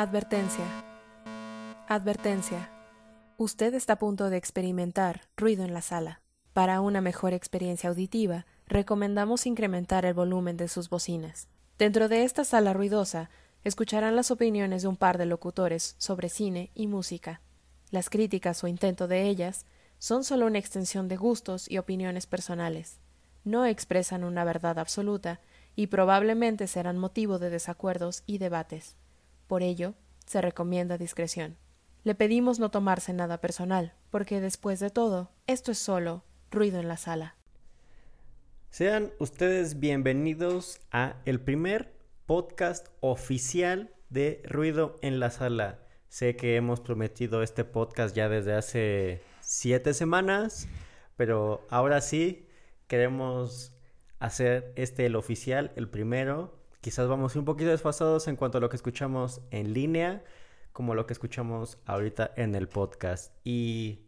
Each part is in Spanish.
Advertencia. Advertencia. Usted está a punto de experimentar ruido en la sala. Para una mejor experiencia auditiva, recomendamos incrementar el volumen de sus bocinas. Dentro de esta sala ruidosa, escucharán las opiniones de un par de locutores sobre cine y música. Las críticas o intento de ellas son solo una extensión de gustos y opiniones personales. No expresan una verdad absoluta y probablemente serán motivo de desacuerdos y debates. Por ello, se recomienda discreción. Le pedimos no tomarse nada personal, porque después de todo, esto es solo ruido en la sala. Sean ustedes bienvenidos a el primer podcast oficial de Ruido en la Sala. Sé que hemos prometido este podcast ya desde hace siete semanas, pero ahora sí queremos hacer este el oficial, el primero, Quizás vamos un poquito desfasados en cuanto a lo que escuchamos en línea, como lo que escuchamos ahorita en el podcast. Y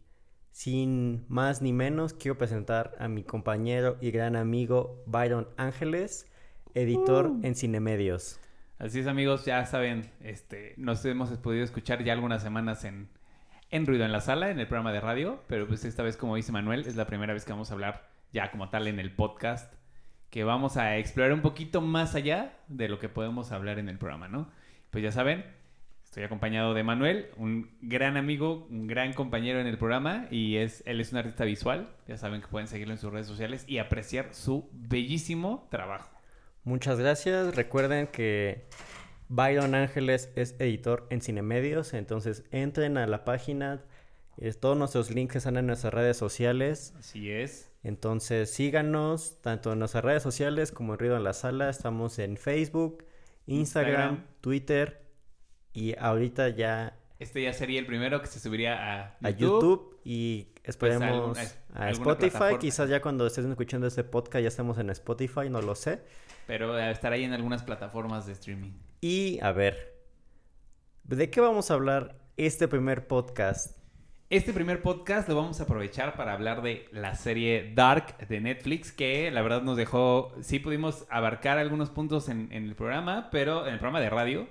sin más ni menos, quiero presentar a mi compañero y gran amigo Byron Ángeles, editor uh. en Cinemedios. Así es, amigos, ya saben, este, nos hemos podido escuchar ya algunas semanas en, en Ruido en la Sala, en el programa de radio, pero pues esta vez, como dice Manuel, es la primera vez que vamos a hablar ya como tal en el podcast que vamos a explorar un poquito más allá de lo que podemos hablar en el programa, ¿no? Pues ya saben, estoy acompañado de Manuel, un gran amigo, un gran compañero en el programa y es él es un artista visual, ya saben que pueden seguirlo en sus redes sociales y apreciar su bellísimo trabajo. Muchas gracias, recuerden que Byron Ángeles es editor en Cinemedios, entonces entren a la página, todos nuestros links están en nuestras redes sociales. Así es. Entonces síganos tanto en nuestras redes sociales como en Ruido en la Sala. Estamos en Facebook, Instagram, Twitter y ahorita ya... Este ya sería el primero que se subiría a YouTube. y pues, esperemos a, Spotify. Quizás ya cuando estén escuchando este podcast ya estemos en Spotify, no lo sé. Pero estará ahí en algunas plataformas de streaming. Y a ver, ¿de qué vamos a hablar este primer podcast? Este primer podcast lo vamos a aprovechar para hablar de la serie Dark de Netflix, que la verdad nos dejó, sí pudimos abarcar algunos puntos en, el programa, pero en el programa de radio,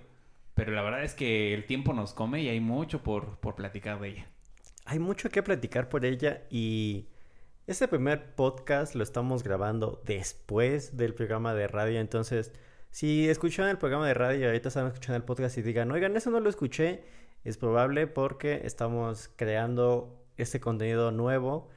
pero la verdad es que el tiempo nos come y hay mucho por, por platicar de ella. Hay mucho que platicar por ella y este primer podcast lo estamos grabando después del programa de radio, entonces si escuchan el programa de radio y ahorita están escuchando el podcast y digan, oigan, eso no lo escuché, es probable porque estamos creando este contenido nuevo.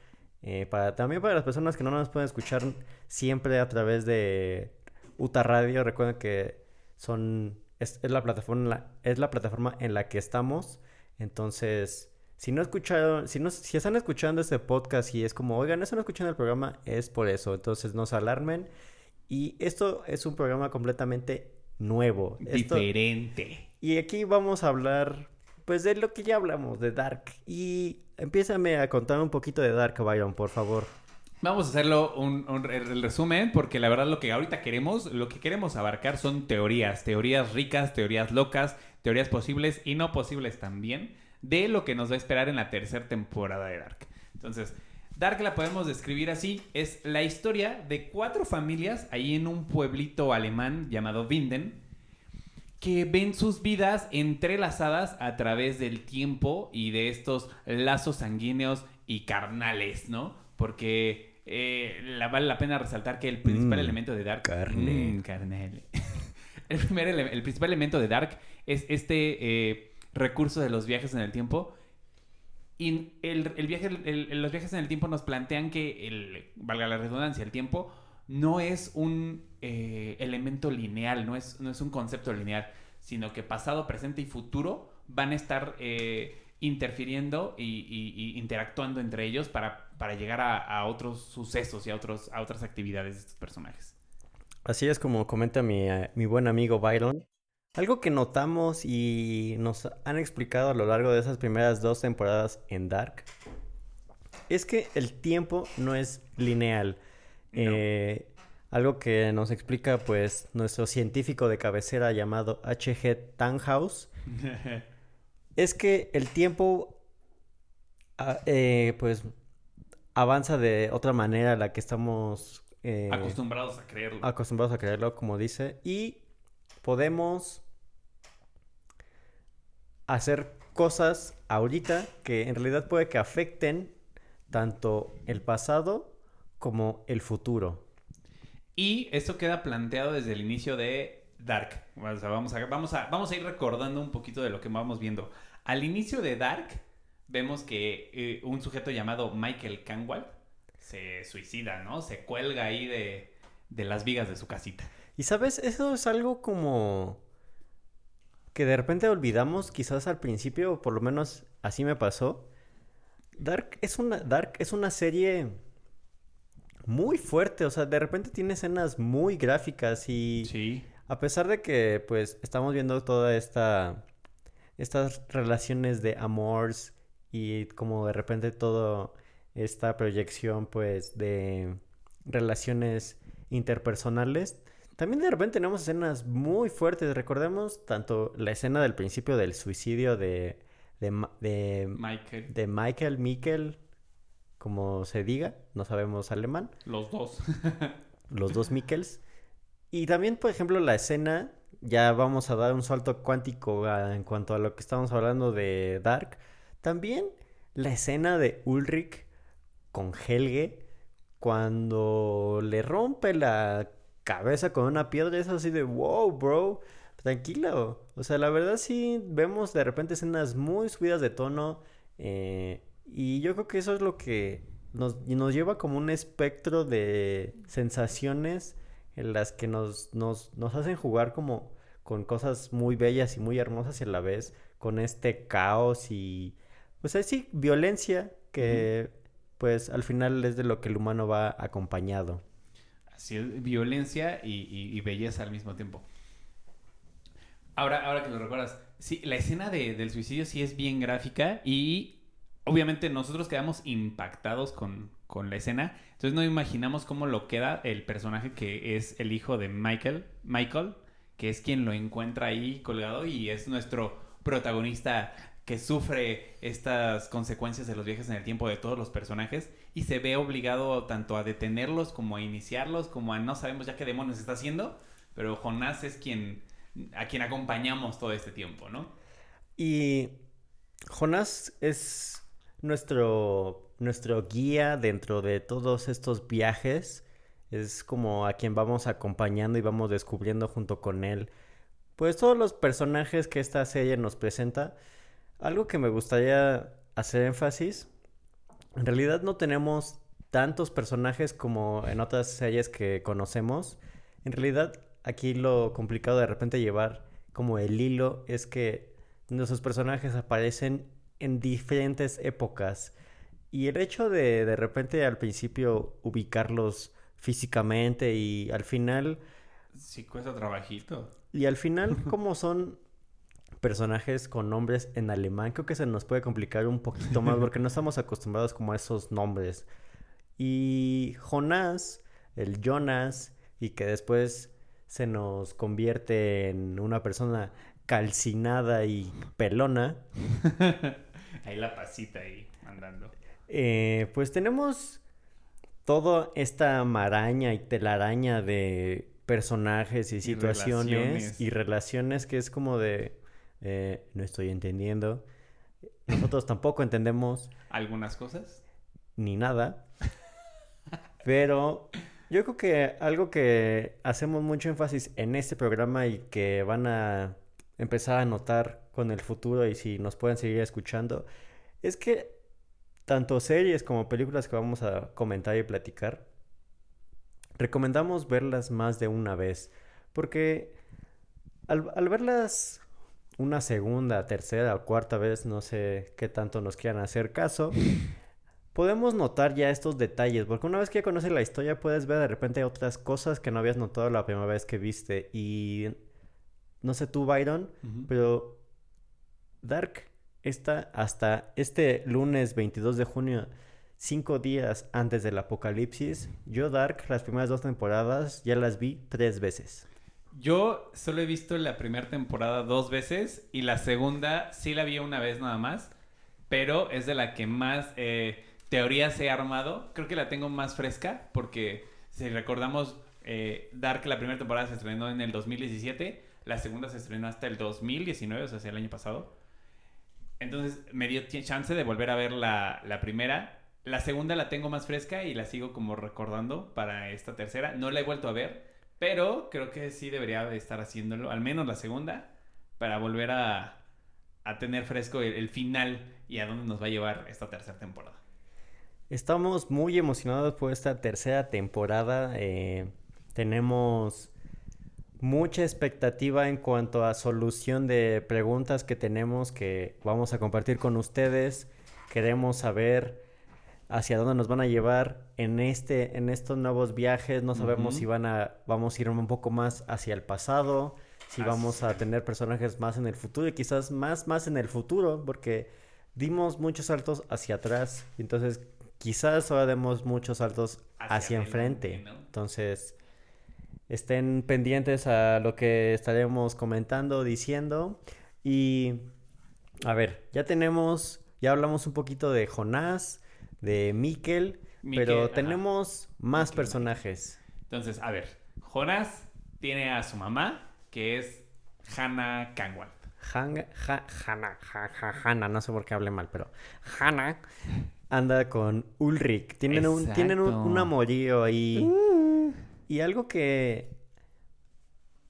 Eh, para, también para las personas que no nos pueden escuchar siempre a través de Uta Radio. Recuerden que son es, la plataforma es la plataforma en la que estamos. Entonces, si no escucharon, si no, si están escuchando este podcast y es como, oigan, no están escuchando el programa, es por eso. Entonces no se alarmen. Y esto es un programa completamente nuevo. Diferente. y aquí vamos a hablar pues de lo que ya hablamos, de Dark. Y empiézame a contar un poquito de Dark, Byron, por favor. Vamos a hacerlo un, el resumen, porque la verdad lo que ahorita queremos, lo que queremos abarcar son teorías, teorías ricas, teorías locas, teorías posibles y no posibles también, de lo que nos va a esperar en la tercera temporada de Dark. Entonces, Dark la podemos describir así, es la historia de cuatro familias ahí en un pueblito alemán llamado Winden, que ven sus vidas entrelazadas a través del tiempo y de estos lazos sanguíneos y carnales, ¿no? Porque eh, vale la pena resaltar que el principal mm, elemento de Dark... Carne. Mm, el, primer el principal elemento de Dark es este eh, recurso de los viajes en el tiempo. Y el, viaje, los viajes en el tiempo nos plantean que, valga la redundancia, el tiempo no es un eh, elemento lineal, no es, no es un concepto lineal, sino que pasado, presente y futuro van a estar eh, interfiriendo y, interactuando entre ellos para, para llegar a, otros sucesos y a, otros, a otras actividades de estos personajes. Así es como comenta mi, eh, mi buen amigo Byron. Algo que notamos y nos han explicado a lo largo de esas primeras dos temporadas en Dark es que el tiempo no es lineal. Eh, algo que nos explica pues nuestro científico de cabecera llamado H.G. Tannhaus es que el tiempo ah, eh, pues avanza de otra manera a la que estamos eh, acostumbrados a creerlo. Acostumbrados a creerlo, como dice, y podemos hacer cosas ahorita que en realidad puede que afecten tanto el pasado como el futuro. Y esto queda planteado desde el inicio de Dark. O sea, vamos, a, vamos, a, vamos a ir recordando un poquito de lo que vamos viendo. Al inicio de Dark, vemos que eh, un sujeto llamado Michael Canwall se suicida, ¿no? Se cuelga ahí de, de las vigas de su casita. Y sabes, eso es algo como que de repente olvidamos quizás al principio, o por lo menos así me pasó. Dark es una, Dark es una serie muy fuerte, o sea, de repente tiene escenas muy gráficas y Sí. a pesar de que pues estamos viendo toda esta estas relaciones de amores y como de repente toda esta proyección pues de relaciones interpersonales, también de repente tenemos escenas muy fuertes. Recordemos tanto la escena del principio del suicidio de de, de, Michael. de Michael Mikkel, como se diga, no sabemos alemán Los dos. los dos Mikkels. Y también, por ejemplo, la escena, ya vamos a dar un salto cuántico a- en cuanto a lo que estamos hablando de Dark. También la escena de Ulrich con Helge cuando le rompe la cabeza con una piedra, es así de wow, bro, tranquilo. O sea, la verdad sí vemos de repente escenas muy subidas de tono. eh, y yo creo que eso es lo que nos, nos lleva como un espectro de sensaciones en las que nos, nos, nos hacen jugar como con cosas muy bellas y muy hermosas y a la vez con este caos y pues así violencia que pues al final es de lo que el humano va acompañado. Así es, violencia y, y- y belleza al mismo tiempo. Ahora, ahora que lo recuerdas, sí, la escena de- del suicidio sí es bien gráfica y obviamente nosotros quedamos impactados con, con la escena. Entonces no imaginamos cómo lo queda el personaje que es el hijo de Michael, Michael, que es quien lo encuentra ahí colgado y es nuestro protagonista que sufre estas consecuencias de los viajes en el tiempo de todos los personajes y se ve obligado tanto a detenerlos como a iniciarlos, como a no sabemos ya qué demonios está haciendo, pero Jonás es quien a quien acompañamos todo este tiempo, ¿no? Y Jonás es nuestro, nuestro guía dentro de todos estos viajes. Es como a quien vamos acompañando y vamos descubriendo junto con él. Pues todos los personajes que esta serie nos presenta. Algo que me gustaría hacer énfasis. En realidad no tenemos tantos personajes como en otras series que conocemos. En realidad aquí lo complicado de repente llevar como el hilo es que nuestros personajes aparecen en diferentes épocas. Y el hecho de de repente al principio ubicarlos físicamente y al final, Sí cuesta trabajito. y al final como son personajes con nombres en alemán, creo que se nos puede complicar un poquito más porque no estamos acostumbrados como a esos nombres. Y Jonás, el Jonas, y que después se nos convierte en una persona calcinada y pelona, ahí la pasita ahí andando. eh, pues tenemos toda esta maraña y telaraña de personajes y Y situaciones relaciones. y relaciones que es como de eh, no estoy entendiendo. Nosotros tampoco entendemos Algunas cosas. ni nada. Pero yo creo que algo que hacemos mucho énfasis en este programa y que van a empezar a notar con el futuro y si nos pueden seguir escuchando, es que tanto series como películas que vamos a comentar y platicar, recomendamos verlas más de una vez. Porque al, al verlas una segunda, tercera o cuarta vez, no sé qué tanto nos quieran hacer caso, podemos notar ya estos detalles, porque una vez que ya conoces la historia puedes ver de repente otras cosas que no habías notado la primera vez que viste. Y no sé tú, Byron, pero Dark está hasta este lunes 22 de junio, cinco días antes del apocalipsis. Yo Dark, las primeras dos temporadas, ya las vi tres veces. Yo solo he visto la primera temporada dos veces y la segunda sí la vi una vez nada más, pero es de la que más eh, teorías he armado. Creo que la tengo más fresca porque si recordamos, eh, Dark la primera temporada se estrenó en el 2017, la segunda se estrenó hasta el 2019, o sea, el año pasado. Entonces me dio chance de volver a ver la, la primera. La segunda la tengo más fresca y la sigo como recordando para esta tercera. No la he vuelto a ver, pero creo que sí debería de estar haciéndolo, al menos la segunda, para volver a, a tener fresco el, el final y a dónde nos va a llevar esta tercera temporada. Estamos muy emocionados por esta tercera temporada. eh, tenemos mucha expectativa en cuanto a solución de preguntas que tenemos que vamos a compartir con ustedes. Queremos saber hacia dónde nos van a llevar en este en estos nuevos viajes. No sabemos si van a vamos a ir un poco más hacia el pasado, si Así vamos a tener personajes más en el futuro y quizás más más en el futuro porque dimos muchos saltos hacia atrás, entonces quizás ahora demos muchos saltos Hacia hacia, enfrente. Entonces, estén pendientes a lo que estaremos comentando, diciendo. Y, a ver, ya tenemos, ya hablamos un poquito de Jonás, de Miquel, pero ajá. tenemos más Miquel, personajes. Entonces, a ver, Jonas tiene a su mamá, que es Hannah Canwalt. Han, ja- ja- Hannah, no sé por qué hablé mal, pero Hannah anda con Ulrich. Tienen un, tienen un, un Exacto. amorío ahí. Y algo que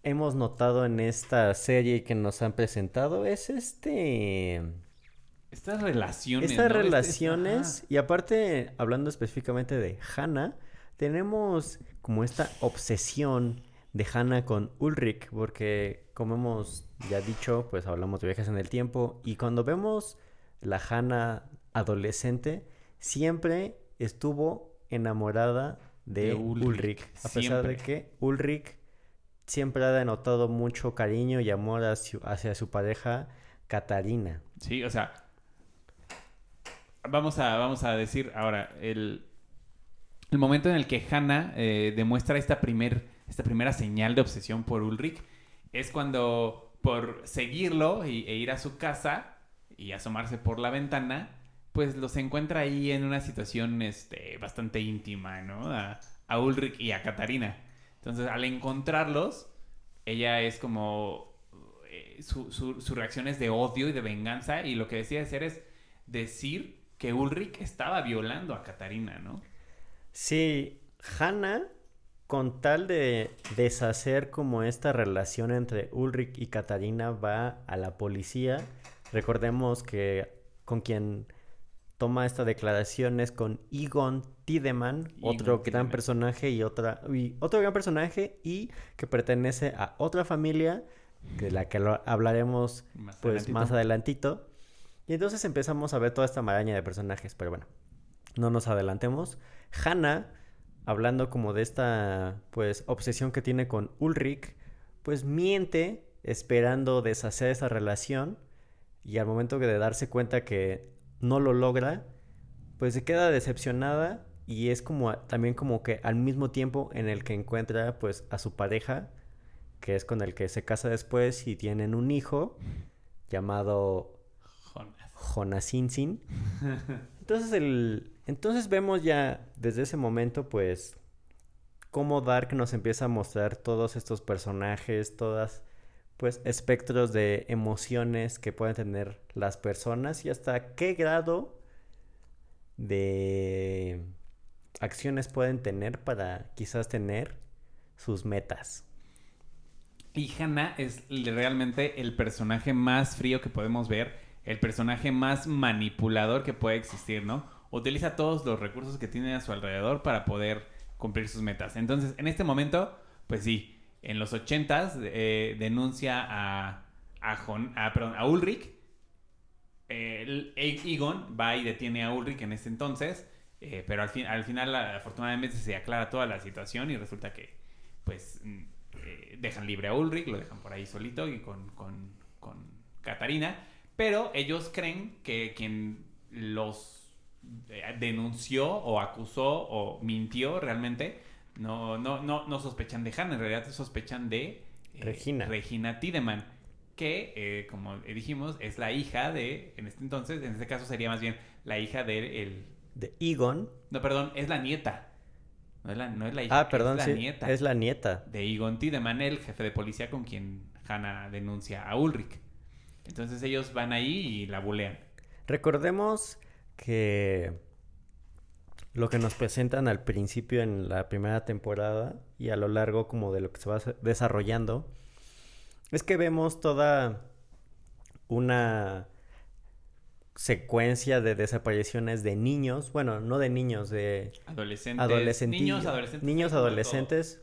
hemos notado en esta serie que nos han presentado es este. Estas relaciones. Estas ¿no? Este- relaciones. Y aparte, hablando específicamente de Hannah, tenemos como esta obsesión de Hannah con Ulrich. Porque, como hemos ya dicho, pues hablamos de viajes en el tiempo. Y cuando vemos la Hannah adolescente, siempre estuvo enamorada de, De Ulrich, Ulrich. A pesar de que Ulrich siempre ha denotado mucho cariño y amor hacia, hacia su pareja, Katarina. Sí, o sea. Vamos a, vamos a decir ahora, el, el momento en el que Hannah eh, demuestra esta, primer, esta primera señal de obsesión por Ulrich es cuando, por seguirlo y- e ir a su casa y asomarse por la ventana, pues los encuentra ahí en una situación este, bastante íntima, ¿no? A, Ulrich y a Katarina. Entonces, al encontrarlos, ella es como eh, su, su- su reacción es de odio y de venganza y lo que decide hacer es decir que Ulrich estaba violando a Katarina, ¿no? Sí, Hannah, con tal de deshacer como esta relación entre Ulrich y Katarina, va a la policía. Recordemos que con quien toma esta declaración es con Egon Tiedemann, Egon otro gran personaje y otra y otro gran personaje y que pertenece a otra familia de la que lo hablaremos Más pues adelantito. más adelantito. Y entonces empezamos a ver toda esta maraña de personajes, pero bueno, no nos adelantemos. Hannah, hablando como de esta pues obsesión que tiene con Ulrich, pues miente esperando deshacer esa relación y al momento de darse cuenta que no lo logra, pues se queda decepcionada y es como también como que al mismo tiempo en el que encuentra pues a su pareja, que es con el que se casa después y tienen un hijo llamado Jonas. Jonasinsin. Entonces, el, entonces vemos ya desde ese momento, pues, cómo Dark nos empieza a mostrar todos estos personajes, todas, pues, espectros de emociones que pueden tener las personas y hasta qué grado de acciones pueden tener para quizás tener sus metas. Y Hannah es realmente el personaje más frío que podemos ver, el personaje más manipulador que puede existir, ¿no? Utiliza todos los recursos que tiene a su alrededor para poder cumplir sus metas. Entonces, en este momento, pues sí, en los ochentas eh, denuncia a, a, a, Ulrich. El- Egon va y detiene a Ulrich en ese entonces, eh, pero al, fin, al final afortunadamente se aclara toda la situación y resulta que pues mm, eh, dejan libre a Ulrich, lo dejan por ahí solito y con, con, con Katarina, pero ellos creen que quien los eh, denunció o acusó o mintió realmente, no, no, no, no sospechan de Hannah, en realidad sospechan de eh, Regina. Regina Tiedemann, que eh, como dijimos es la hija de, en este entonces, en este caso sería más bien la hija de el... De Egon. No, perdón, es la nieta. No es la, no es la hija, Ah, perdón, es la sí. nieta Es la nieta. de Egon Tiedemann, el jefe de policía con quien Hannah denuncia a Ulrich. Entonces ellos van ahí y la bulean. Recordemos que lo que nos presentan al principio en la primera temporada y a lo largo como de lo que se va desarrollando es que vemos toda una secuencia de desapariciones de niños, bueno, no de niños, de adolescentes, niños, adolescentes, niños, adolescentes.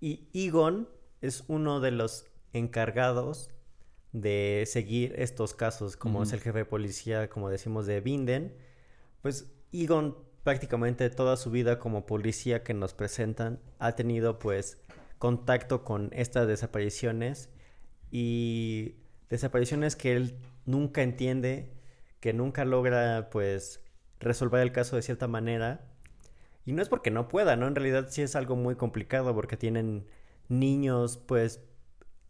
Y Egon es uno de los encargados de seguir estos casos, como es el jefe de policía, como decimos, de Binden. Pues Egon prácticamente toda su vida como policía que nos presentan ha tenido pues contacto con estas desapariciones y desapariciones que él nunca entiende, que nunca logra pues resolver el caso de cierta manera. Y no es porque no pueda, ¿no? En realidad sí es algo muy complicado porque tienen niños pues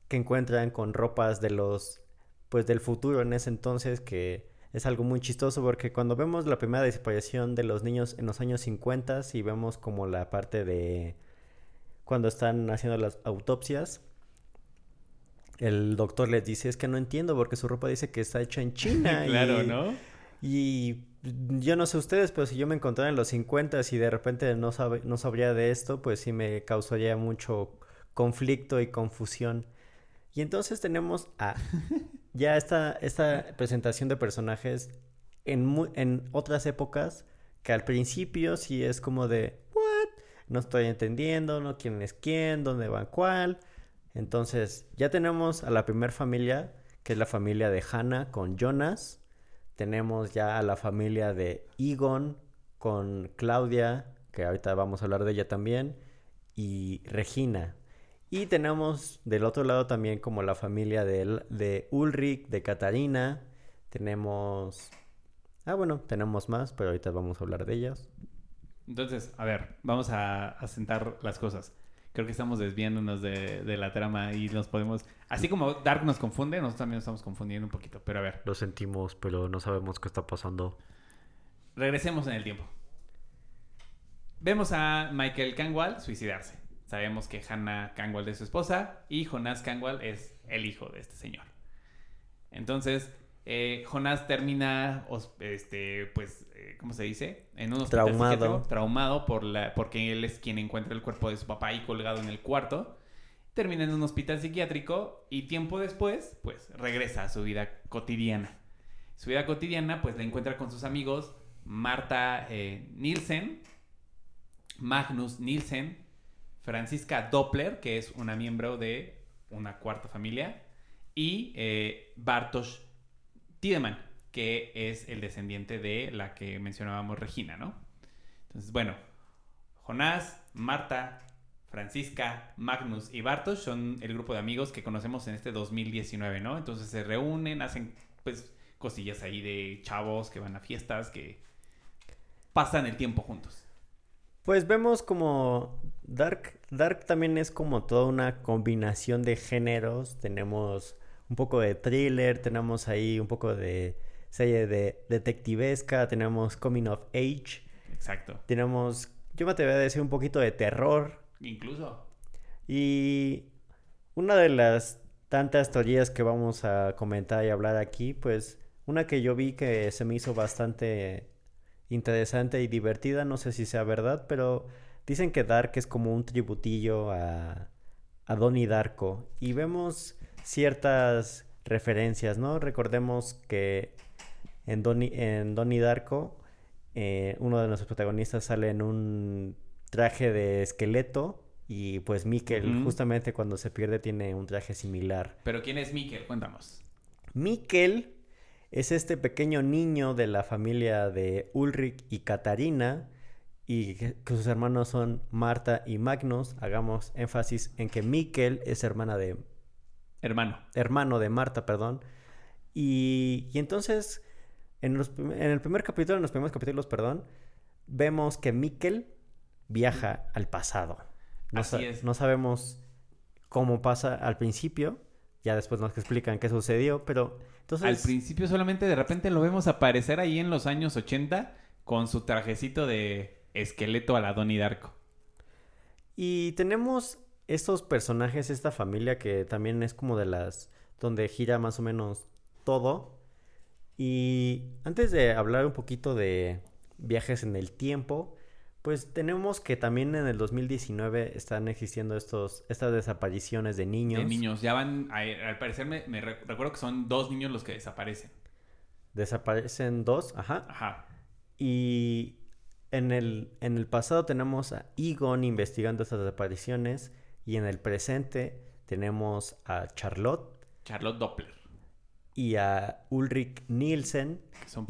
que encuentran con ropas de los pues del futuro en ese entonces que es algo muy chistoso porque cuando vemos la primera desaparición de los niños en los años 50 y vemos como la parte de cuando están haciendo las autopsias el doctor les dice es que no entiendo porque su ropa dice que está hecha en China claro, ¿no? Y yo no sé ustedes, pero si yo me encontrara en los 50 y de repente no, no sabría de esto, pues sí me causaría mucho conflicto y confusión. Y entonces tenemos a ya esta, esta presentación de personajes en, en otras épocas que al principio sí es como de, ¿what? No estoy entendiendo, no quién es quién, dónde va cuál. Entonces ya tenemos a la primera familia, que es la familia de Hannah con Jonas. Tenemos ya a la familia de Egon con Claudia, que ahorita vamos a hablar de ella también, y Regina. Y tenemos del otro lado también como la familia de, de Ulrich, de Katarina. Tenemos... Ah, bueno, tenemos más, pero ahorita vamos a hablar de ellas. Entonces, a ver, vamos a, sentar las cosas. Creo que estamos desviándonos de, de, la trama y nos podemos... Así como Dark nos confunde, nosotros también nos estamos confundiendo un poquito, pero a ver. Lo sentimos, pero no sabemos qué está pasando. Regresemos en el tiempo. Vemos a Michael Kangwal suicidarse. Sabemos que Hannah Kangwal es su esposa y Jonas Kangwal es el hijo de este señor. Entonces, eh, Jonas termina, este, pues, eh, ¿cómo se dice? En un hospital traumado, traumado por la, porque él es quien encuentra el cuerpo de su papá ahí colgado en el cuarto. Termina en un hospital psiquiátrico y tiempo después, pues, regresa a su vida cotidiana. Su vida cotidiana, pues, la encuentra con sus amigos Marta eh, Nielsen, Magnus Nielsen, Francisca Doppler, que es una miembro de una cuarta familia, y eh, Bartosz Tiedemann, que es el descendiente de la que mencionábamos Regina, ¿no? Entonces, bueno, Jonás, Marta, Francisca, Magnus y Bartosz son el grupo de amigos que conocemos en este 2019, ¿no? Entonces se reúnen, hacen pues cosillas ahí de chavos que van a fiestas, que pasan el tiempo juntos. Pues vemos como Dark, Dark también es como toda una combinación de géneros. Tenemos un poco de thriller, tenemos ahí un poco de serie de detectivesca, tenemos coming of age. Exacto. Tenemos, yo me atrevería a decir un poquito de terror. Incluso. Y una de las tantas teorías que vamos a comentar y hablar aquí, pues una que yo vi que se me hizo bastante interesante y divertida, no sé si sea verdad, pero dicen que Dark es como un tributillo a, a Donnie Darko y vemos ciertas referencias, ¿no? Recordemos que en Donnie, en Donnie Darko eh, uno de nuestros protagonistas sale en un traje de esqueleto y pues Mikkel justamente cuando se pierde tiene un traje similar. Pero ¿quién es Mikkel? Cuéntanos. Mikkel es este pequeño niño de la familia de Ulrich y Katarina y que, sus hermanos son Marta y Magnus. Hagamos énfasis en que Mikkel es hermana de... Hermano. Hermano de Marta, perdón. Y, y entonces, en, los, en, el primer capítulo, en los primeros capítulos, perdón, vemos que Mikkel viaja al pasado. No, Así es. no sabemos cómo pasa al principio, ya después nos explican qué sucedió, pero entonces... Al principio solamente de repente lo vemos aparecer ahí en los años 80 con su trajecito de esqueleto a la Donnie Darko. Y tenemos estos personajes, esta familia que también es como de las donde gira más o menos todo. Y antes de hablar un poquito de viajes en el tiempo, pues tenemos que también en el 2019 están existiendo estos, estas desapariciones de niños. De niños, ya van, a- al parecer me, me re- recuerdo que son dos niños los que desaparecen. Desaparecen dos, ajá. Ajá. Y en el, en el pasado tenemos a Egon investigando estas desapariciones y en el presente tenemos a Charlotte Charlotte Doppler, y a Ulrich Nielsen son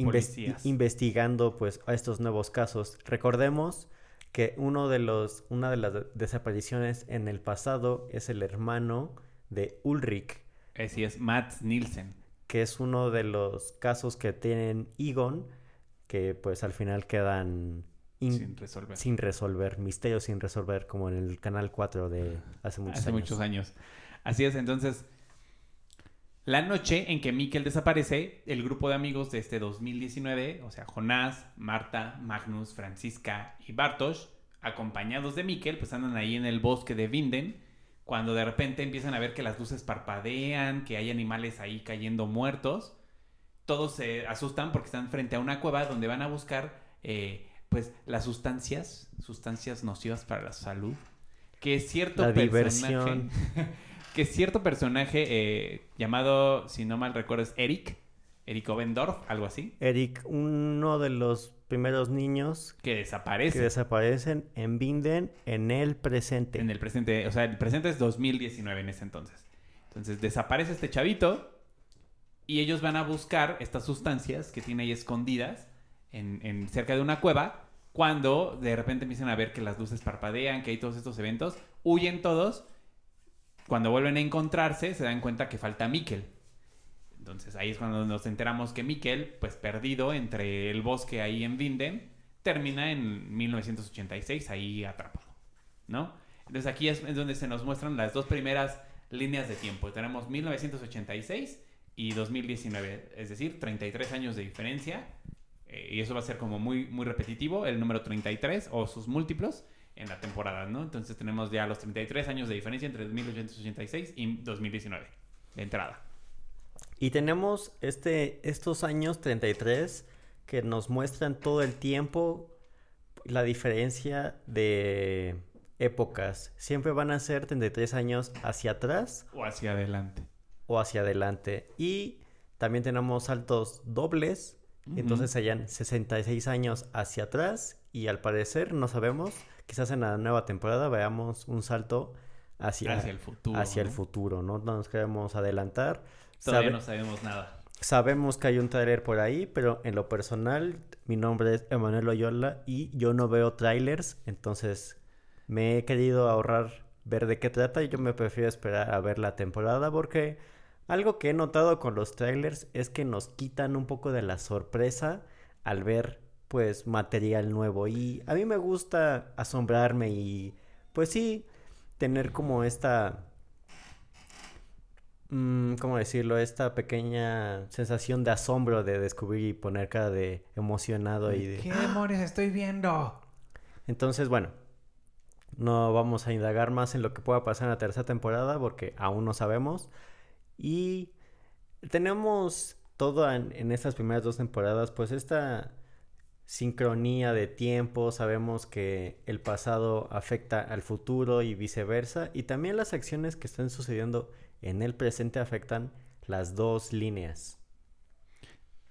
investigando pues a estos nuevos casos. Recordemos que uno de los, una de las de- desapariciones en el pasado es el hermano de Ulrich, Así es, Matt Nielsen. que es uno de los casos que tienen Egon, que pues al final quedan in- Sin resolver. sin resolver, misterios sin resolver, como en el canal 4 de hace muchos Hace años. muchos años. Así es, entonces, la noche en que Mikkel desaparece, el grupo de amigos de este 2019, o sea, Jonás, Marta, Magnus, Francisca y Bartosz, acompañados de Mikkel, pues andan ahí en el bosque de Vinden, cuando de repente empiezan a ver que las luces parpadean, que hay animales ahí cayendo muertos. Todos se asustan porque están frente a una cueva donde van a buscar, eh, pues, las sustancias, sustancias nocivas para la salud, que cierto La personaje, diversión. que cierto personaje eh, llamado, si no mal recuerdo, es Eric, Eric Obendorf, algo así, Eric, uno de los primeros niños que desaparece que desaparecen en Binden en el presente. en el presente, o sea, el presente es 2019 en ese entonces. Entonces desaparece este chavito y ellos van a buscar estas sustancias que tiene ahí escondidas en, en cerca de una cueva. Cuando de repente empiezan a ver que las luces parpadean, que hay todos estos eventos, huyen todos. Cuando vuelven a encontrarse, se dan cuenta que falta Mikkel. Entonces ahí es cuando nos enteramos que Mikkel, pues perdido entre el bosque ahí en Vinden, termina en 1986 ahí atrapado, ¿no? Entonces aquí es, donde se nos muestran las dos primeras líneas de tiempo. Tenemos 1986 y 2019, es decir, 33 años de diferencia. eh, y eso va a ser como muy, muy repetitivo, el número 33 o sus múltiplos en la temporada, ¿no? Entonces tenemos ya los 33 años de diferencia entre 1886 y 2019, de entrada. Y tenemos este, estos años 33 que nos muestran todo el tiempo la diferencia de épocas. Siempre van a ser 33 años hacia atrás O hacia adelante. o hacia adelante. Y también tenemos saltos dobles. Entonces serían 66 años hacia atrás. Y al parecer, no sabemos, quizás en la nueva temporada veamos un salto hacia, Hacia el futuro. hacia el ¿no? futuro. No No nos queremos adelantar. Todavía Sabe- no sabemos nada. Sabemos que hay un tráiler por ahí, pero en lo personal, mi nombre es Emanuel Loyola y yo no veo trailers, entonces me he querido ahorrar ver de qué trata y yo me prefiero esperar a ver la temporada porque algo que he notado con los trailers es que nos quitan un poco de la sorpresa al ver pues material nuevo y a mí me gusta asombrarme y pues sí tener como esta mm, ¿cómo decirlo? Esta pequeña sensación de asombro de descubrir y poner cara de emocionado y de... ¿Qué demonios estoy viendo? Entonces, bueno, no vamos a indagar más en lo que pueda pasar en la tercera temporada porque aún no sabemos. Y tenemos todo en, en estas primeras dos temporadas, pues esta sincronía de tiempo, sabemos que el pasado afecta al futuro y viceversa, y también las acciones que están sucediendo en el presente afectan las dos líneas.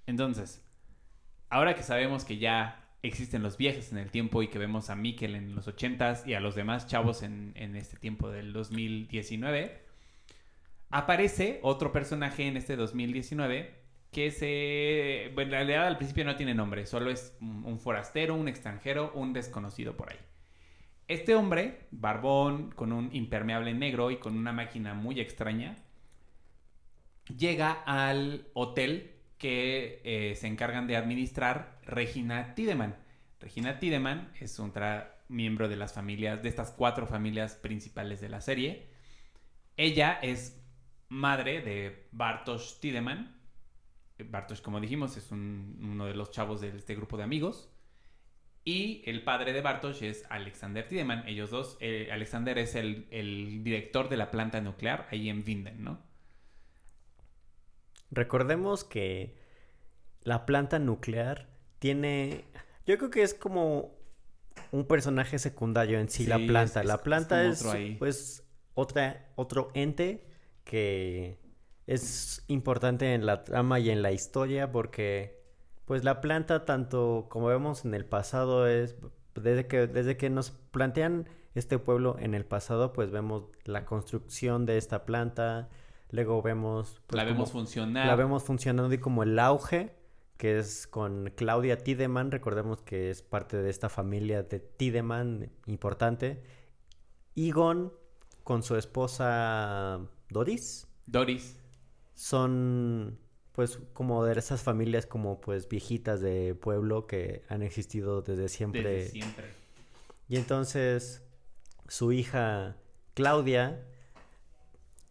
Entonces, ahora que sabemos que ya existen los viajes en el tiempo y que vemos a Mikkel en los 80s y a los demás chavos en, en este tiempo del 2019, aparece otro personaje en este 2019 que se... Bueno, en realidad al principio no tiene nombre, solo es un, forastero, un extranjero, un desconocido por ahí. Este hombre, barbón, con un impermeable negro y con una máquina muy extraña, llega al hotel que eh, se encargan de administrar Regina Tiedemann. Regina Tiedemann es otra miembro de las familias, de estas cuatro familias principales de la serie. Ella es madre de Bartosz Tiedemann. Bartosz, como dijimos, es un- uno de los chavos de este grupo de amigos. Y el padre de Bartosz es Alexander Tiedemann. Ellos dos, eh, Alexander es el, el director de la planta nuclear ahí en Vinden, ¿no? Recordemos que la planta nuclear tiene... Yo creo que es como un personaje secundario en sí, la planta. es- la es- es planta es, ahí. pues otra, otro ente que es importante en la trama y en la historia porque pues la planta tanto como vemos en el pasado es desde que desde que nos plantean este pueblo en el pasado pues vemos la construcción de esta planta luego vemos pues, la vemos funcionar. la vemos funcionando y como el auge, que es con Claudia Tiedemann, recordemos que es parte de esta familia de Tiedemann importante. Egon con su esposa Doris Doris. Son pues como de esas familias como pues viejitas de pueblo que han existido desde siempre. Desde siempre. Y entonces su hija Claudia,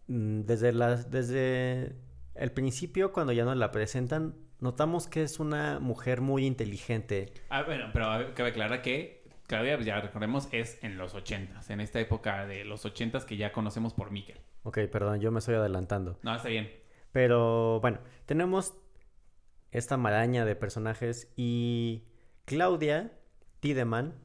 mm, desde las, desde el principio, cuando ya nos la presentan, notamos que es una mujer muy inteligente. Ah, bueno, pero a ver, cabe aclarar que Claudia, ya recordemos, es en los ochentas, en esta época de los ochentas que ya conocemos por Miquel. Ok, perdón, yo me estoy adelantando. No, está bien. Pero bueno, tenemos esta maraña de personajes y Claudia Tiedemann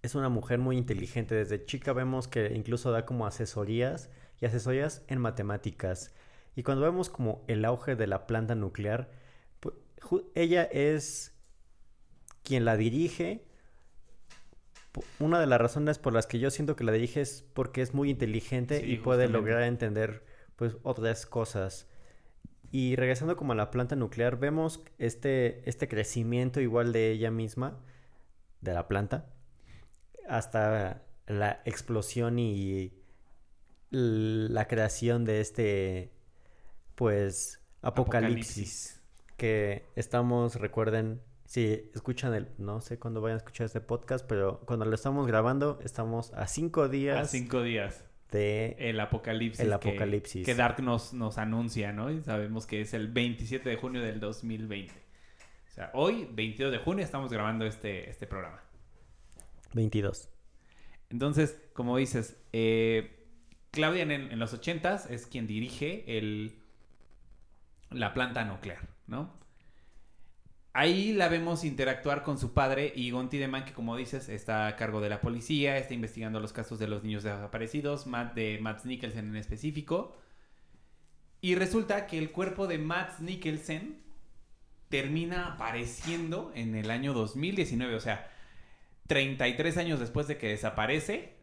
es una mujer muy inteligente. Desde chica vemos que incluso da como asesorías y asesorías en matemáticas. Y cuando vemos como el auge de la planta nuclear, ella es quien la dirige. Una de las razones por las que yo siento que la dirige es porque es muy inteligente Sí, y puede justamente. lograr entender pues otras cosas. Y regresando como a la planta nuclear, vemos este, este crecimiento igual de ella misma, de la planta, hasta la explosión y la creación de este, pues, apocalipsis. Que estamos, recuerden, si escuchan el, no sé cuándo vayan a escuchar este podcast, pero cuando lo estamos grabando, estamos a cinco A días cinco días. De El apocalipsis. El que- apocalipsis. Que, Dark nos, nos anuncia, ¿no? Y sabemos que es el 27 de junio del 2020. O sea, hoy, 22 de junio, estamos grabando este, este programa. 22. Entonces, como dices, eh, Claudia en, en los 80s es quien dirige el, la planta nuclear, ¿no? Ahí la vemos interactuar con su padre, Egon Tiedemann, que como dices, está a cargo de la policía, está investigando los casos de los niños desaparecidos, Matt, de Matt Nicholson en específico. Y resulta que el cuerpo de Matt Nicholson termina apareciendo en el año 2019, o sea, 33 años después de que desaparece,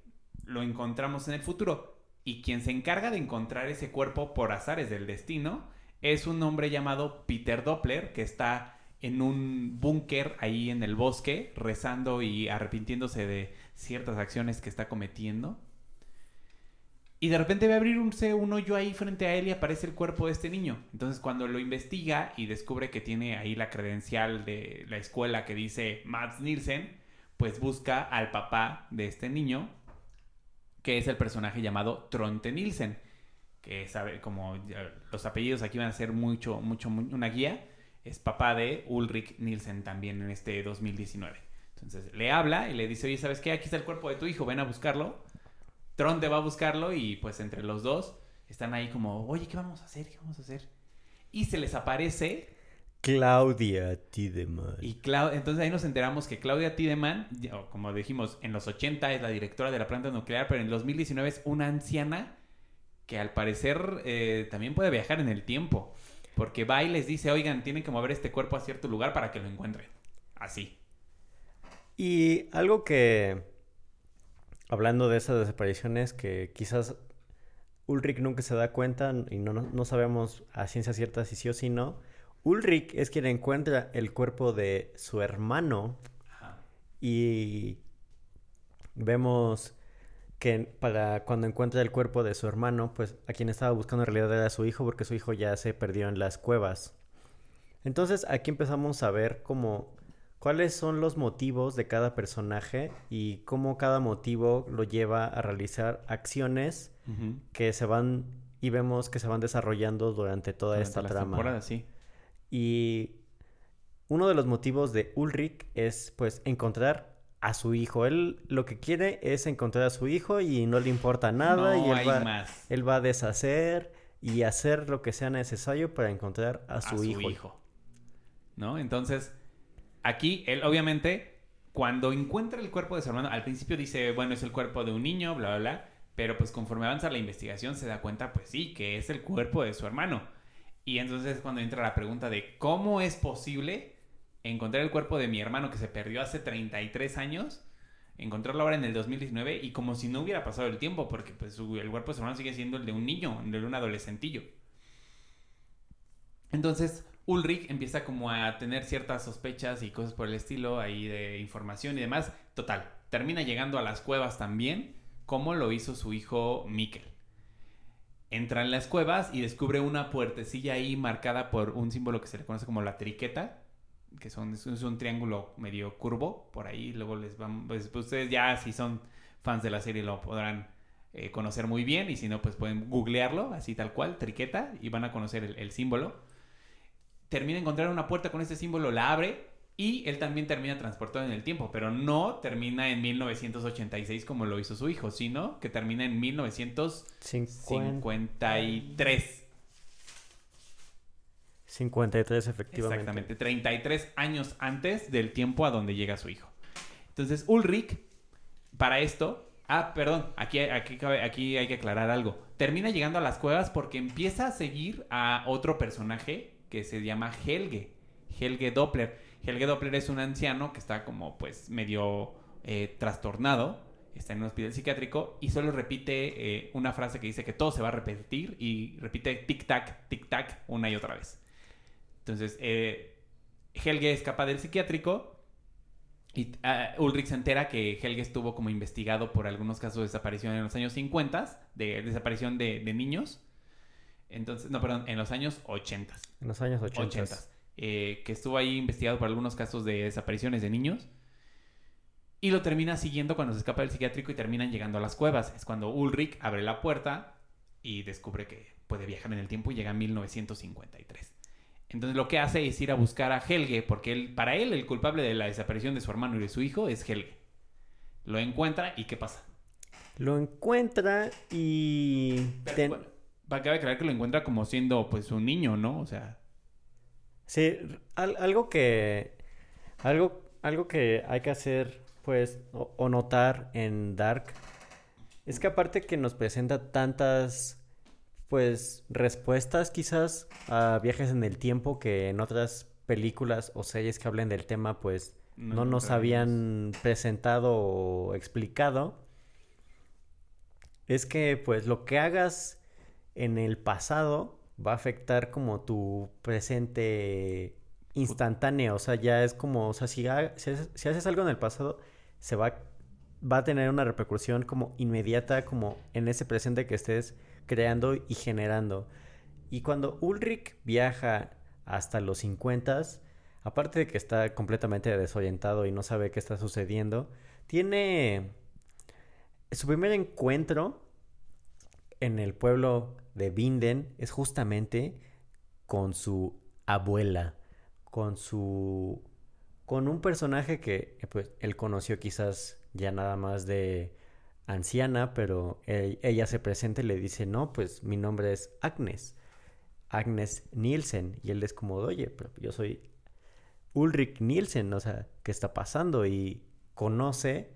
lo encontramos en el futuro. Y quien se encarga de encontrar ese cuerpo por azares del destino es un hombre llamado Peter Doppler, que está en un búnker ahí en el bosque, rezando y arrepintiéndose de ciertas acciones que está cometiendo. Y de repente ve abrirse un hoyo ahí frente a él y aparece el cuerpo de este niño. Entonces cuando lo investiga y descubre que tiene ahí la credencial de la escuela que dice Mads Nielsen, pues busca al papá de este niño, que es el personaje llamado Tronte Nielsen, que sabe como los apellidos aquí van a ser mucho, mucho, mu- una guía, es papá de Ulrich Nielsen también en este 2019. Entonces le habla y le dice, oye, ¿sabes qué? Aquí está el cuerpo de tu hijo, ven a buscarlo. Tronte va a buscarlo y pues entre los dos están ahí como, oye, ¿qué vamos a hacer? ¿Qué vamos a hacer? Y se les aparece Claudia Tiedemann. y Clau- entonces ahí nos enteramos que Claudia Tiedemann, como dijimos, en los 80 es la directora de la planta nuclear, pero en el 2019 es una anciana que al parecer eh, también puede viajar en el tiempo. Porque va y les dice, oigan, tienen que mover este cuerpo a cierto lugar para que lo encuentren. Así. Y algo que, hablando de esas desapariciones, que quizás Ulrich nunca se da cuenta y no, no, sabemos a ciencia cierta si sí o si no, Ulrich es quien encuentra el cuerpo de su hermano Ajá. y vemos que para cuando encuentra el cuerpo de su hermano, pues a quien estaba buscando en realidad era su hijo porque su hijo ya se perdió en las cuevas. Entonces aquí empezamos a ver como cuáles son los motivos de cada personaje y cómo cada motivo lo lleva a realizar acciones que se van y vemos que se van desarrollando durante toda Durante esta trama. sí. Y uno de los motivos de Ulrich es pues encontrar a su hijo. Él lo que quiere es encontrar a su hijo y no le importa nada y no él hay va, más. él va a deshacer y hacer lo que sea necesario para encontrar a su, hijo. ¿No? Entonces, aquí él obviamente, cuando encuentra el cuerpo de su hermano, al principio dice, bueno, es el cuerpo de un niño, bla, bla, bla. Pero pues conforme avanza la investigación se da cuenta, pues sí, que es el cuerpo de su hermano. Y entonces cuando entra la pregunta de cómo es posible encontrar el cuerpo de mi hermano que se perdió hace 33 años, encontrarlo ahora en el 2019 y como si no hubiera pasado el tiempo, porque pues el cuerpo de su hermano sigue siendo el de un niño, el de un adolescentillo. Entonces Ulrich empieza como a tener ciertas sospechas y cosas por el estilo ahí de información y demás. Total, termina llegando a las cuevas también como lo hizo su hijo Mikkel. Entra en las cuevas y descubre una puertecilla ahí marcada por un símbolo que se le conoce como la triqueta, que son, es un triángulo medio curvo, por ahí luego les van, pues, pues, ustedes ya si son fans de la serie lo podrán eh, conocer muy bien y si no pues pueden googlearlo así tal cual, triqueta, y van a conocer el, el símbolo. Termina de encontrar una puerta con este símbolo, la abre y él también termina transportado en el tiempo, pero no termina en 1986 como lo hizo su hijo, sino que termina en 1953. 53, efectivamente. Exactamente, 33 años antes del tiempo a donde llega su hijo. Entonces, Ulrich, para esto, ah, perdón, aquí, aquí, aquí hay que aclarar algo. Termina llegando a las cuevas porque empieza a seguir a otro personaje que se llama Helge, Helge Doppler. Helge Doppler es un anciano que está como pues medio eh, trastornado, está en un hospital psiquiátrico y solo repite eh, una frase que dice que todo se va a repetir y repite tic-tac, tic-tac una y otra vez. Entonces, eh, Helge escapa del psiquiátrico y ah, Ulrich se entera que Helge estuvo como investigado por algunos casos de desaparición en los años 50, de desaparición de, niños. Entonces, no, perdón, en los años 80. En los años 80. 80. Eh, que estuvo ahí investigado por algunos casos de desapariciones de niños. Y lo termina siguiendo cuando se escapa del psiquiátrico y terminan llegando a las cuevas. Es cuando Ulrich abre la puerta y descubre que puede viajar en el tiempo y llega a 1953. Entonces lo que hace es ir a buscar a Helge, porque él, para él el culpable de la desaparición de su hermano y de su hijo es Helge. Lo encuentra y ¿qué pasa? Lo encuentra y... Pero, cabe aclarar que lo encuentra como siendo pues un niño, ¿no? O sea... Sí, algo que. Algo, algo que hay que hacer, pues, o, notar en Dark, es que aparte que nos presenta tantas, pues, respuestas quizás a viajes en el tiempo que en otras películas o series que hablen del tema, pues, no, nos habían presentado o explicado, es que, pues, lo que hagas en el pasado va a afectar como tu presente instantáneo. O sea, ya es como, o sea, si, haces, algo en el pasado, se va, va a tener una repercusión como inmediata, como en ese presente que estés creando y generando. Y cuando Ulrich viaja hasta los 50, aparte de que está completamente desorientado y no sabe qué está sucediendo, tiene su primer encuentro en el pueblo de Binden es justamente con su abuela, con su con un personaje que pues él conoció quizás ya nada más de anciana, pero ella se presenta y le dice, "No, pues mi nombre es Agnes." Agnes Nielsen y él es como, "Oye, pero yo soy Ulrich Nielsen, o sea, ¿qué está pasando?" y conoce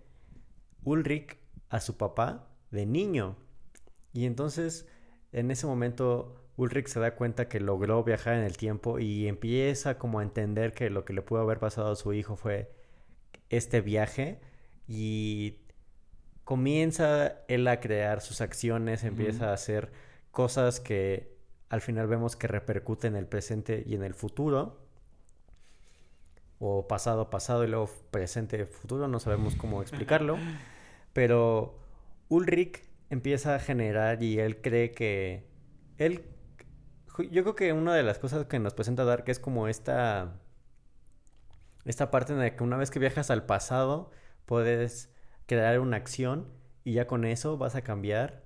Ulrich a su papá de niño. Y entonces en ese momento Ulrich se da cuenta que logró viajar en el tiempo y empieza como a entender que lo que le pudo haber pasado a su hijo fue este viaje y comienza él a crear sus acciones, empieza a hacer cosas que al final vemos que repercuten en el presente y en el futuro. O pasado, pasado y luego presente, futuro, no sabemos cómo explicarlo, pero Ulrich empieza a generar y él cree que él yo creo que una de las cosas que nos presenta Dark es como esta esta parte en la que una vez que viajas al pasado puedes crear una acción y ya con eso vas a cambiar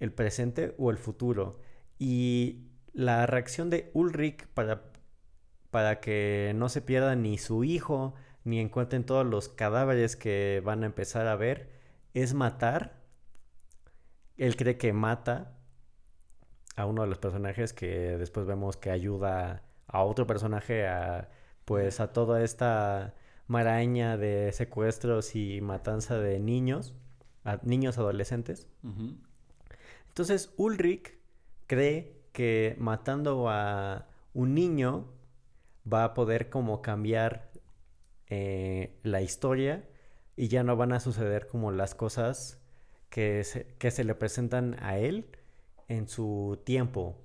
el presente o el futuro. Y la reacción de Ulrich para para que no se pierda ni su hijo ni encuentren todos los cadáveres que van a empezar a ver es matar. Él cree que mata a uno de los personajes que después vemos que ayuda a otro personaje a pues a toda esta maraña de secuestros y matanza de niños, a niños adolescentes. Entonces Ulrich cree que matando a un niño va a poder como cambiar eh, la historia y ya no van a suceder como las cosas que se, que se le presentan a él en su tiempo.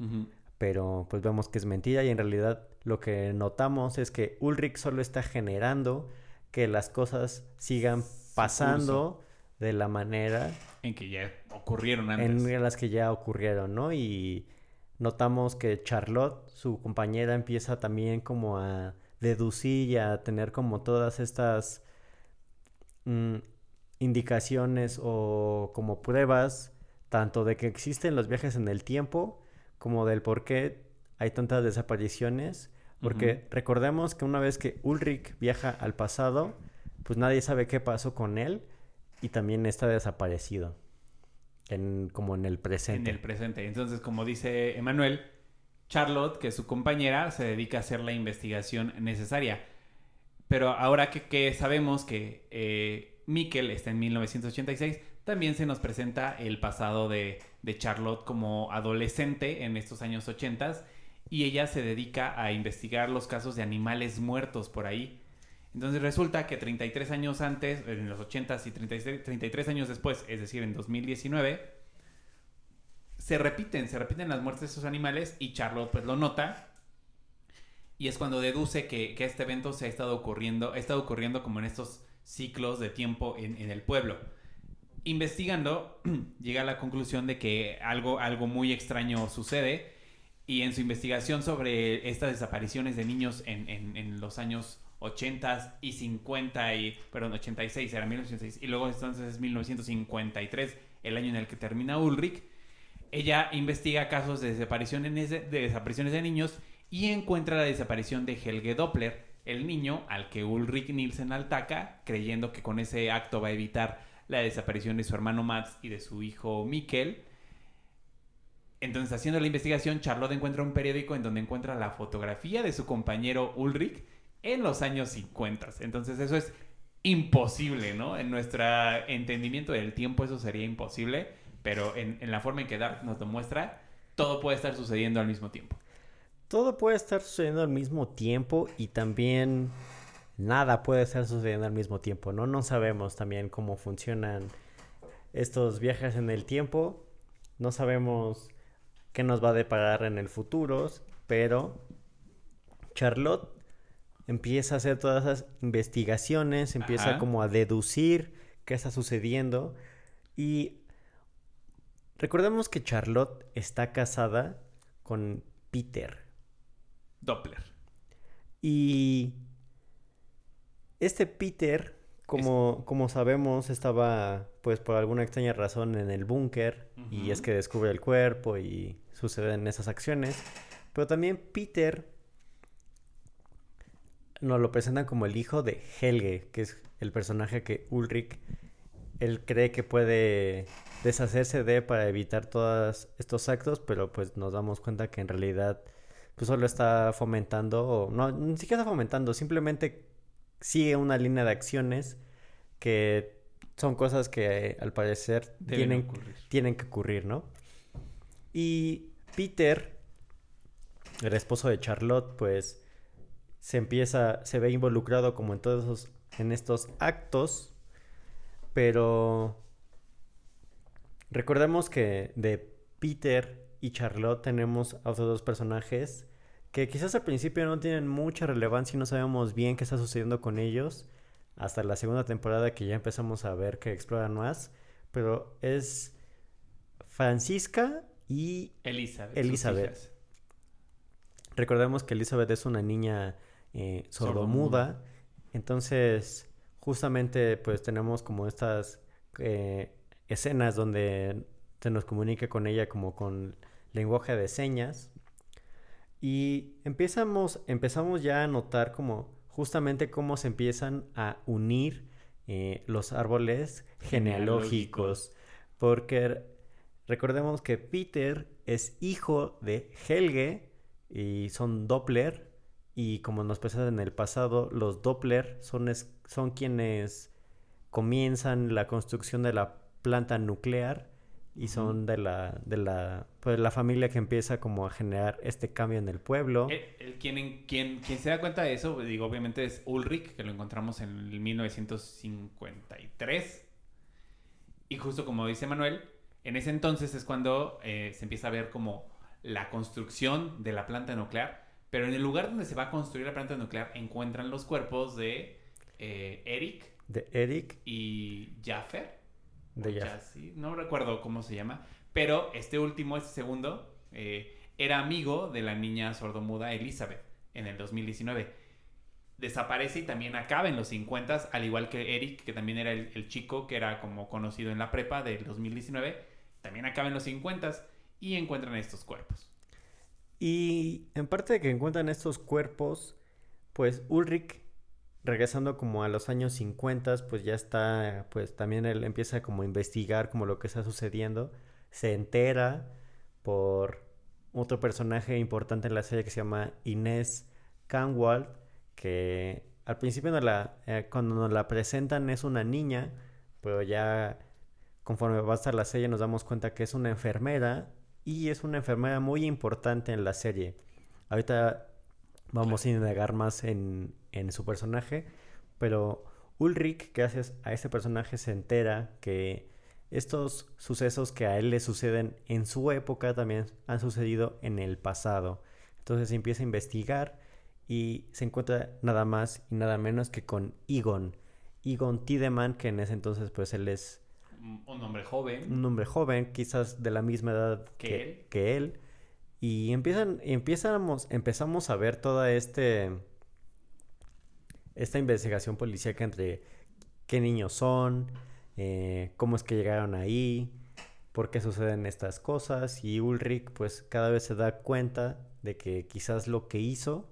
Pero pues vemos que es mentira y en realidad lo que notamos es que Ulrich solo está generando que las cosas sigan pasando de la manera en que ya ocurrieron antes. En las que ya ocurrieron, ¿no? Y notamos que Charlotte, su compañera, empieza también como a deducir y a tener como todas estas mm, indicaciones o como pruebas tanto de que existen los viajes en el tiempo como del por qué hay tantas desapariciones. Porque recordemos que una vez que Ulrich viaja al pasado, pues nadie sabe qué pasó con él y también está desaparecido. En, como en el presente. En el presente. Entonces, como dice Emanuel, Charlotte, que es su compañera, se dedica a hacer la investigación necesaria. Pero ahora que, sabemos que eh, Mikkel está en 1986, también se nos presenta el pasado de, Charlotte como adolescente en estos años 80 y ella se dedica a investigar los casos de animales muertos por ahí. Entonces resulta que 33 años antes, en los 80s y 33, años después, es decir, en 2019, se repiten, se repiten las muertes de esos animales y Charlotte pues lo nota. Y es cuando deduce que, este evento se ha estado ocurriendo, ha estado ocurriendo como en estos ciclos de tiempo en, en el pueblo. Investigando, llega a la conclusión de que algo, algo muy extraño sucede y en su investigación sobre estas desapariciones de niños en, los años 80 y 50 y, perdón, 86, era 1986, y luego entonces es 1953, el año en el que termina Ulrich, ella investiga casos de desapariciones de, niños y encuentra la desaparición de Helge Doppler, el niño al que Ulrich Nielsen ataca, creyendo que con ese acto va a evitar la desaparición de su hermano Max y de su hijo Mikkel. Entonces, haciendo la investigación, Charlotte encuentra un periódico en donde encuentra la fotografía de su compañero Ulrich en los años 50. Entonces, eso es imposible, ¿no? En nuestro entendimiento del tiempo eso sería imposible, pero en, la forma en que Dark nos lo muestra, todo puede estar sucediendo al mismo tiempo. Todo puede estar sucediendo al mismo tiempo y también nada puede estar sucediendo al mismo tiempo, ¿no? No sabemos también cómo funcionan estos viajes en el tiempo, no sabemos qué nos va a deparar en el futuro, pero Charlotte empieza a hacer todas esas investigaciones, empieza como a deducir qué está sucediendo. Y recordemos que Charlotte está casada con Peter. Doppler. Y este Peter, como, como sabemos, estaba pues por alguna extraña razón en el búnker y es que descubre el cuerpo y suceden esas acciones. Pero también Peter nos lo presentan como el hijo de Helge, que es el personaje que Ulrich él cree que puede deshacerse de para evitar todos estos actos, pero pues nos damos cuenta que en realidad pues solo está fomentando, no, ni siquiera está fomentando, simplemente sigue una línea de acciones que son cosas que al parecer tienen, tienen que ocurrir, ¿no? Y Peter, el esposo de Charlotte, pues se empieza, se ve involucrado como en todos esos, en estos actos, pero recordemos que de Peter y Charlotte tenemos a otros dos personajes que quizás al principio no tienen mucha relevancia y no sabemos bien qué está sucediendo con ellos hasta la segunda temporada que ya empezamos a ver que exploran más, pero es Francisca y Elizabeth. Elizabeth. Recordemos que Elizabeth es una niña eh, sordomuda, entonces justamente pues tenemos como estas eh, escenas donde se nos comunica con ella como con lenguaje de señas y empezamos, empezamos ya a notar como justamente cómo se empiezan a unir eh, los árboles genealógicos. Porque Recordemos que Peter es hijo de Helge y son Doppler. Y como nos pasaba en el pasado, los Doppler son, son quienes comienzan la construcción de la planta nuclear y son de la de la pues la familia que empieza como a generar este cambio en el pueblo. El, quien, quien, quien se da cuenta de eso, digo, obviamente es Ulrich, que lo encontramos en 1953. Y justo como dice Manuel, en ese entonces es cuando eh, se empieza a ver como la construcción de la planta nuclear, pero en el lugar donde se va a construir la planta nuclear encuentran los cuerpos de eh, Eric. De Eric. Y Jaffer de no recuerdo cómo se llama, pero este último, este segundo, eh, era amigo de la niña sordomuda Elizabeth en el 2019. Desaparece y también acaba en los 50, al igual que Eric, que también era el, chico que era como conocido en la prepa del 2019, también acaba en los 50 y encuentran estos cuerpos. Y en parte de que encuentran estos cuerpos, pues Ulrich regresando como a los años 50, pues ya está, pues también él empieza como a investigar como lo que está sucediendo, se entera por otro personaje importante en la serie que se llama Inés Canwald, que al principio no la, eh, cuando nos la presentan es una niña, pero ya conforme va a estar la serie nos damos cuenta que es una enfermera y es una enfermera muy importante en la serie. Ahorita vamos a indagar más en, en su personaje, pero Ulrich, gracias a ese personaje, se entera que estos sucesos que a él le suceden en su época también han sucedido en el pasado. Entonces empieza a investigar y se encuentra nada más y nada menos que con Egon. Egon Tiedemann, que en ese entonces pues él es... Un hombre joven. Un hombre joven, quizás de la misma edad que, que él. Y empiezan, empezamos, empezamos a ver toda este esta investigación policíaca entre qué niños son, eh, cómo es que llegaron ahí, por qué suceden estas cosas y Ulrich pues cada vez se da cuenta de que quizás lo que hizo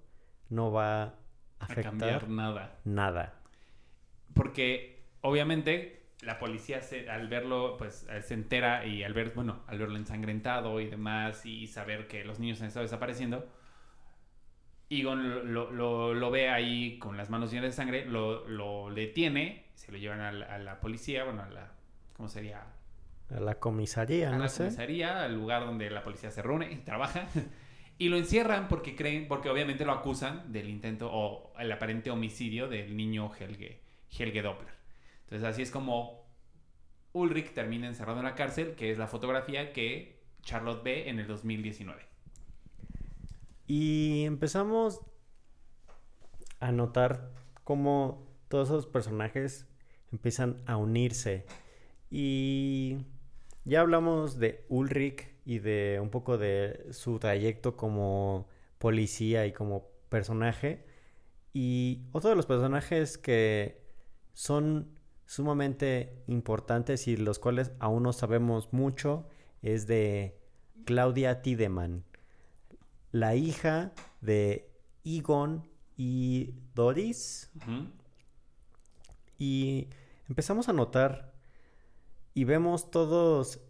no va a afectar a cambiar nada. Nada. Porque obviamente la policía al verlo pues se entera y al ver bueno al verlo ensangrentado y demás y saber que los niños han estado desapareciendo Egon lo, lo, ve ahí con las manos llenas de sangre, lo, lo detiene, se lo llevan a la, policía, bueno, a la, ¿cómo sería? A la comisaría, a la comisaría, al lugar donde la policía se reúne y trabaja. y lo encierran porque creen, porque obviamente lo acusan del intento o el aparente homicidio del niño Helge, Helge Doppler. Entonces así es como Ulrich termina encerrado en la cárcel, que es la fotografía que Charlotte ve en el 2019. Y empezamos a notar cómo todos esos personajes empiezan a unirse. Y ya hablamos de Ulrich y de un poco de su trayecto como policía y como personaje. Y otro de los personajes que son sumamente importantes y los cuales aún no sabemos mucho es de Claudia Tiedemann la hija de Egon y Doris. Y empezamos a notar y vemos todos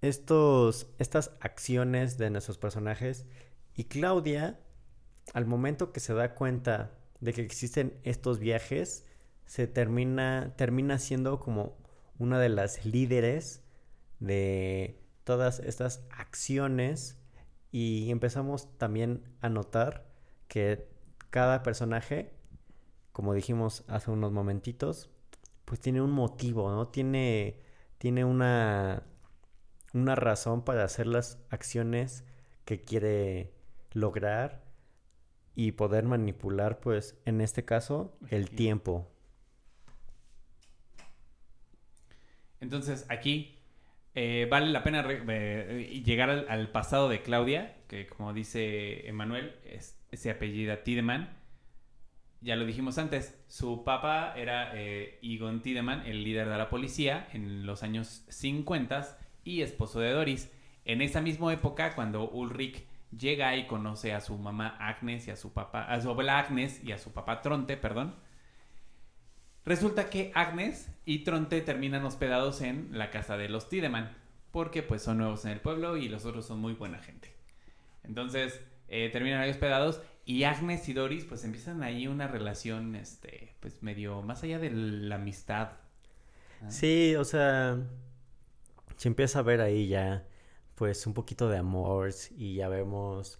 estos estas acciones de nuestros personajes y Claudia al momento que se da cuenta de que existen estos viajes se termina termina siendo como una de las líderes de todas estas acciones y empezamos también a notar que cada personaje, como dijimos hace unos momentitos, pues tiene un motivo, ¿no? Tiene, tiene una, una razón para hacer las acciones que quiere lograr y poder manipular, pues, en este caso, el tiempo. Entonces, aquí eh, vale la pena eh, llegar al, pasado de Claudia, que como dice Emanuel, es, ese apellido Tiedemann. Ya lo dijimos antes, su papá era eh, Egon Tiedemann, el líder de la policía en los años 50 y esposo de Doris. En esa misma época, cuando Ulrich llega y conoce a su mamá Agnes y a su papá, a su Agnes y a su papá Tronte, perdón, Resulta que Agnes y Tronte terminan hospedados en la casa de los Tiedemann. porque pues son nuevos en el pueblo y los otros son muy buena gente. Entonces eh, terminan ahí hospedados y Agnes y Doris pues empiezan ahí una relación, este, pues medio más allá de la amistad. Ah. Sí, o sea, se empieza a ver ahí ya pues un poquito de amor y ya vemos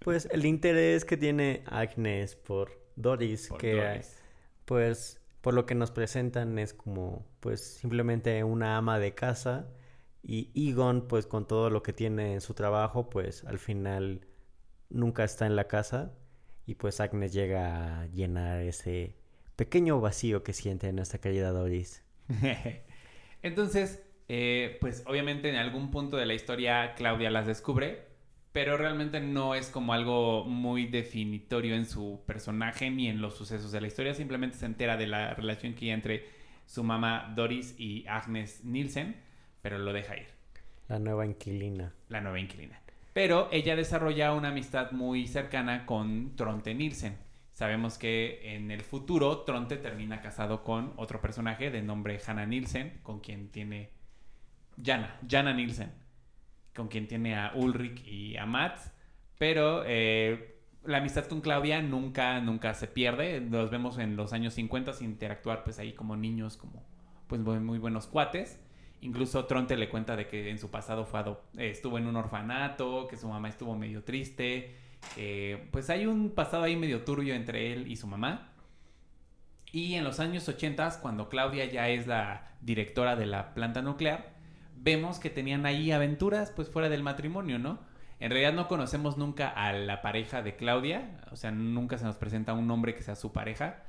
pues el interés que tiene Agnes por Doris, Por que Doris. pues por lo que nos presentan es como pues simplemente una ama de casa y Egon pues con todo lo que tiene en su trabajo pues al final nunca está en la casa y pues Agnes llega a llenar ese pequeño vacío que siente nuestra querida Doris. Entonces, eh, pues obviamente en algún punto de la historia Claudia las descubre, pero realmente no es como algo muy definitorio en su personaje ni en los sucesos de la historia, simplemente se entera de la relación que hay entre su mamá Doris y Agnes Nielsen, pero lo deja ir, La nueva inquilina. la nueva inquilina. Pero ella desarrolla una amistad muy cercana con Tronte Nielsen. Sabemos que en el futuro Tronte termina casado con otro personaje de nombre Hannah Nielsen, con quien tiene Jana, Jana Nielsen, con quien tiene a Ulrich y a Mats. Pero eh, la amistad con Claudia nunca, nunca se pierde. Los vemos en los años 50 interactuar pues ahí como niños, como pues muy, buenos cuates. Incluso Tronte le cuenta de que en su pasado estuvo en un orfanato, que su mamá estuvo medio triste. pues hay un pasado ahí medio turbio entre él y su mamá. Y en los años 80, cuando Claudia ya es la directora de la planta nuclear, vemos que tenían ahí aventuras pues fuera del matrimonio, ¿no? En realidad no conocemos nunca a la pareja de Claudia, o sea, nunca se nos presenta un hombre que sea su pareja,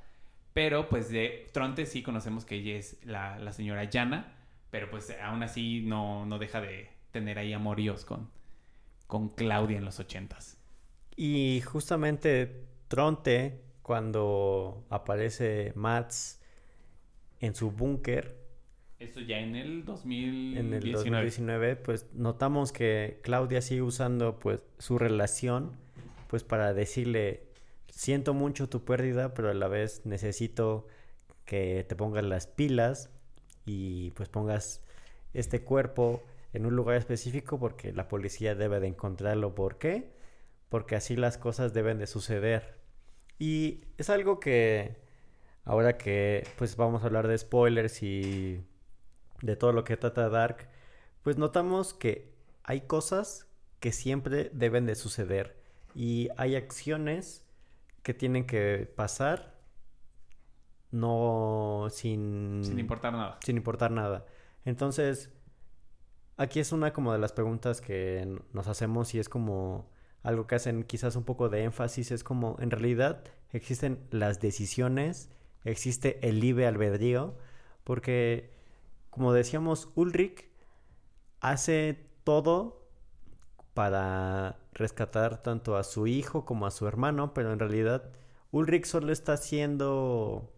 pero pues de Tronte sí conocemos que ella es la, la señora Yana, pero pues aún así no, no deja de tener ahí amoríos con, con Claudia en los ochentas. Y justamente Tronte, cuando aparece Mats en su búnker Eso ya en el 2019. en el 2019, pues notamos que Claudia sigue usando pues su relación pues para decirle siento mucho tu pérdida, pero a la vez necesito que te pongas las pilas y pues pongas este cuerpo en un lugar específico porque la policía debe de encontrarlo. ¿Por qué? Porque así las cosas deben de suceder. Y es algo que ahora que pues vamos a hablar de spoilers y de todo lo que trata Dark, pues notamos que hay cosas que siempre deben de suceder y hay acciones que tienen que pasar no sin Sin importar nada. sin importar nada. Entonces, aquí es una como de las preguntas que nos hacemos y es como algo que hacen quizás un poco de énfasis, es como en realidad existen las decisiones, existe el libre albedrío, porque como decíamos, Ulrich hace todo para rescatar tanto a su hijo como a su hermano, pero en realidad Ulrich solo está siendo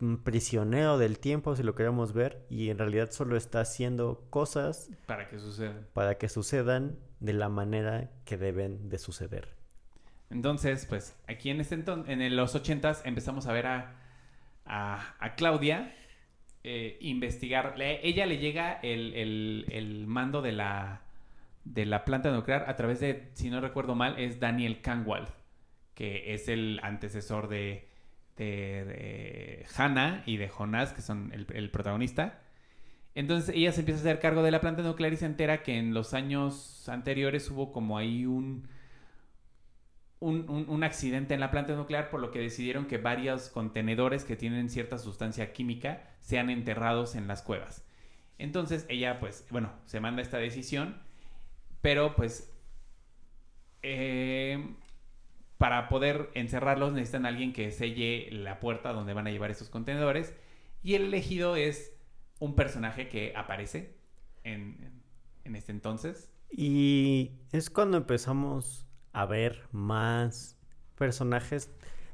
un prisionero del tiempo, si lo queremos ver, y en realidad solo está haciendo cosas Para que suceda. para que sucedan de la manera que deben de suceder. Entonces, pues aquí en este entonces, en los ochentas empezamos a ver a, a, a Claudia eh, investigar. Ella le llega el, el- el mando de la, de la planta nuclear a través de, si no recuerdo mal, es Daniel Canwald, que es el antecesor de, de, de Hannah y de Jonas, que son el, el protagonista. Entonces ella se empieza a hacer cargo de la planta nuclear y se entera que en los años anteriores hubo como ahí un, un, un- accidente en la planta nuclear, por lo que decidieron que varios contenedores que tienen cierta sustancia química sean enterrados en las cuevas. Entonces ella, pues, bueno, se manda esta decisión, pero pues eh, para poder encerrarlos necesitan a alguien que selle la puerta donde van a llevar esos contenedores. Y el elegido es un personaje que aparece en, en este entonces. Y es cuando empezamos a ver más personajes.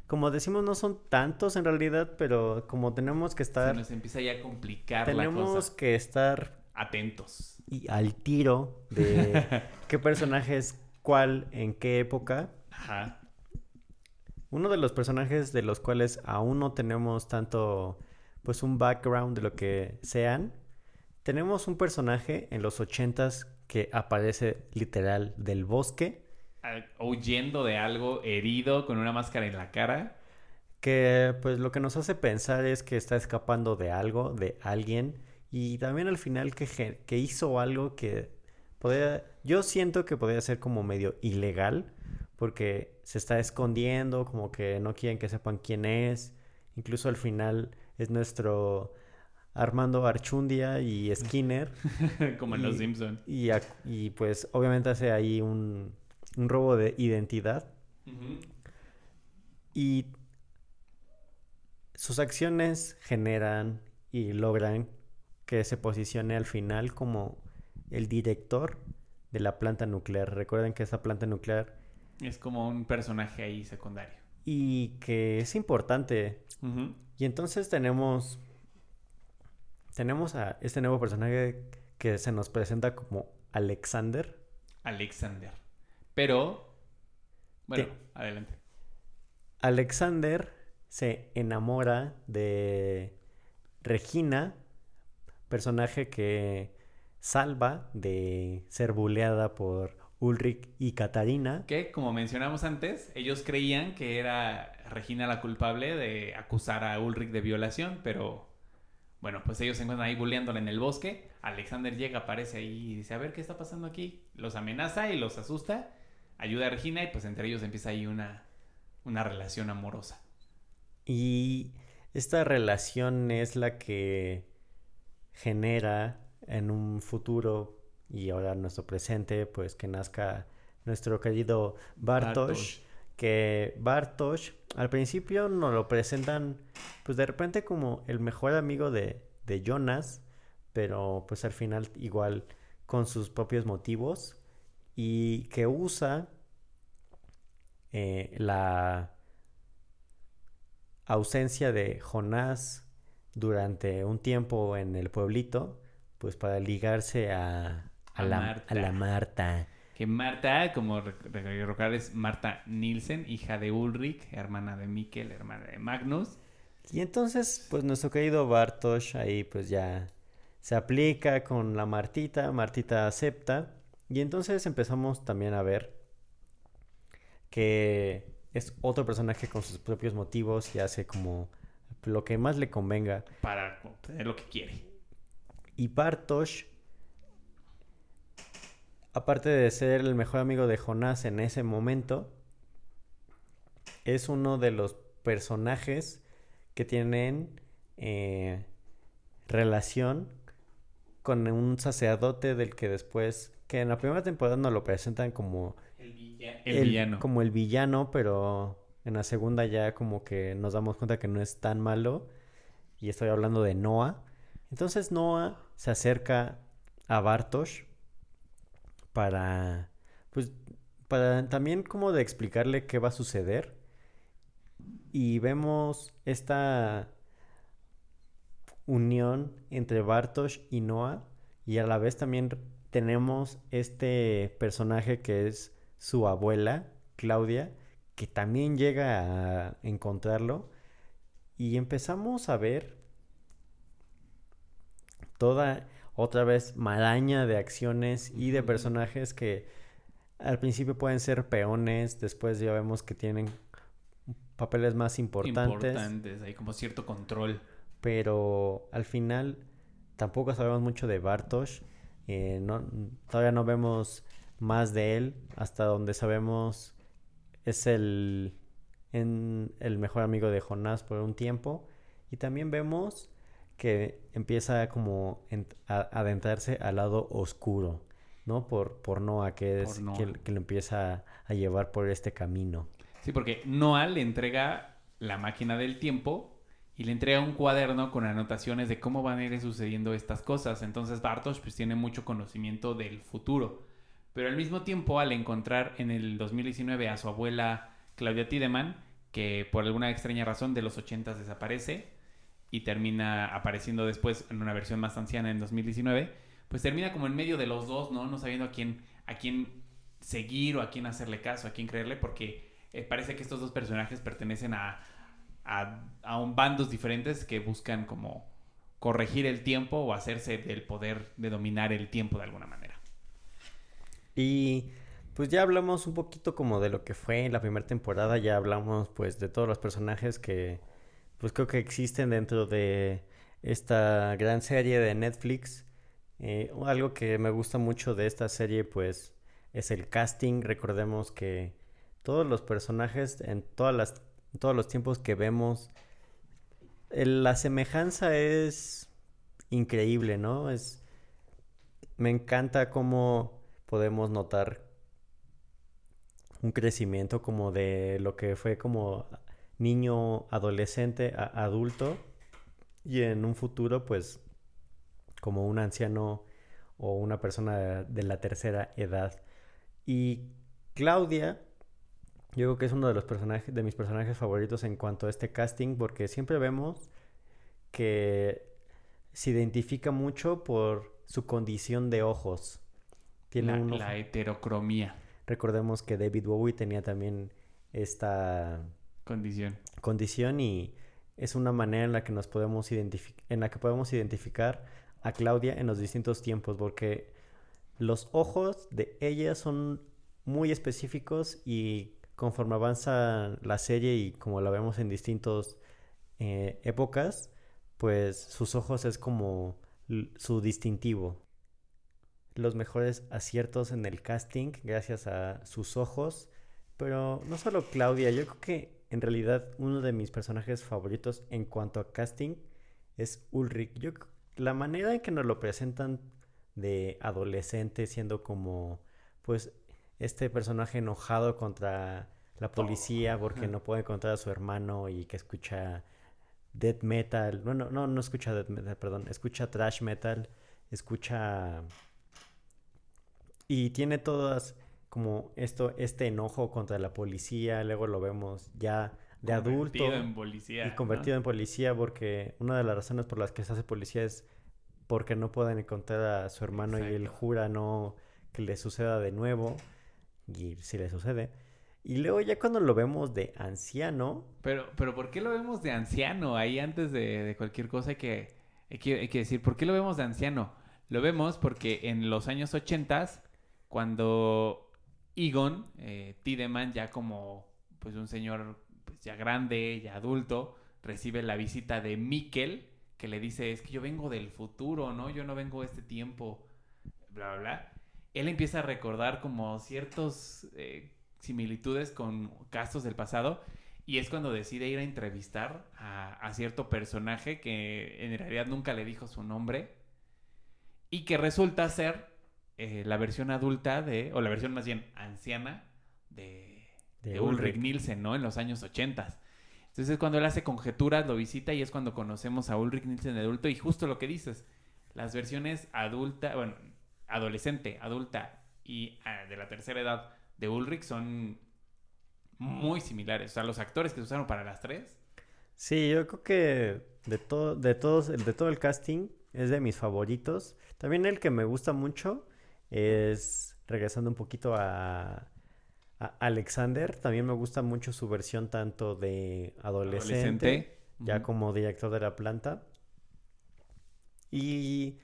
Como decimos, no son tantos en realidad, pero como tenemos que Se estar, nos empieza ya a complicar la tenemos cosa. que estar Atentos. y al tiro de qué personaje es cuál en qué época. Ajá. Uno de los personajes de los cuales aún no tenemos tanto, pues un background de lo que sean, tenemos un personaje en los ochentas que aparece literal del bosque. Huyendo de algo, herido, con una máscara en la cara. Que pues lo que nos hace pensar es que está escapando de algo, de alguien. Y también al final que, que hizo algo que podría... Yo siento que podría ser como medio ilegal. Porque se está escondiendo, como que no quieren que sepan quién es. Incluso al final es nuestro Armando Archundia y Skinner. Como en Los Simpsons. Y, y, pues obviamente hace ahí un, un robo de identidad. Y sus acciones generan y logran que se posicione al final como el director de la planta nuclear. Recuerden que esa planta nuclear... Es como un personaje ahí secundario. Y que es importante. Y entonces tenemos tenemos a este nuevo personaje que se nos presenta como Alexander. Alexander. Pero, bueno, adelante. Alexander se enamora de Regina, personaje que salva de ser buleada por Ulrich y Katarina. Que, como mencionamos antes, ellos creían que era Regina la culpable de acusar a Ulrich de violación, pero bueno, pues ellos se encuentran ahí bulleándola en el bosque. Alexander llega, aparece ahí y dice, a ver qué está pasando aquí. Los amenaza y los asusta. Ayuda a Regina y pues entre ellos empieza ahí una, una relación amorosa. Y esta relación es la que genera en un futuro y ahora en nuestro presente, pues que nazca nuestro querido Bartosz que Bartosz al principio nos lo presentan pues de repente como el mejor amigo de, Jonas, pero pues al final igual con sus propios motivos y que usa eh, la ausencia de Jonás durante un tiempo en el pueblito, pues para ligarse a, la, a la Marta que Marta, como recordar, es Marta Nielsen, hija de Ulrich, hermana de Mikkel, hermana de Magnus. Y entonces, pues nuestro querido Bartosz ahí pues ya se aplica con la Martita, Martita acepta. Y entonces empezamos también a ver que es otro personaje con sus propios motivos y hace como lo que más le convenga. Para obtener lo que quiere. Y Bartosz aparte de ser el mejor amigo de Jonás en ese momento, es uno de los personajes que tienen eh, relación con un sacerdote del que después, que en la primera temporada nos lo presentan como el, villano. Como el villano, pero en la segunda ya como que nos damos cuenta que no es tan malo. Y estoy hablando de Noah. Entonces Noah se acerca a Bartosz para, pues, para también como de explicarle qué va a suceder. Y vemos esta unión entre Bartosz y Noah y a la vez también tenemos este personaje que es su abuela, Claudia, que también llega a encontrarlo y empezamos a ver toda otra vez maraña de acciones y de personajes que al principio pueden ser peones, después ya vemos que tienen papeles más importantes. Importantes, hay como cierto control. Pero al final tampoco sabemos mucho de Bartosz. Eh, no, todavía no vemos más de él. Hasta donde sabemos es el, en, el mejor amigo de Jonás por un tiempo. Y también vemos que empieza como a adentrarse al lado oscuro, ¿no? Por, por Noah, que es Que, lo empieza a llevar por este camino. Sí, porque Noah le entrega la máquina del tiempo y le entrega un cuaderno con anotaciones de cómo van a ir sucediendo estas cosas. Entonces Bartosz pues tiene mucho conocimiento del futuro. Pero al mismo tiempo, al encontrar en el 2019 a su abuela Claudia Tiedemann, que por alguna extraña razón de los 80 desaparece, y termina apareciendo después en una versión más anciana en 2019, pues termina como en medio de los dos, ¿no? No sabiendo a quién, a quién seguir o a quién hacerle caso, a quién creerle, porque eh, parece que estos dos personajes pertenecen a, a, a un bandos diferentes que buscan como corregir el tiempo o hacerse del poder de dominar el tiempo de alguna manera. Y pues ya hablamos un poquito como de lo que fue en la primera temporada, ya hablamos pues de todos los personajes que pues creo que existen dentro de esta gran serie de Netflix. Eh, algo que me gusta mucho de esta serie pues es el casting. Recordemos que todos los personajes en todas las todos los tiempos que vemos la semejanza es increíble, ¿no? Es me encanta cómo podemos notar un crecimiento como de lo que fue como niño, adolescente, adulto y en un futuro pues como un anciano o una persona de la tercera edad. Y Claudia, yo creo que es uno de los personajes, de mis personajes favoritos en cuanto a este casting, porque siempre vemos que se identifica mucho por su condición de ojos. Tiene la, la heterocromía. Recordemos que David Bowie tenía también esta condición. Condición y es una manera en la que nos podemos identificar, en la que podemos identificar a Claudia en los distintos tiempos, porque los ojos de ella son muy específicos y conforme avanza la serie y como la vemos en distintas eh, épocas, pues sus ojos es como su distintivo. Los mejores aciertos en el casting gracias a sus ojos, pero no solo Claudia, yo creo que en realidad uno de mis personajes favoritos en cuanto a casting es Ulrich. Yo, la manera en que nos lo presentan de adolescente siendo como pues este personaje enojado contra la policía porque no puede encontrar a su hermano y que escucha death metal, bueno, no, no escucha death metal, perdón, escucha trash metal, escucha y tiene todas como esto, este enojo contra la policía, luego lo vemos ya de adulto. en policía. Y convertido en policía porque una de las razones por las que se hace policía es porque no pueden encontrar a su hermano y él jura no que le suceda de nuevo. Y si le sucede. Y luego ya cuando lo vemos de anciano. Pero, pero ¿por qué lo vemos de anciano? Ahí antes de, cualquier cosa hay que, hay que, hay que decir, ¿por qué lo vemos de anciano? Lo vemos porque en los años ochentas, cuando Egon eh, Tideman, ya como pues un señor pues, ya grande, ya adulto, recibe la visita de Mikkel, que le dice, es que yo vengo del futuro, ¿no? Yo no vengo de este tiempo, bla, bla, bla. Él empieza a recordar como ciertas eh, similitudes con casos del pasado y es cuando decide ir a entrevistar a, cierto personaje que en realidad nunca le dijo su nombre y que resulta ser eh, la versión adulta de, o la versión más bien anciana de, Ulrich. Nielsen, ¿no? En los años 80. Entonces cuando él hace conjeturas, lo visita y es cuando conocemos a Ulrich Nielsen adulto y justo lo que dices, las versiones adulta, bueno, adolescente, adulta y ah, de la tercera edad de Ulrich son muy similares. O sea, los actores que se usaron para las tres. Sí, yo creo que de todo, de todos, de todo el casting es de mis favoritos. También el que me gusta mucho es regresando un poquito a, Alexander. También me gusta mucho su versión tanto de adolescente, ya como director de la planta. Y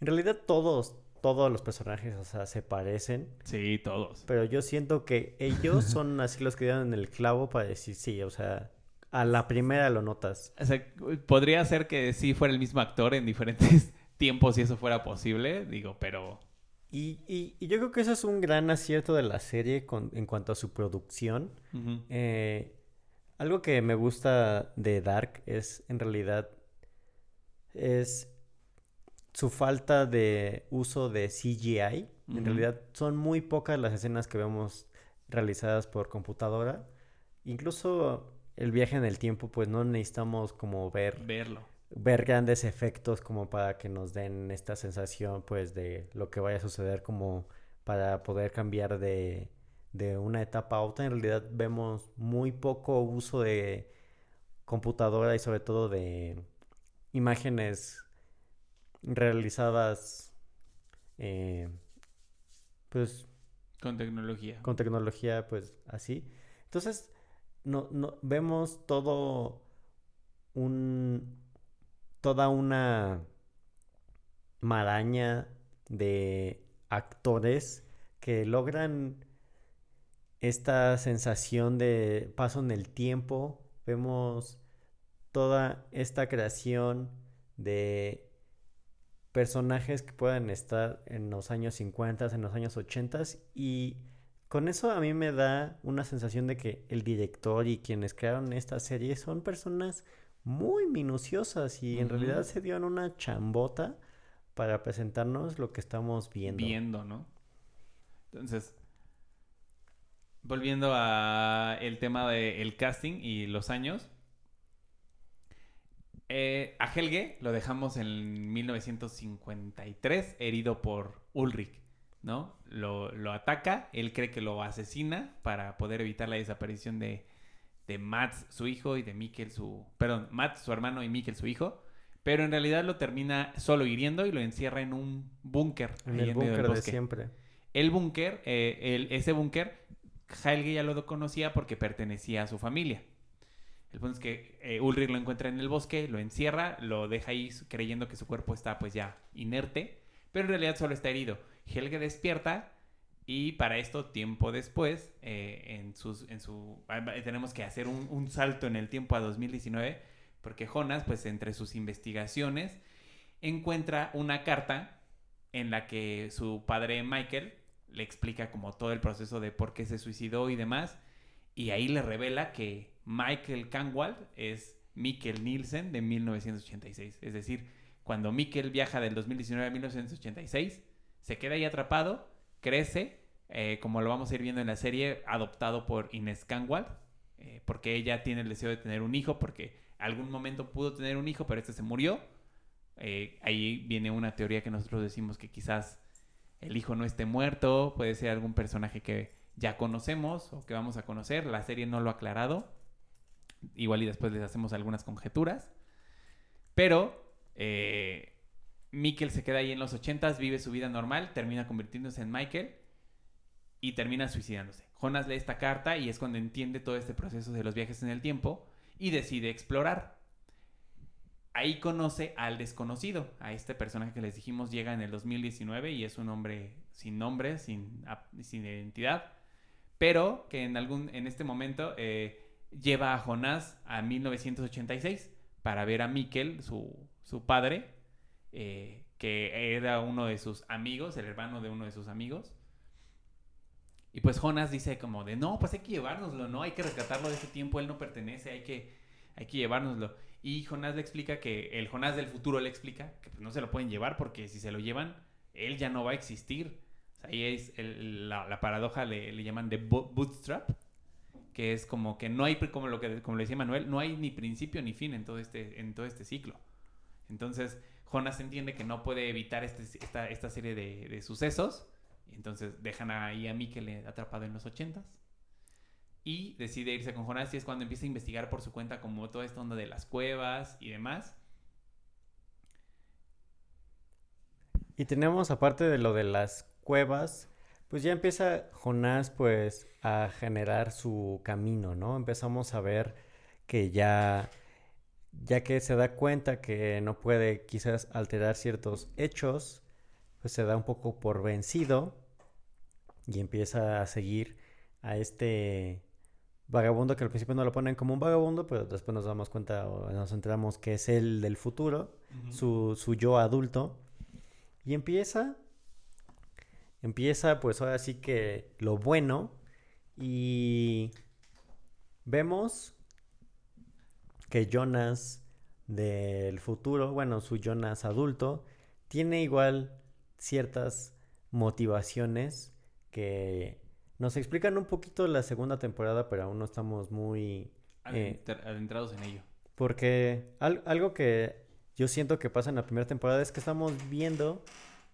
en realidad todos, todos los personajes, o sea, se parecen. Sí, todos. Pero yo siento que ellos son así los que dieron en el clavo para decir sí, o sea, a la primera lo notas. O sea, podría ser que sí fuera el mismo actor en diferentes tiempos si eso fuera posible, digo, pero y, y, yo creo que eso es un gran acierto de la serie en cuanto a su producción. Eh, algo que me gusta de Dark es, en realidad, es su falta de uso de CGI. En realidad, son muy pocas las escenas que vemos realizadas por computadora. Incluso el viaje en el tiempo, pues no necesitamos como ver... Verlo ver grandes efectos como para que nos den esta sensación pues de lo que vaya a suceder como para poder cambiar de, de una etapa a otra. En realidad vemos muy poco uso de computadora y sobre todo de imágenes realizadas eh, pues con tecnología con tecnología pues así entonces no, no vemos todo un toda una maraña de actores que logran esta sensación de paso en el tiempo. Vemos toda esta creación de personajes que puedan estar en los años 50, en los años 80 y con eso a mí me da una sensación de que el director y quienes crearon esta serie son personas muy minuciosas y en realidad se dieron una chambota para presentarnos lo que estamos viendo. Viendo, ¿no? Entonces, volviendo a el tema del casting y los años. Eh, a Helge lo dejamos en 1953, herido por Ulrich, ¿no? Lo, lo, ataca, él cree que lo asesina para poder evitar la desaparición de, de Mats, su hijo, y de Mikkel, su... Perdón, Mats, su hermano, y Mikkel, su hijo. Pero en realidad lo termina solo hiriendo y lo encierra en un búnker. En el búnker de siempre. El búnker, eh, ese búnker, Helge ya lo conocía porque pertenecía a su familia. El punto es que eh, Ulrich lo encuentra en el bosque, lo encierra, lo deja ahí creyendo que su cuerpo está pues ya inerte, pero en realidad solo está herido. Helge despierta y para esto, tiempo después, eh, en, sus, en su, tenemos que hacer un, un, salto en el tiempo a 2019, porque Jonas, pues entre sus investigaciones, encuentra una carta en la que su padre Michael le explica como todo el proceso de por qué se suicidó y demás, y ahí le revela que Michael Kangwald es Mikkel Nielsen de 1986. Es decir, cuando Mikkel viaja del 2019 a 1986, se queda ahí atrapado, crece, eh, como lo vamos a ir viendo en la serie, adoptado por Inés Kangwald, eh, porque ella tiene el deseo de tener un hijo, porque algún momento pudo tener un hijo, pero este se murió. Eh, ahí viene una teoría que nosotros decimos que quizás el hijo no esté muerto, puede ser algún personaje que ya conocemos o que vamos a conocer, la serie no lo ha aclarado. Igual y después les hacemos algunas conjeturas. Pero eh, Mikkel se queda ahí en los 80 vive su vida normal, termina convirtiéndose en Michael y termina suicidándose. Jonas lee esta carta y es cuando entiende todo este proceso de los viajes en el tiempo y decide explorar. Ahí conoce al desconocido, a este personaje que les dijimos llega en el 2019 y es un hombre sin nombre, sin, sin identidad, pero que en, algún, en este momento eh, lleva a Jonás a 1986 para ver a Mikkel, su, su padre, eh, que era uno de sus amigos, el hermano de uno de sus amigos. Y pues Jonas dice como de, no, pues hay que llevárnoslo, ¿no? Hay que rescatarlo de ese tiempo, él no pertenece, hay que, hay que llevárnoslo. Y Jonás le explica que, el Jonás del futuro le explica que pues, no se lo pueden llevar porque si se lo llevan, él ya no va a existir. ahí es la, paradoja, le, le llaman de bootstrap que es como que no hay, como lo que como le decía Manuel, no hay ni principio ni fin en todo este, en todo este ciclo. Entonces, Jonas entiende que no puede evitar este, esta, esta, serie de, de, sucesos. Y entonces dejan ahí a Mikkel atrapado en los ochentas. Y decide irse con Jonas y es cuando empieza a investigar por su cuenta como toda esta onda de las cuevas y demás. Y tenemos, aparte de lo de las cuevas, pues ya empieza Jonás pues a generar su camino, ¿no? Empezamos a ver que ya, ya que se da cuenta que no puede quizás alterar ciertos hechos, pues se da un poco por vencido y empieza a seguir a este vagabundo que al principio no lo ponen como un vagabundo, pero después nos damos cuenta o nos enteramos que es el del futuro, su, su yo adulto, y empieza empieza pues ahora sí que lo bueno y vemos que Jonas del futuro, bueno, su Jonas adulto, tiene igual ciertas motivaciones que nos explican un poquito la segunda temporada, pero aún no estamos muy eh, adentrados en ello. Porque algo que yo siento que pasa en la primera temporada es que estamos viendo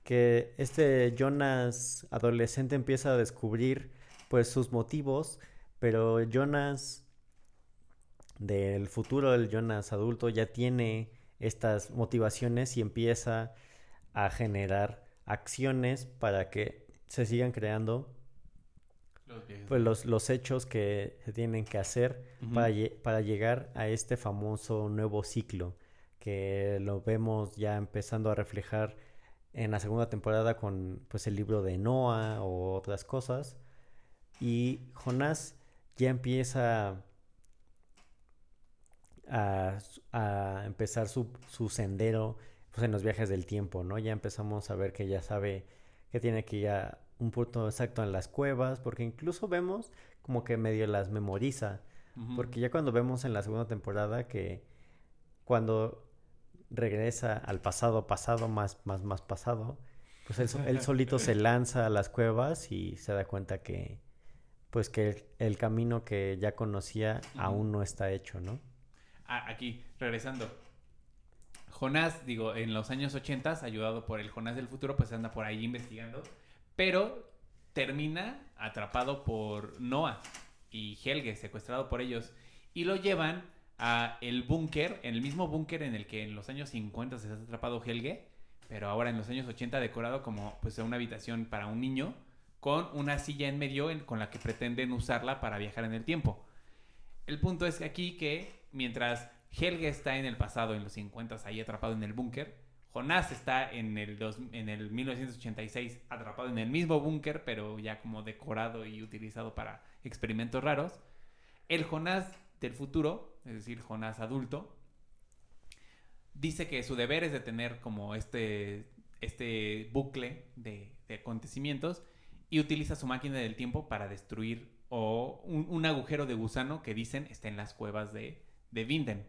que este Jonas adolescente empieza a descubrir pues sus motivos, pero Jonas del futuro, el Jonas adulto, ya tiene estas motivaciones y empieza a generar acciones para que se sigan creando los, pues, los, hechos que se tienen que hacer para, para llegar a este famoso nuevo ciclo que lo vemos ya empezando a reflejar en la segunda temporada con pues el libro de Noah o otras cosas. Y Jonás ya empieza a, a empezar su, su sendero pues, en los viajes del tiempo, ¿no? Ya empezamos a ver que ya sabe que tiene que ir a un punto exacto en las cuevas, porque incluso vemos como que medio las memoriza, porque ya cuando vemos en la segunda temporada que cuando regresa al pasado, pasado, más, más, más pasado, pues él, él solito se lanza a las cuevas y se da cuenta que, pues que el, el camino que ya conocía aún no está hecho, ¿no? Ah, aquí, regresando. Jonás, digo, en los años 80, ayudado por el Jonás del futuro, pues anda por ahí investigando, pero termina atrapado por Noah y Helge, secuestrado por ellos, y lo llevan a el búnker, en el mismo búnker en el que en los años 50 se ha atrapado Helge, pero ahora en los años 80 decorado como pues una habitación para un niño con una silla en medio con la que pretenden usarla para viajar en el tiempo. El punto es que aquí que mientras Helge está en el pasado, en los 50, ahí atrapado en el búnker, Jonás está en el, dos- en el 1986 atrapado en el mismo búnker, pero ya como decorado y utilizado para experimentos raros. El Jonás del futuro, es decir, Jonás adulto, dice que su deber es de tener como este, este bucle de, acontecimientos y utiliza su máquina del tiempo para destruir o un, un agujero de gusano que dicen está en las cuevas de, de Vinden.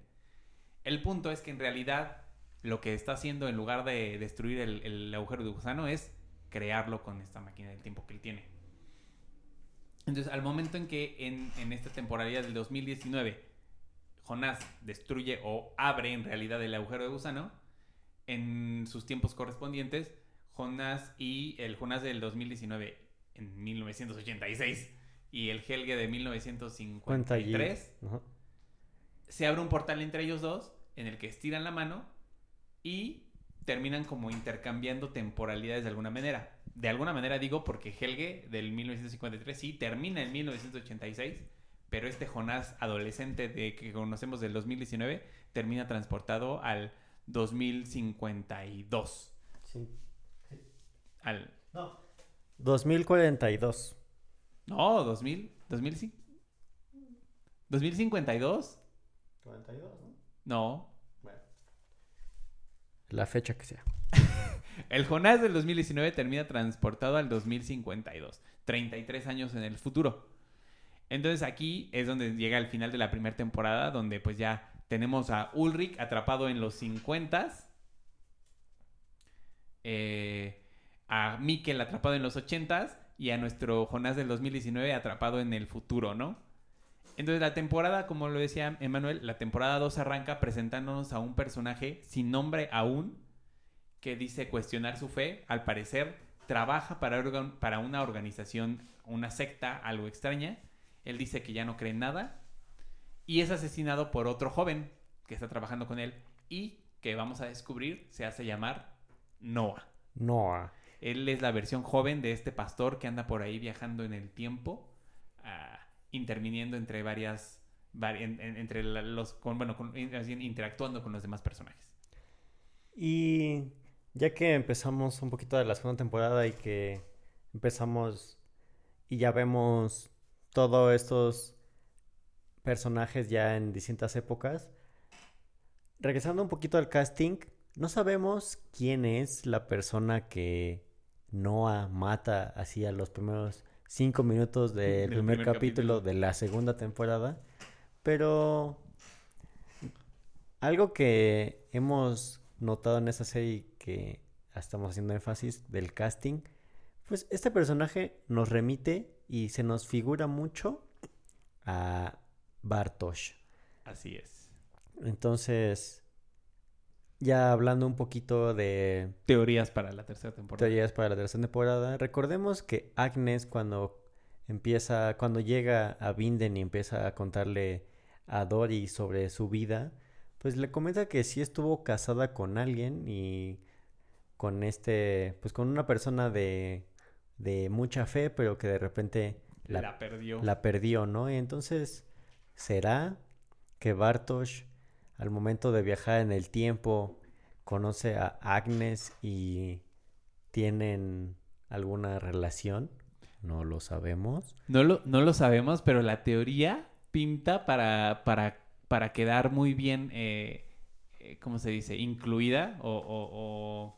El punto es que en realidad lo que está haciendo en lugar de destruir el, el agujero de gusano es crearlo con esta máquina del tiempo que él tiene. Entonces, al momento en que en, en esta temporalidad del 2019 Jonás destruye o abre en realidad el agujero de gusano, en sus tiempos correspondientes, Jonás y el Jonás del 2019 en 1986 y el Helge de Cuenta allí. 1953 Ajá. se abre un portal entre ellos dos en el que estiran la mano y terminan como intercambiando temporalidades de alguna manera. De alguna manera digo porque Helge del 1953 sí termina en 1986, pero este Jonás adolescente de que conocemos del 2019 termina transportado al 2052. Sí. Al No. 2042. no, 2000, 2000 sí. 2052? 42, ¿no? No, La fecha que sea. El Jonás del 2019 termina transportado al 2052, 33 años en el futuro. Entonces aquí es donde llega el final de la primera temporada, donde pues ya tenemos a Ulrich atrapado en los 50, eh, a Mikkel atrapado en los 80 y a nuestro Jonás del 2019 atrapado en el futuro, ¿no? Entonces la temporada, como lo decía Emanuel, la temporada 2 arranca presentándonos a un personaje sin nombre aún, que dice cuestionar su fe, al parecer trabaja para, una organización, una secta, algo extraña. Él dice que ya no cree en nada y es asesinado por otro joven que está trabajando con él y que vamos a descubrir se hace llamar Noah. Noah. Él es la versión joven de este pastor que anda por ahí viajando en el tiempo, ah, interviniendo entre varias, vari- en- en- entre los, con, bueno, con- interactuando con los demás personajes. Y ya que empezamos un poquito de la segunda temporada y que empezamos y ya vemos todos estos personajes ya en distintas épocas, regresando un poquito al casting, no sabemos quién es la persona que Noah mata así a los primeros cinco minutos del primer, primer capítulo capítulo. de la segunda temporada, pero algo que hemos notado en esa serie que estamos haciendo énfasis del casting, pues este personaje nos remite y se nos figura mucho a Bartosz. Así es. Entonces, ya hablando un poquito de Teorías para la tercera temporada. teorías para la tercera temporada, recordemos que Agnes cuando empieza, cuando llega a Vinden y empieza a contarle a Dory sobre su vida, pues le comenta que sí estuvo casada con alguien y con este, pues con una persona de, de mucha fe, pero que de repente La, la, perdió. la perdió, ¿no? Y entonces, ¿será que Bartosz al momento de viajar en el tiempo conoce a Agnes y tienen alguna relación. No lo sabemos. No lo, no lo sabemos, pero la teoría pinta para, para, para quedar muy bien, eh, eh, ¿cómo se dice? Incluida o, o- o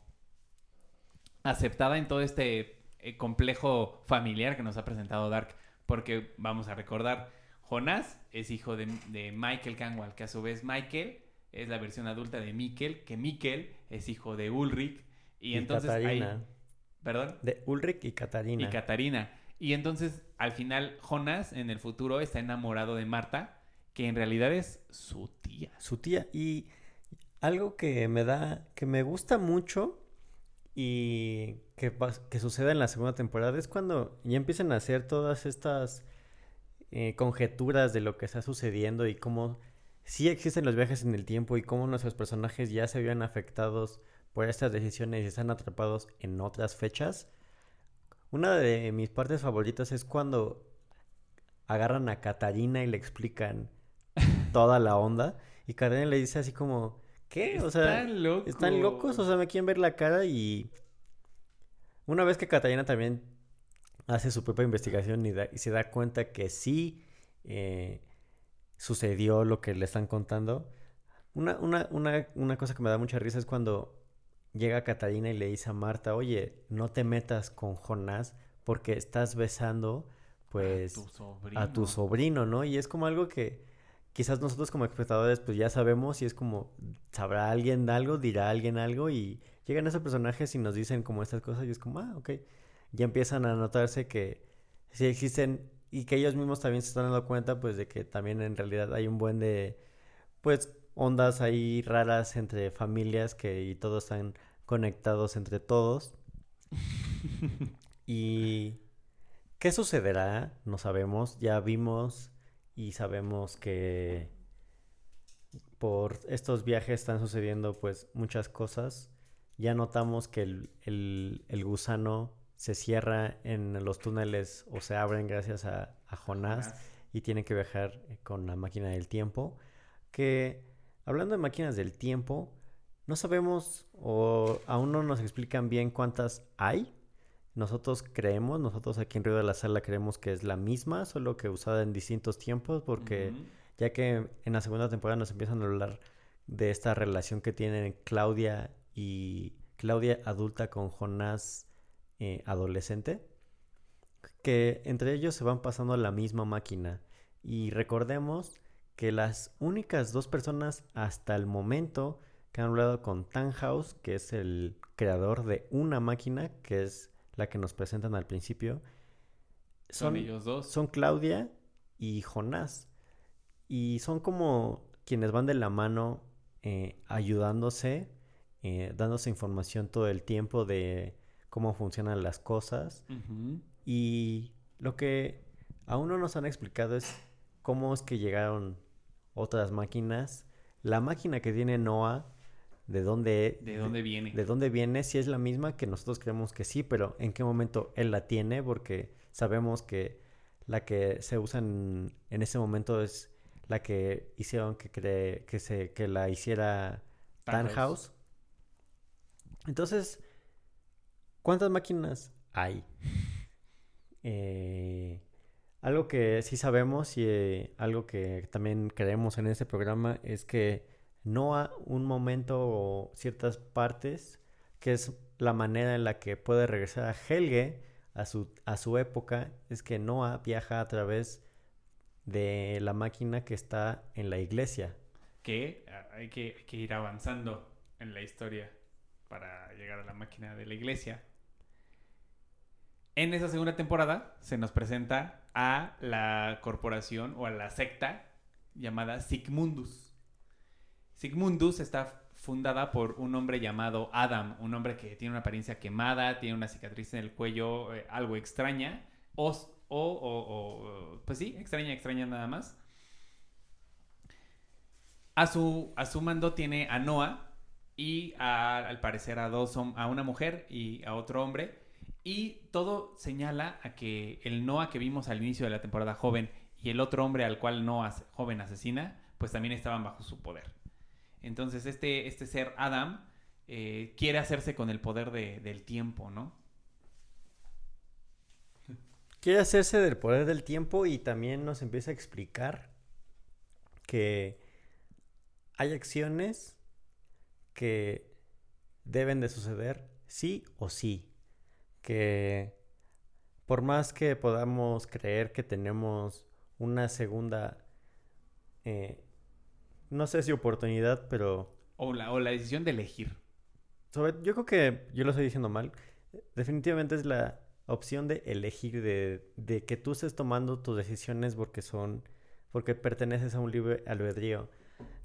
aceptada en todo este eh, complejo familiar que nos ha presentado Dark. Porque vamos a recordar, Jonás es hijo de, de Michael Canwall, que a su vez Michael es la versión adulta de Mikkel, que Mikkel es hijo de Ulrich. Y, entonces. Catarina. ¿Perdón? De Ulrich y Catarina. y Catarina. Y entonces, al final, Jonas en el futuro está enamorado de Marta, que en realidad es su tía. su tía. Y algo que me da, que me gusta mucho y que, que sucede en la segunda temporada es cuando ya empiezan a hacer todas estas eh, conjeturas de lo que está sucediendo y cómo sí existen los viajes en el tiempo y cómo nuestros personajes ya se habían afectados por estas decisiones y están atrapados en otras fechas. Una de mis partes favoritas es cuando agarran a Catarina y le explican toda la onda y Catarina le dice así como, ¿qué? O sea, Están locos. ¿están locos? O sea, me quieren ver la cara y una vez que Catarina también hace su propia investigación y, da- y se da cuenta que sí eh, sucedió lo que le están contando, una, una, una, una cosa que me da mucha risa es cuando llega Catarina y le dice a Marta, oye, no te metas con Jonás porque estás besando pues tu sobrino. a tu sobrino, ¿no? Y es como algo que quizás nosotros como espectadores pues ya sabemos y es como, ¿sabrá alguien algo? ¿Dirá alguien algo? Y llegan esos personajes y nos dicen como estas cosas y es como, ah, ok. Ya empiezan a notarse que sí existen y que ellos mismos también se están dando cuenta pues de que también en realidad hay un buen de, pues, ondas ahí raras entre familias que y todos están conectados entre todos. Y ¿Qué sucederá? No sabemos. Ya vimos y sabemos que por estos viajes están sucediendo pues muchas cosas. Ya notamos que el, el- el gusano se cierra en los túneles o se abren gracias a, a Jonás y tiene que viajar con la máquina del tiempo. Que hablando de máquinas del tiempo, no sabemos o aún no nos explican bien cuántas hay. Nosotros creemos, nosotros aquí en Río de la Sala creemos que es la misma, solo que usada en distintos tiempos, porque ya que en la segunda temporada nos empiezan a hablar de esta relación que tienen Claudia y Claudia adulta con Jonás eh, adolescente, que entre ellos se van pasando la misma máquina. Y recordemos que las únicas dos personas hasta el momento que han hablado con Tannhaus, que es el creador de una máquina, que es la que nos presentan al principio, Son, ellos dos. son Claudia y Jonás. Y son como quienes van de la mano eh, ayudándose, eh, dándose información todo el tiempo de cómo funcionan las cosas. Y lo que aún no nos han explicado es cómo es que llegaron otras máquinas. La máquina que tiene Noah, de dónde, ¿De dónde viene? de dónde viene, si es la misma que nosotros creemos que sí, pero en qué momento él la tiene, porque sabemos que la que se usa en, en ese momento es la que hicieron que, cre- que, se, que la hiciera Tannhaus. Entonces, ¿cuántas máquinas hay? Eh, algo que sí sabemos y eh, algo que también creemos en este programa es que no a un momento o ciertas partes, que es la manera en la que puede regresar a Helge a su, a su época, es que Noah viaja a través de la máquina que está en la iglesia. Que, hay que ir avanzando en la historia para llegar a la máquina de la iglesia. En esa segunda temporada se nos presenta a la corporación o a la secta llamada Sigmundus. Sigmundus está fundada por un hombre llamado Adam, un hombre que tiene una apariencia quemada, tiene una cicatriz en el cuello, eh, algo extraña, o, o, o- pues sí, extraña, extraña nada más. A su, a su mando tiene a Noah y al parecer a dos a una mujer y a otro hombre. Y todo señala a que el Noah que vimos al inicio de la temporada joven y el otro hombre al cual Noah joven asesina, pues también estaban bajo su poder. Entonces este, este ser Adam eh, quiere hacerse con el poder de- del tiempo, ¿no? Quiere hacerse del poder del tiempo y también nos empieza a explicar que hay acciones que deben de suceder sí o sí. Que por más que podamos creer que tenemos una segunda, eh, no sé si oportunidad, pero O la, o la decisión de elegir. sobre- yo creo que yo lo estoy diciendo mal. Definitivamente es la opción de elegir, de, de que tú estés tomando tus decisiones porque son, porque perteneces a un libre albedrío.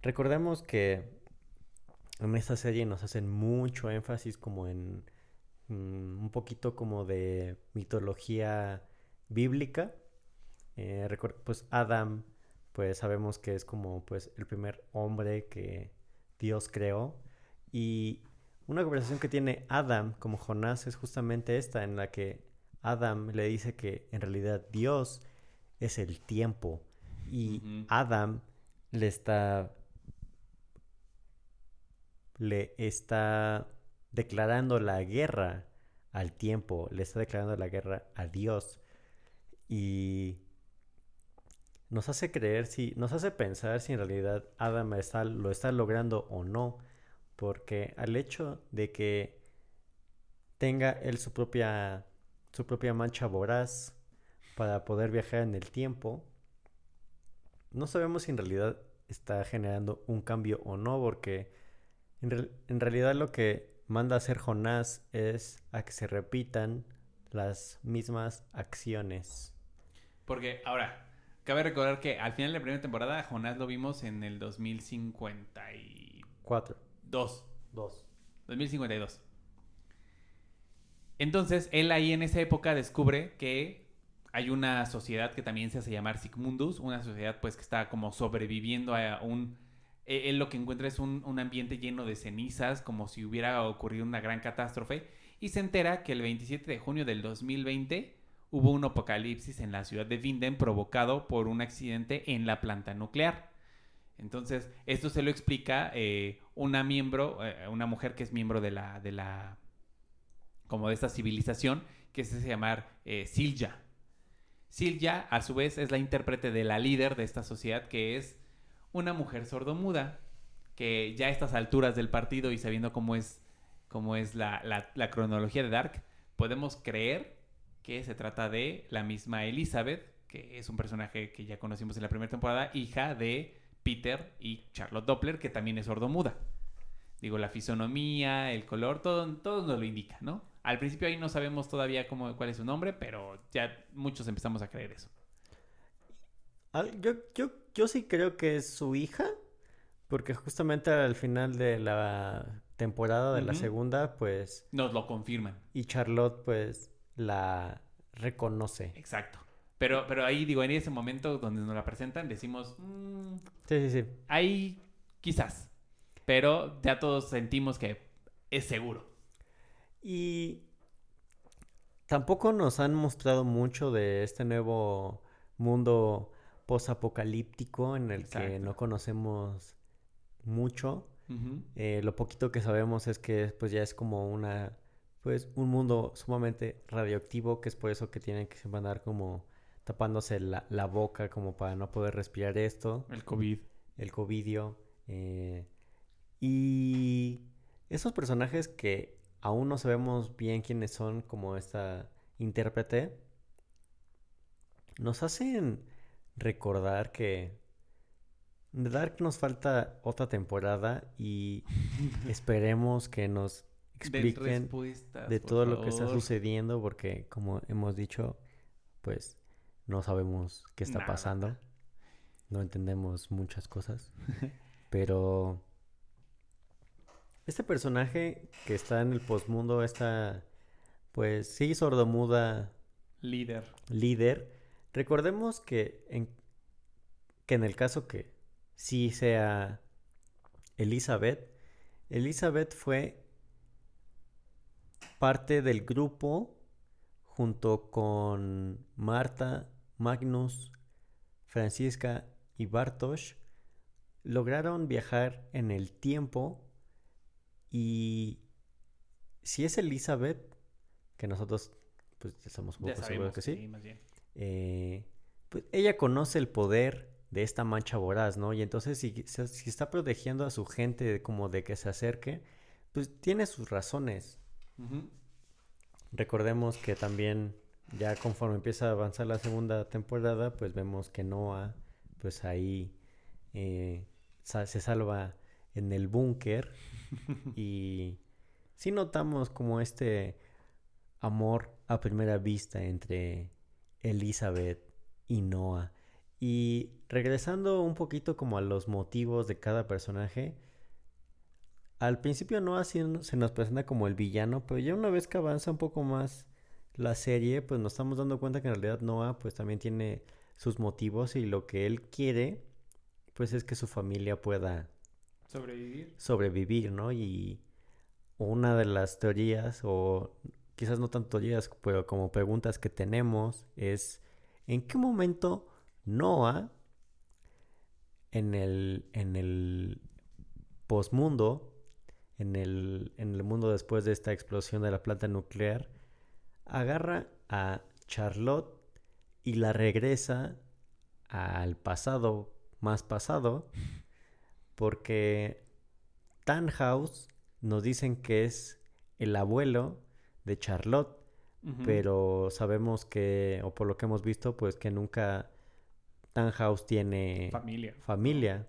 Recordemos que en esta serie nos hacen mucho énfasis como en mm, un poquito como de mitología bíblica. Eh, pues Adam, pues sabemos que es como pues el primer hombre que Dios creó. Y una conversación que tiene Adam como Jonás es justamente esta, en la que Adam le dice que en realidad Dios es el tiempo. Y. Adam le está. Le está declarando la guerra al tiempo, le está declarando la guerra a Dios. Y nos hace creer si, nos hace pensar si en realidad Adam está, lo está logrando o no, porque al hecho de que tenga él su propia, su propia mancha voraz para poder viajar en el tiempo, no sabemos si en realidad está generando un cambio o no, porque en, real- en realidad lo que manda a hacer Jonás es a que se repitan las mismas acciones. Porque ahora, cabe recordar que al final de la primera temporada, a Jonás lo vimos en el 2052. Cuatro. 2. Dos. 2052. Entonces, él ahí en esa época descubre que hay una sociedad que también se hace llamar Sigmundus, una sociedad pues que está como sobreviviendo a un... eh, Él lo que encuentra es un, un ambiente lleno de cenizas, como si hubiera ocurrido una gran catástrofe, y se entera que el 27 de junio del 2020 hubo un apocalipsis en la ciudad de Vinden provocado por un accidente en la planta nuclear. Entonces, esto se lo explica eh, una miembro, eh, una mujer que es miembro de la, de la, como de esta civilización, que se hace llamar eh, Silja. Silja, a su vez, es la intérprete de la líder de esta sociedad, que es una mujer sordomuda, que ya a estas alturas del partido y sabiendo cómo es, cómo es la, la- cronología de Dark, podemos creer que se trata de la misma Elizabeth, que es un personaje que ya conocimos en la primera temporada, hija de Peter y Charlotte Doppler, que también es sordomuda. Digo, la fisonomía, el color, todo, todo nos lo indica, ¿no? Al principio ahí no sabemos todavía cómo, cuál es su nombre, pero ya muchos empezamos a creer eso. Yo, yo, yo sí creo que es su hija, porque justamente al final de la temporada de la segunda, pues, Nos lo confirman. y Charlotte, pues, la reconoce. Exacto. Pero, pero ahí, digo, en ese momento donde nos la presentan, decimos, "Mm, Sí, sí, sí. ahí quizás. Pero ya todos sentimos que es seguro. Y tampoco nos han mostrado mucho de este nuevo mundo posapocalíptico en el que no conocemos mucho. Eh, lo poquito que sabemos es que pues ya es como una pues un mundo sumamente radioactivo que es por eso que tienen que siempre andar como tapándose la, la boca como para no poder respirar esto El COVID. el covidio eh, y esos personajes que aún no sabemos bien quiénes son como esta intérprete nos hacen recordar que Dark nos falta otra temporada y esperemos que nos expliquen de todo lo que está sucediendo porque como hemos dicho pues no sabemos qué está Nada. pasando no entendemos muchas cosas pero este personaje que está en el postmundo esta pues sí sordomuda Líder. líder recordemos que en que en el caso que sí sea Elizabeth Elizabeth fue parte del grupo junto con Marta, Magnus, Francisca y Bartosz lograron viajar en el tiempo y si es Elizabeth, que nosotros pues estamos un Ya poco seguros que sí, más bien. Eh, pues ella conoce el poder de esta mancha voraz, ¿no? Y entonces si, está protegiendo a su gente de- como de que se acerque, pues tiene sus razones. Recordemos que también ya conforme empieza a avanzar la segunda temporada, pues vemos que Noah, pues ahí eh, sa- se salva en el búnker y sí notamos como este amor a primera vista entre Elizabeth y Noah. Y regresando un poquito como a los motivos de cada personaje, al principio Noah sí se nos presenta como el villano, pero ya una vez que avanza un poco más la serie, pues nos estamos dando cuenta que en realidad Noah pues también tiene sus motivos y lo que él quiere pues es que su familia pueda Sobrevivir. sobrevivir, ¿no? Y una de las teorías, o quizás no tanto teorías, pero como preguntas que tenemos, es ¿en qué momento Noah en el, en el posmundo, en el, en el mundo después de esta explosión de la planta nuclear, agarra a Charlotte y la regresa al pasado más pasado? porque Tannhaus nos dicen que es el abuelo de Charlotte, pero sabemos que, o por lo que hemos visto, pues que nunca Tannhaus tiene Familia. familia.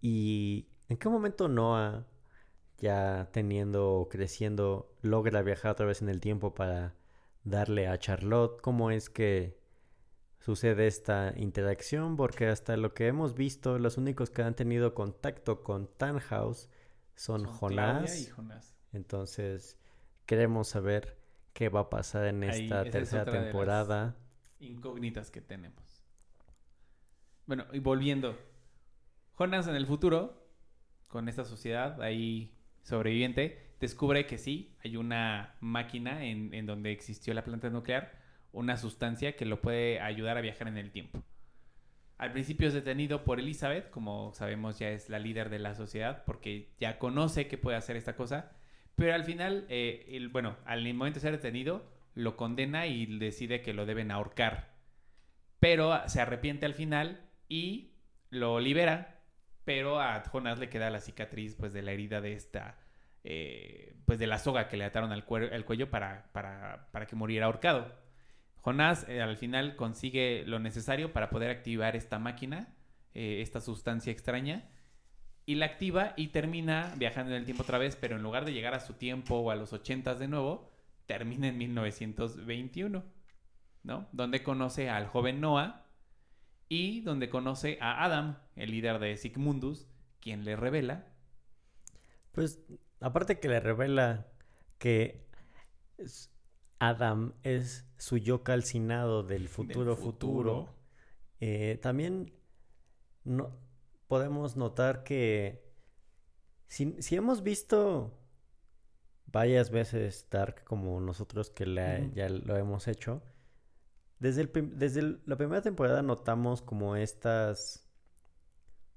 ¿Y en qué momento Noah, ya teniendo o creciendo, logra viajar otra vez en el tiempo para darle a Charlotte? ¿Cómo es que sucede esta interacción? Porque hasta lo que hemos visto, los únicos que han tenido contacto con Tannhaus son, Son Jonás. y Jonás. Entonces, queremos saber qué va a pasar en Ahí, esta es tercera temporada. incógnitas que tenemos. Bueno, y volviendo. Jonas en el futuro, con esta sociedad ahí sobreviviente, descubre que sí, hay una máquina en, en donde existió la planta nuclear, una sustancia que lo puede ayudar a viajar en el tiempo. Al principio es detenido por Elizabeth, como sabemos ya es la líder de la sociedad, porque ya conoce que puede hacer esta cosa, pero al final, eh, el- bueno, al momento de ser detenido, lo condena y decide que lo deben ahorcar. Pero ah, se arrepiente al final y lo libera, pero a Jonas le queda la cicatriz pues de la herida de esta, eh, pues de la soga que le ataron al, al cuello para, para, para que muriera ahorcado. Jonás eh, al final consigue lo necesario para poder activar esta máquina, eh, esta sustancia extraña, y la activa y termina viajando en el tiempo otra vez, pero en lugar de llegar a su tiempo o a los 80 de nuevo, termina en 1921, ¿no? Donde conoce al joven Noah y donde conoce a Adam, el líder de Sigmundus, quien le revela Pues aparte que le revela que Adam es su yo calcinado del futuro futuro, futuro. eh, también no, podemos notar que si, si hemos visto varias veces Dark como nosotros que la- ya lo hemos hecho, desde, el desde el- la primera temporada notamos como estas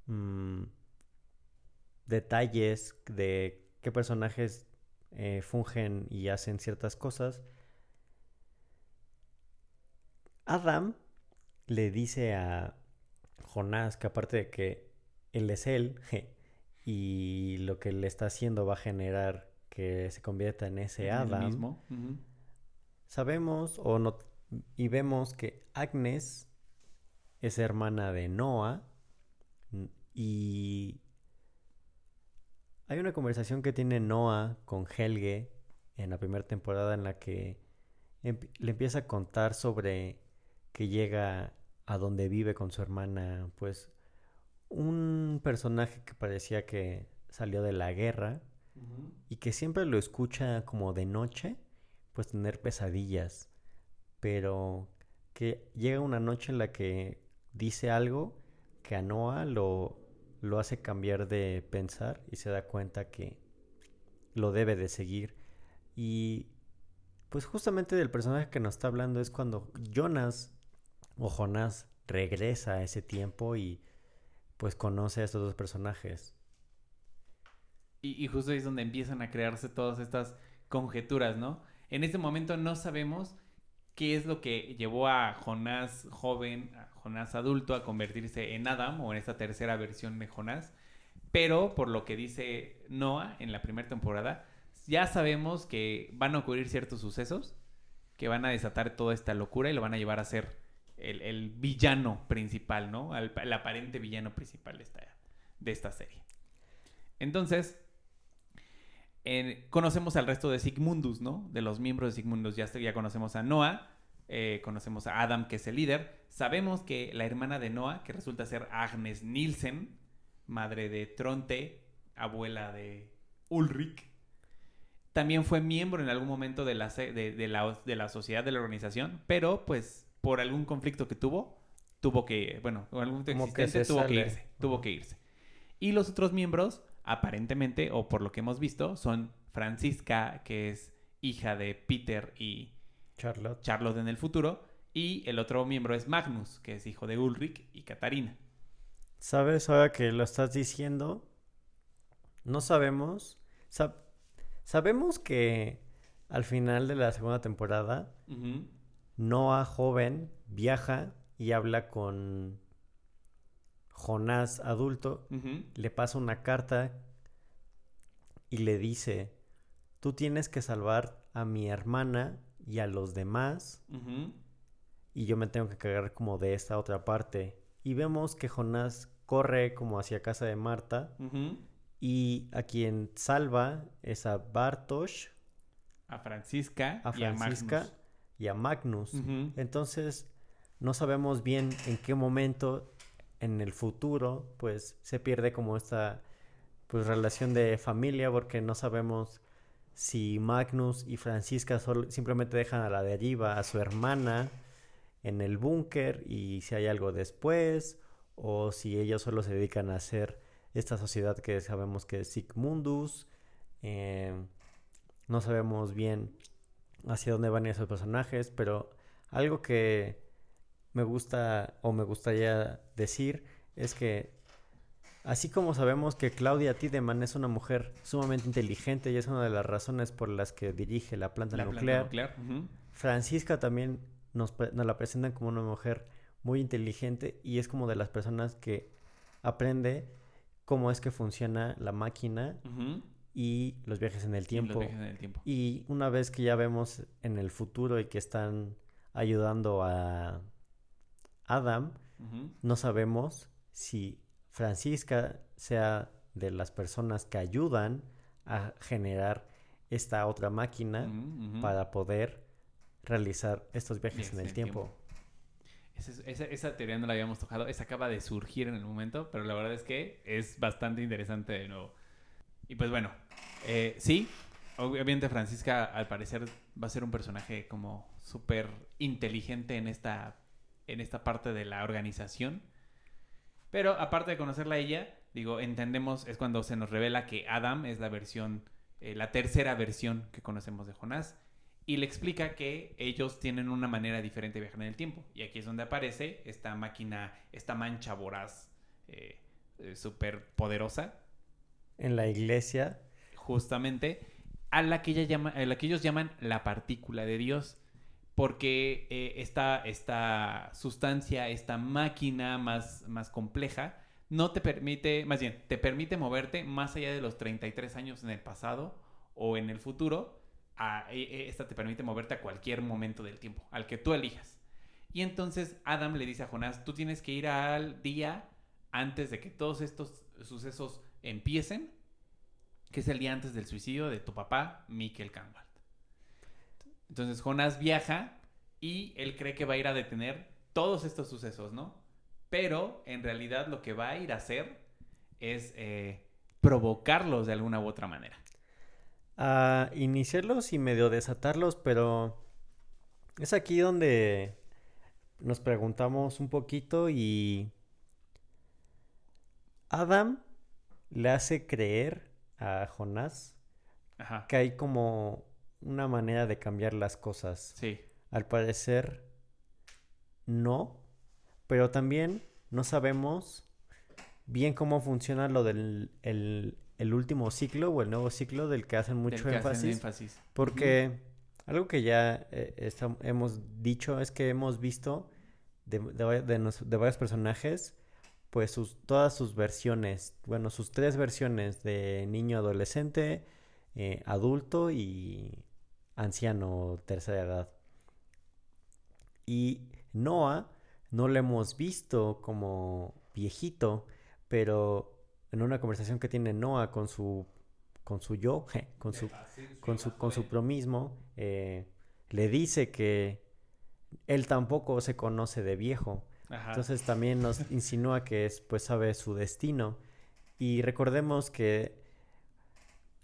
mm, detalles de qué personajes eh, fungen y hacen ciertas cosas. Adam le dice a Jonás que aparte de que él es él y lo que le está haciendo va a generar que se convierta en ese Adam, mismo. Sabemos o no, y vemos que Agnes es hermana de Noah y hay una conversación que tiene Noah con Helge en la primera temporada en la que le empieza a contar sobre que llega a donde vive con su hermana, pues un personaje que parecía que salió de la guerra y que siempre lo escucha como de noche, pues tener pesadillas, pero que llega una noche en la que dice algo que a Noah lo, lo hace cambiar de pensar y se da cuenta que lo debe de seguir. Y pues justamente del personaje que nos está hablando es cuando Jonas o Jonás regresa a ese tiempo y pues conoce a estos dos personajes. Y, justo ahí es donde empiezan a crearse todas estas conjeturas, ¿no? En este momento no sabemos qué es lo que llevó a Jonás joven, a Jonás adulto, a convertirse en Adam o en esta tercera versión de Jonás. Pero por lo que dice Noah en la primera temporada, ya sabemos que van a ocurrir ciertos sucesos que van a desatar toda esta locura y lo van a llevar a ser el, el villano principal, ¿no? El, el aparente villano principal de esta, de esta serie. Entonces, en- conocemos al resto de Sigmundus, ¿no? De los miembros de Sigmundus. Ya, ya conocemos a Noah, eh, conocemos a Adam, que es el líder. Sabemos que la hermana de Noah, que resulta ser Agnes Nielsen, madre de Tronte, abuela de Ulrich, también fue miembro en algún momento de la, de la, de la sociedad, de la organización, pero pues por algún conflicto que tuvo, tuvo que, bueno, algún Como que se tuvo que irse, tuvo que irse. Y los otros miembros, aparentemente, o por lo que hemos visto, son Francisca, que es hija de Peter y Charlotte. Charlotte en el futuro, y el otro miembro es Magnus, que es hijo de Ulrich y Catarina. ¿Sabes? Ahora que lo estás diciendo, no sabemos. sab- sabemos que al final de la segunda temporada. Noah joven viaja y habla con Jonás adulto, le pasa una carta y le dice, tú tienes que salvar a mi hermana y a los demás y yo me tengo que cargar como de esta otra parte. Y vemos que Jonás corre como hacia casa de Marta y a quien salva es a Bartosz, A Francisca a y a Francisca Magnus. Y a Magnus. Entonces, no sabemos bien en qué momento en el futuro, pues se pierde como esta pues relación de familia porque no sabemos si Magnus y Francisca simplemente dejan a la deriva a su hermana en el búnker y si hay algo después o si ellos solo se dedican a hacer esta sociedad que sabemos que es Sigmundus. eh, no sabemos bien hacia dónde van esos personajes, pero algo que me gusta o me gustaría decir es que así como sabemos que Claudia Tiedemann es una mujer sumamente inteligente y es una de las razones por las que dirige la planta La planta nuclear. Francisca también nos, la presentan como una mujer muy inteligente y es como de las personas que aprende cómo es que funciona la máquina. Y los viajes en el Y los tiempo. viajes en el tiempo. Y una vez que ya vemos en el futuro y que están ayudando a Adam, no sabemos si Francisca sea de las personas que ayudan a generar esta otra máquina para poder realizar estos viajes en el tiempo. Esa, es- esa- esa teoría no la habíamos tocado. Esa acaba de surgir en el momento, pero la verdad es que es bastante interesante de nuevo. Y pues bueno, eh, sí, obviamente Francisca al parecer va a ser un personaje como súper inteligente en esta, en esta parte de la organización. Pero aparte de conocerla a ella, digo, entendemos, es cuando se nos revela que Adam es la versión, eh, la tercera versión que conocemos de Jonás. Y le explica que ellos tienen una manera diferente de viajar en el tiempo. Y aquí es donde aparece esta máquina, esta mancha voraz, eh, súper poderosa, En la iglesia, justamente, a la, que ella llama, a la que ellos llaman la partícula de Dios. Porque eh, esta, esta sustancia, esta máquina más, más compleja, no te permite, más bien, te permite moverte más allá de los 33 años en el pasado o en el futuro. e- e- esta te permite moverte a cualquier momento del tiempo, al que tú elijas. Y entonces Adam le dice a Jonás, tú tienes que ir al día antes de que todos estos sucesos empiecen, que es el día antes del suicidio de tu papá, Mikkel Canwald. Entonces Jonás viaja y él cree que va a ir a detener todos estos sucesos, ¿no? Pero en realidad lo que va a ir a hacer es eh, provocarlos de alguna u otra manera. a iniciarlos y medio desatarlos, pero es aquí donde nos preguntamos un poquito y Adam le hace creer a Jonás Ajá. que hay como una manera de cambiar las cosas. Sí. Al parecer, no, pero también no sabemos bien cómo funciona lo del el, el último ciclo o el nuevo ciclo del que hacen mucho hacen énfasis. Porque algo que ya eh, hemos dicho es que hemos visto de, de va- de nos- de varios personajes, pues sus, todas sus versiones, bueno, sus tres versiones de niño, adolescente, eh, adulto y anciano tercera edad. Y Noah no lo hemos visto como viejito, pero en una conversación que tiene Noah con su, con su yo, con su con su, con su promismo, eh, le dice que él tampoco se conoce de viejo. Ajá. Entonces también nos insinúa que es, pues sabe su destino. Y recordemos que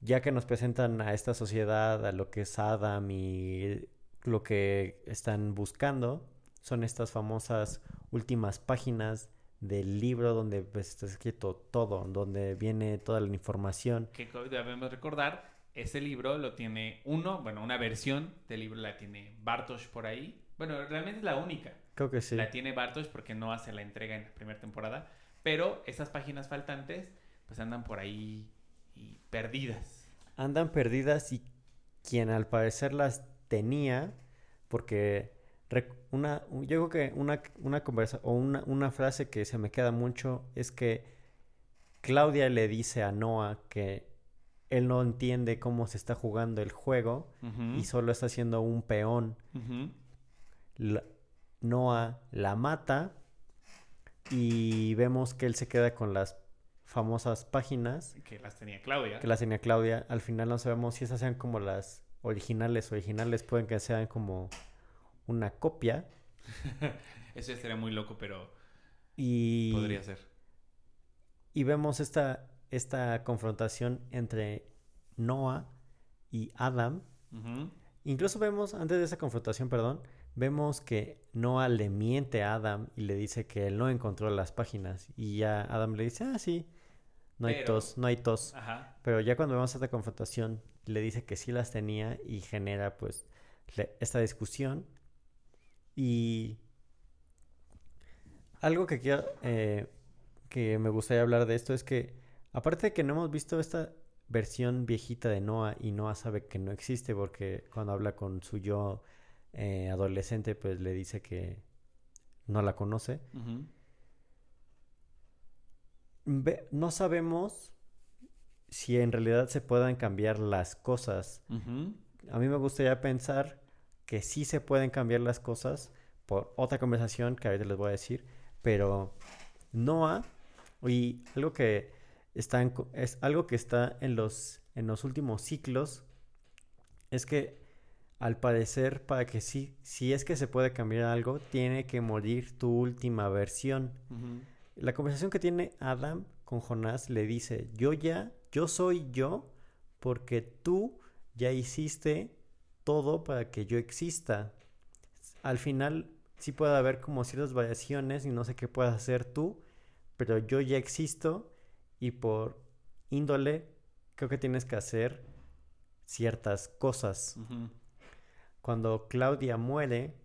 ya que nos presentan a esta sociedad, a lo que es Adam y lo que están buscando, son estas famosas últimas páginas del libro donde pues, está escrito todo, donde viene toda la información. que debemos recordar, ese libro lo tiene uno, bueno, una versión del libro la tiene Bartosz por ahí. Bueno, realmente es la única. Creo que sí. La tiene Bartosz porque no hace la entrega en la primera temporada. Pero esas páginas faltantes, pues andan por ahí y perdidas. andan perdidas y quien al parecer las tenía, porque una, un- yo creo que una, una conversa o una, una frase que se me queda mucho es que Claudia le dice a Noah que él no entiende cómo se está jugando el juego y solo está haciendo un peón. La- Noah la mata y vemos que él se queda con las famosas páginas Que las tenía Claudia. que las tenía Claudia. Al final no sabemos si esas sean como las originales. Originales pueden que sean como una copia. Eso ya sería muy loco, pero Y, podría ser. y vemos esta, esta confrontación entre Noah y Adam. Ujú. Incluso vemos, antes de esa confrontación, perdón, vemos que Noah le miente a Adam y le dice que él no encontró las páginas. Y ya Adam le dice, ah, sí, no hay Pero- tos, no hay tos. Ajá. Pero ya cuando vemos esta confrontación, le dice que sí las tenía y genera pues le- esta discusión. Y algo que quiero, eh, que me gustaría hablar de esto es que, aparte de que no hemos visto esta versión viejita de Noah y Noah sabe que no existe porque cuando habla con su yo eh, adolescente pues le dice que no la conoce. Ve- no sabemos si en realidad se puedan cambiar las cosas. A mí me gustaría pensar que sí se pueden cambiar las cosas por otra conversación que ahorita les voy a decir, pero Noah y algo que está en es algo que está en los en los últimos ciclos es que al parecer para que sí si es que se puede cambiar algo tiene que morir tu última versión. La conversación que tiene Adam con Jonás le dice, yo ya, yo soy yo porque tú ya hiciste todo para que yo exista. Al final sí puede haber como ciertas variaciones y no sé qué puedas hacer tú, pero yo ya existo y por índole creo que tienes que hacer ciertas cosas. Cuando Claudia muere,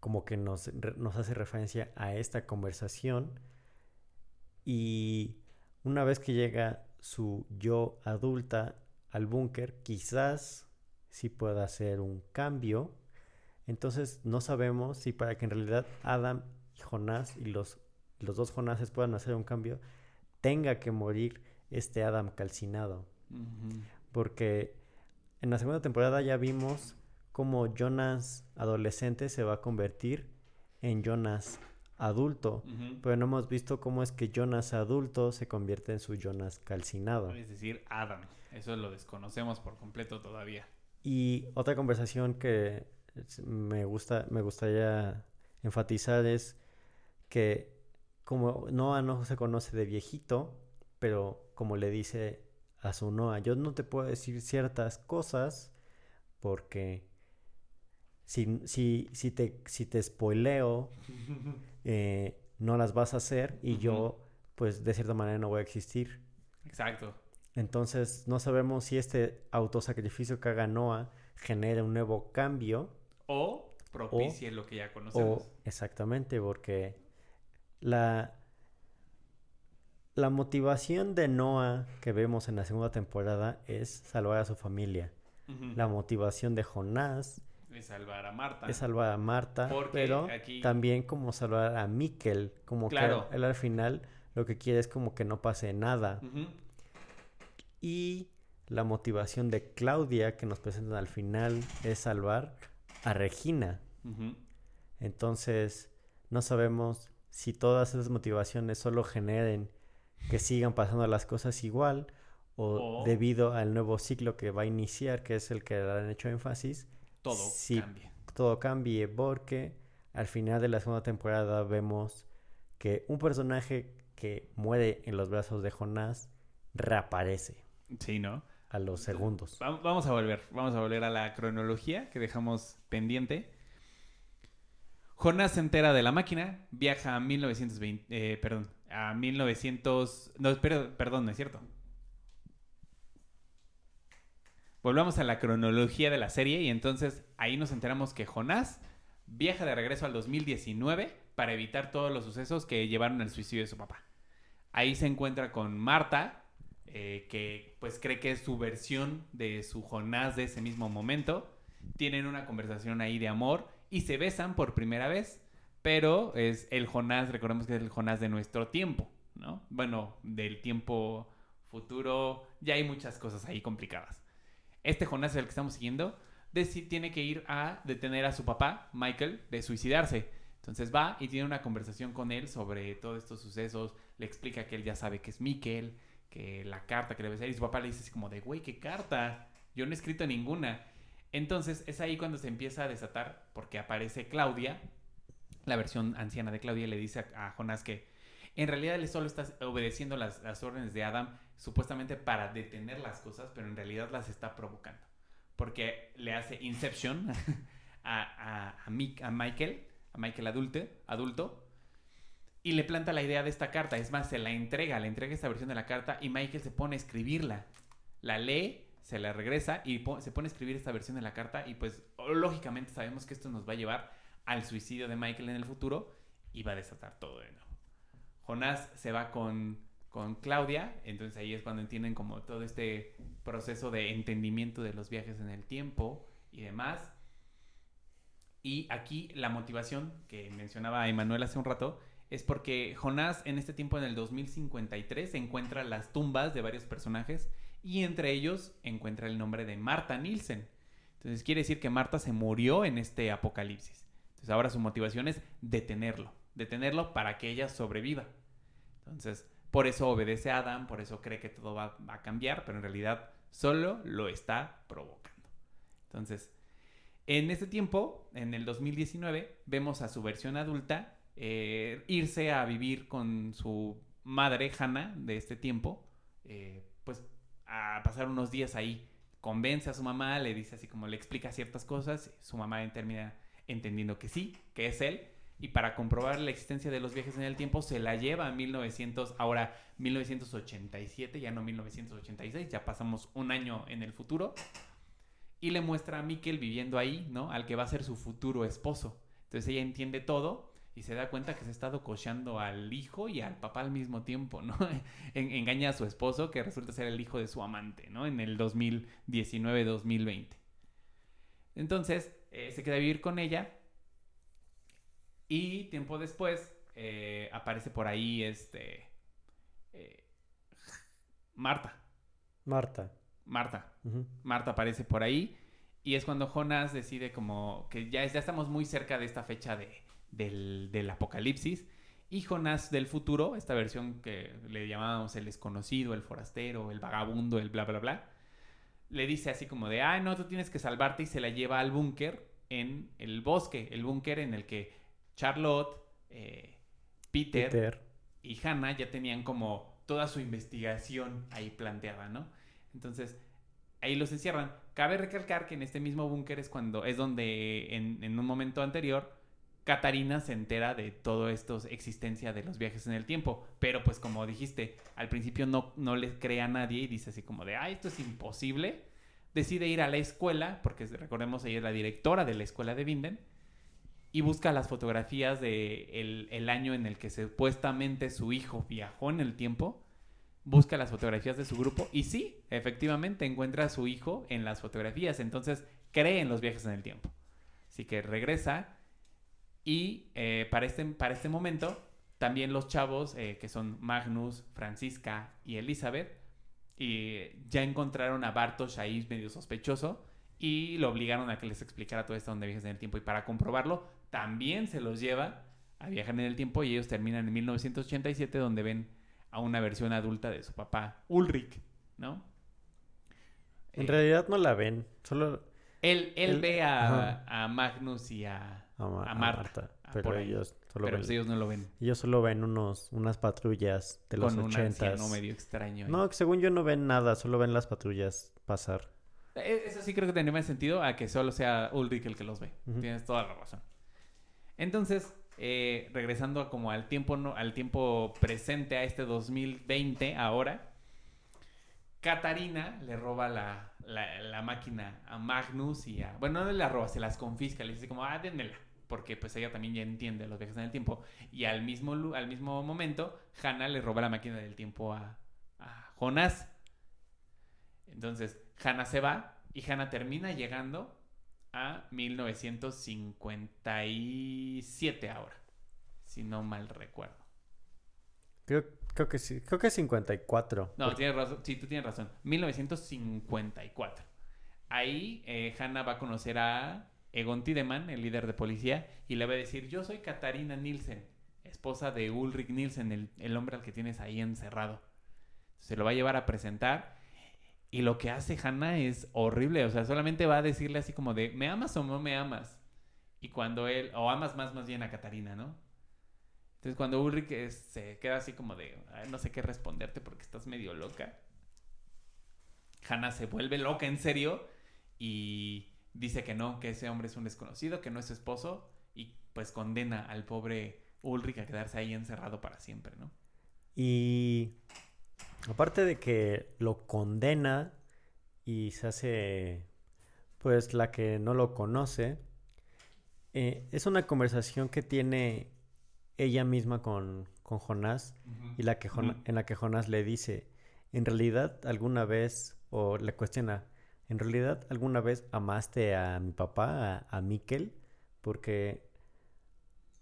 como que nos, nos hace referencia a esta conversación. Y una vez que llega su yo adulta al búnker, quizás sí pueda hacer un cambio. Entonces no sabemos si para que en realidad Adam y Jonás y los, los dos Jonases puedan hacer un cambio, tenga que morir este Adam calcinado. Porque en la segunda temporada ya vimos cómo Jonas adolescente se va a convertir en Jonas adulto. Pero no hemos visto cómo es que Jonas adulto se convierte en su Jonas calcinado. Es decir, Adam. Eso lo desconocemos por completo todavía. Y otra conversación que me gusta, me gustaría enfatizar es que como Noah no se conoce de viejito, pero como le dice a su Noah, yo no te puedo decir ciertas cosas porque si, si, si te, si te spoileo, eh, no las vas a hacer y yo, pues de cierta manera no voy a existir. Exacto. Entonces no sabemos si este autosacrificio que haga Noah genera un nuevo cambio O propicie lo que ya o conocemos. exactamente porque la la motivación de Noah que vemos en la segunda temporada es salvar a su familia. La motivación de Jonás Es salvar a Marta. es salvar a Marta, Porque pero aquí- también como salvar a Mikkel, como Claro. que él al final lo que quiere es como que no pase nada. Y la motivación de Claudia que nos presentan al final es salvar a Regina. Entonces, no sabemos si todas esas motivaciones solo generen que sigan pasando las cosas igual o, O- debido al nuevo ciclo que va a iniciar, que es el que le han hecho énfasis, Todo Sí. cambia. todo cambie porque al final de la segunda temporada vemos que un personaje que muere en los brazos de Jonás reaparece Sí, ¿no? a los segundos. Va- Vamos a volver, vamos a volver a la cronología que dejamos pendiente. Jonás se entera de la máquina, viaja a 1920, eh, perdón, a 1900, no, pero- perdón, no es cierto. Volvamos a la cronología de la serie y entonces ahí nos enteramos que Jonás viaja de regreso al 2019 para evitar todos los sucesos que llevaron al suicidio de su papá. Ahí se encuentra con Marta, eh, que pues cree que es su versión de su Jonás de ese mismo momento. Tienen una conversación ahí de amor y se besan por primera vez, pero es el Jonás, recordemos que es el Jonás de nuestro tiempo, ¿no? Bueno, del tiempo futuro, ya hay muchas cosas ahí complicadas. Este Jonás es el que estamos siguiendo, deci- tiene que ir a detener a su papá, Michael, de suicidarse. Entonces va y tiene una conversación con él sobre todos estos sucesos, le explica que él ya sabe que es Mikel, que la carta que debe ser, y su papá le dice así como de, güey, ¿qué carta? Yo no he escrito ninguna. Entonces es ahí cuando se empieza a desatar, porque aparece Claudia, la versión anciana de Claudia, y le dice a, a Jonás que en realidad él solo está obedeciendo las, órdenes de Adam, supuestamente para detener las cosas, pero en realidad las está provocando. Porque le hace Inception a, Michael, a Michael adulto, y le planta la idea de esta carta. Es más, se la entrega, le entrega esta versión de la carta y Michael se pone a escribirla. La lee, se la regresa y se pone a escribir esta versión de la carta y pues lógicamente sabemos que esto nos va a llevar al suicidio de Michael en el futuro y va a desatar todo de nuevo. Jonás se va con, con Claudia, entonces ahí es cuando entienden como todo este proceso de entendimiento de los viajes en el tiempo y demás. Y aquí la motivación que mencionaba Emanuel hace un rato es porque Jonás en este tiempo, en el 2053, encuentra las tumbas de varios personajes y entre ellos encuentra el nombre de Marta Nielsen. Entonces quiere decir que Marta se murió en este apocalipsis. Entonces ahora su motivación es detenerlo, detenerlo para que ella sobreviva. Entonces, por eso obedece a Adam, por eso cree que todo va, a cambiar, pero en realidad solo lo está provocando. Entonces, en este tiempo, en el 2019, vemos a su versión adulta eh, irse a vivir con su madre, Hannah, de este tiempo, eh, a pasar unos días ahí. Convence a su mamá, le dice así como le explica ciertas cosas, su mamá termina entendiendo que sí, que es él, y para comprobar la existencia de los viajes en el tiempo se la lleva a 1900, ahora 1987, ya no 1986, ya pasamos un año en el futuro, y le muestra a Mikkel viviendo ahí, ¿no? Al que va a ser su futuro esposo. Entonces ella entiende todo y se da cuenta que se ha estado cocheando al hijo y al papá al mismo tiempo, ¿no? En- engaña a su esposo que resulta ser el hijo de su amante, ¿no? En el 2019-2020. Entonces eh, se queda a vivir con ella y tiempo después eh, aparece por ahí este eh, Marta. Marta. Marta. Marta aparece por ahí y es cuando Jonas decide como que ya, ya estamos muy cerca de esta fecha de, del, del apocalipsis y Jonás del futuro, esta versión que le llamábamos el desconocido, el forastero, el vagabundo, el bla bla bla, le dice así como de, ah, no, tú tienes que salvarte y se la lleva al búnker en el bosque, el búnker en el que Charlotte, eh, Peter, Peter. y Hannah ya tenían como toda su investigación ahí planteada, ¿no? Entonces, ahí los encierran. Cabe recalcar que en este mismo búnker es cuando es donde en, en un momento anterior Catarina se entera de todo esto, existencia de los viajes en el tiempo. Pero pues como dijiste, al principio no, no le cree a nadie y dice así como de, ah, esto es imposible. Decide ir a la escuela, porque recordemos ella es la directora de la escuela de Vinden, y busca las fotografías de el, el año en el que supuestamente su hijo viajó en el tiempo busca las fotografías de su grupo y sí, efectivamente encuentra a su hijo en las fotografías, entonces cree en los viajes en el tiempo. Así que regresa y eh, para, este, para este momento también los chavos eh, que son Magnus, Francisca y Elizabeth y ya encontraron a Bartosz ahí medio sospechoso y lo obligaron a que les explicara todo esto donde viajes en el tiempo y para comprobarlo también se los lleva a viajar en el tiempo y ellos terminan en 1987 donde ven a una versión adulta de su papá Ulrich, ¿no? En Eh, realidad no la ven, solo Él, él él- ve a, a Magnus y a, a, Ma- a a Marta, a pero ellos solo pero ven, pues ellos no lo ven ellos solo ven unos, unas patrullas de los con un ochentas. anciano medio extraño. ahí. No, según yo no ven nada, solo ven las patrullas pasar. Eh, Eso sí creo que tendría más sentido a que solo sea Ulrich el que los ve. Tienes toda la razón. Entonces, eh, regresando a como al tiempo, no, al tiempo presente, a este 2020, ahora, Katarina le roba la, la- la máquina a Magnus y a... Bueno, no le la roba, se las confisca, le dice como, ah, dénmela. Porque pues ella también ya entiende los viajes en el tiempo. Y al mismo, al mismo momento, Hannah le roba la máquina del tiempo a, a Jonás. Entonces, Hannah se va y Hannah termina llegando a 1957 ahora, si no mal recuerdo. Creo, creo que sí, creo que es 54. No, porque- tienes razón, sí, tú tienes razón. 1954. Ahí eh, Hannah va a conocer a Egon Tideman, el líder de policía, y le va a decir, yo soy Katarina Nielsen, esposa de Ulrich Nielsen, el, el hombre al que tienes ahí encerrado. Se lo va a llevar a presentar y lo que hace Hannah es horrible, o sea, solamente va a decirle así como de, ¿me amas o no me amas? Y cuando él, o amas más más bien a Katarina, ¿no? Entonces cuando Ulrich eh, se queda así como de, "Ay, no sé qué responderte porque estás medio loca. Hannah se vuelve loca en serio y dice que no, que ese hombre es un desconocido, que no es su esposo y pues condena al pobre Ulrich a quedarse ahí encerrado para siempre, ¿no? Y aparte de que lo condena y se hace pues la que no lo conoce, eh, es una conversación que tiene ella misma con, con Jonás y la que en la que Jonás le dice, en realidad alguna vez, o le cuestiona, ¿en realidad alguna vez amaste a mi papá, a, a Mikkel? Porque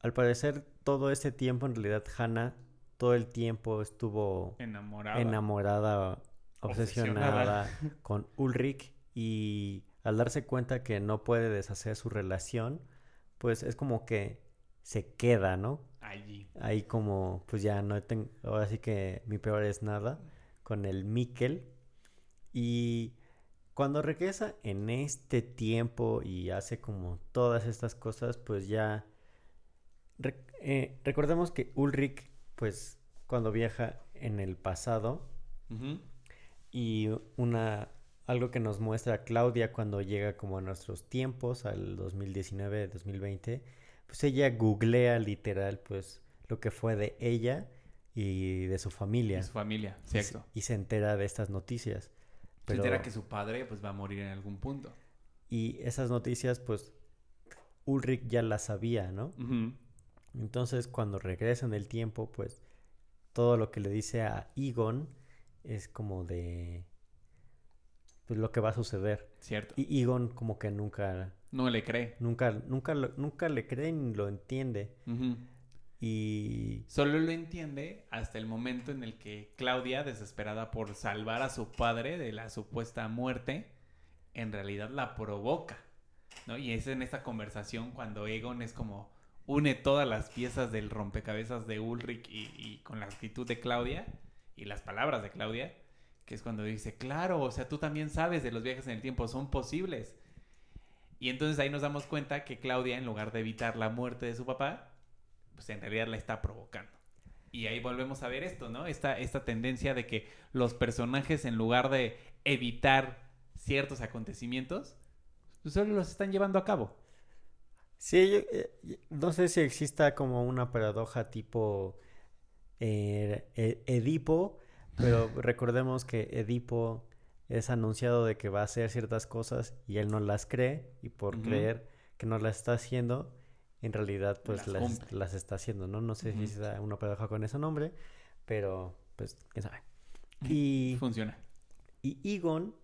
al parecer todo ese tiempo en realidad Hannah todo el tiempo estuvo Enamorada. enamorada, Obsesionada. obsesionada con Ulrich y al darse cuenta que no puede deshacer su relación, pues es como que se queda, ¿no? Allí. Ahí como, pues ya no tengo, ahora sí que mi peor es nada con el Mikkel. Y cuando regresa en este tiempo y hace como todas estas cosas, pues ya... eh, recordemos que Ulrich, pues cuando viaja en el pasado, y una algo que nos muestra Claudia cuando llega como a nuestros tiempos, al 2019, 2020, pues ella googlea literal pues lo que fue de ella y de su familia. Y su familia, cierto. Y se entera de estas noticias. Se entera que su padre pues va a morir en algún punto. Y esas noticias pues Ulrich ya las sabía, ¿no? Entonces cuando regresa en el tiempo pues todo lo que le dice a Egon es como de pues lo que va a suceder. Cierto. Y Egon como que nunca, No le cree. nunca, nunca, lo- nunca le cree ni lo entiende. Y Solo lo entiende hasta el momento en el que Claudia, desesperada por salvar a su padre de la supuesta muerte, en realidad la provoca. ¿no? Y es en esta conversación cuando Egon es como une todas las piezas del rompecabezas de Ulrich y, y con la actitud de Claudia y las palabras de Claudia, que es cuando dice, claro, o sea, tú también sabes de los viajes en el tiempo, son posibles. Y entonces ahí nos damos cuenta que Claudia, en lugar de evitar la muerte de su papá, pues en realidad la está provocando. Y ahí volvemos a ver esto, ¿no? Esta, esta tendencia de que los personajes, en lugar de evitar ciertos acontecimientos, pues solo los están llevando a cabo. sí, yo, eh, no sé si exista como una paradoja tipo eh, Edipo, pero recordemos que Edipo es anunciado de que va a hacer ciertas cosas y él no las cree y por creer que no las está haciendo, en realidad pues Las las, está haciendo, ¿no? No sé si sea una paradoja con ese nombre, pero pues quién sabe. Y, Funciona. y Egon,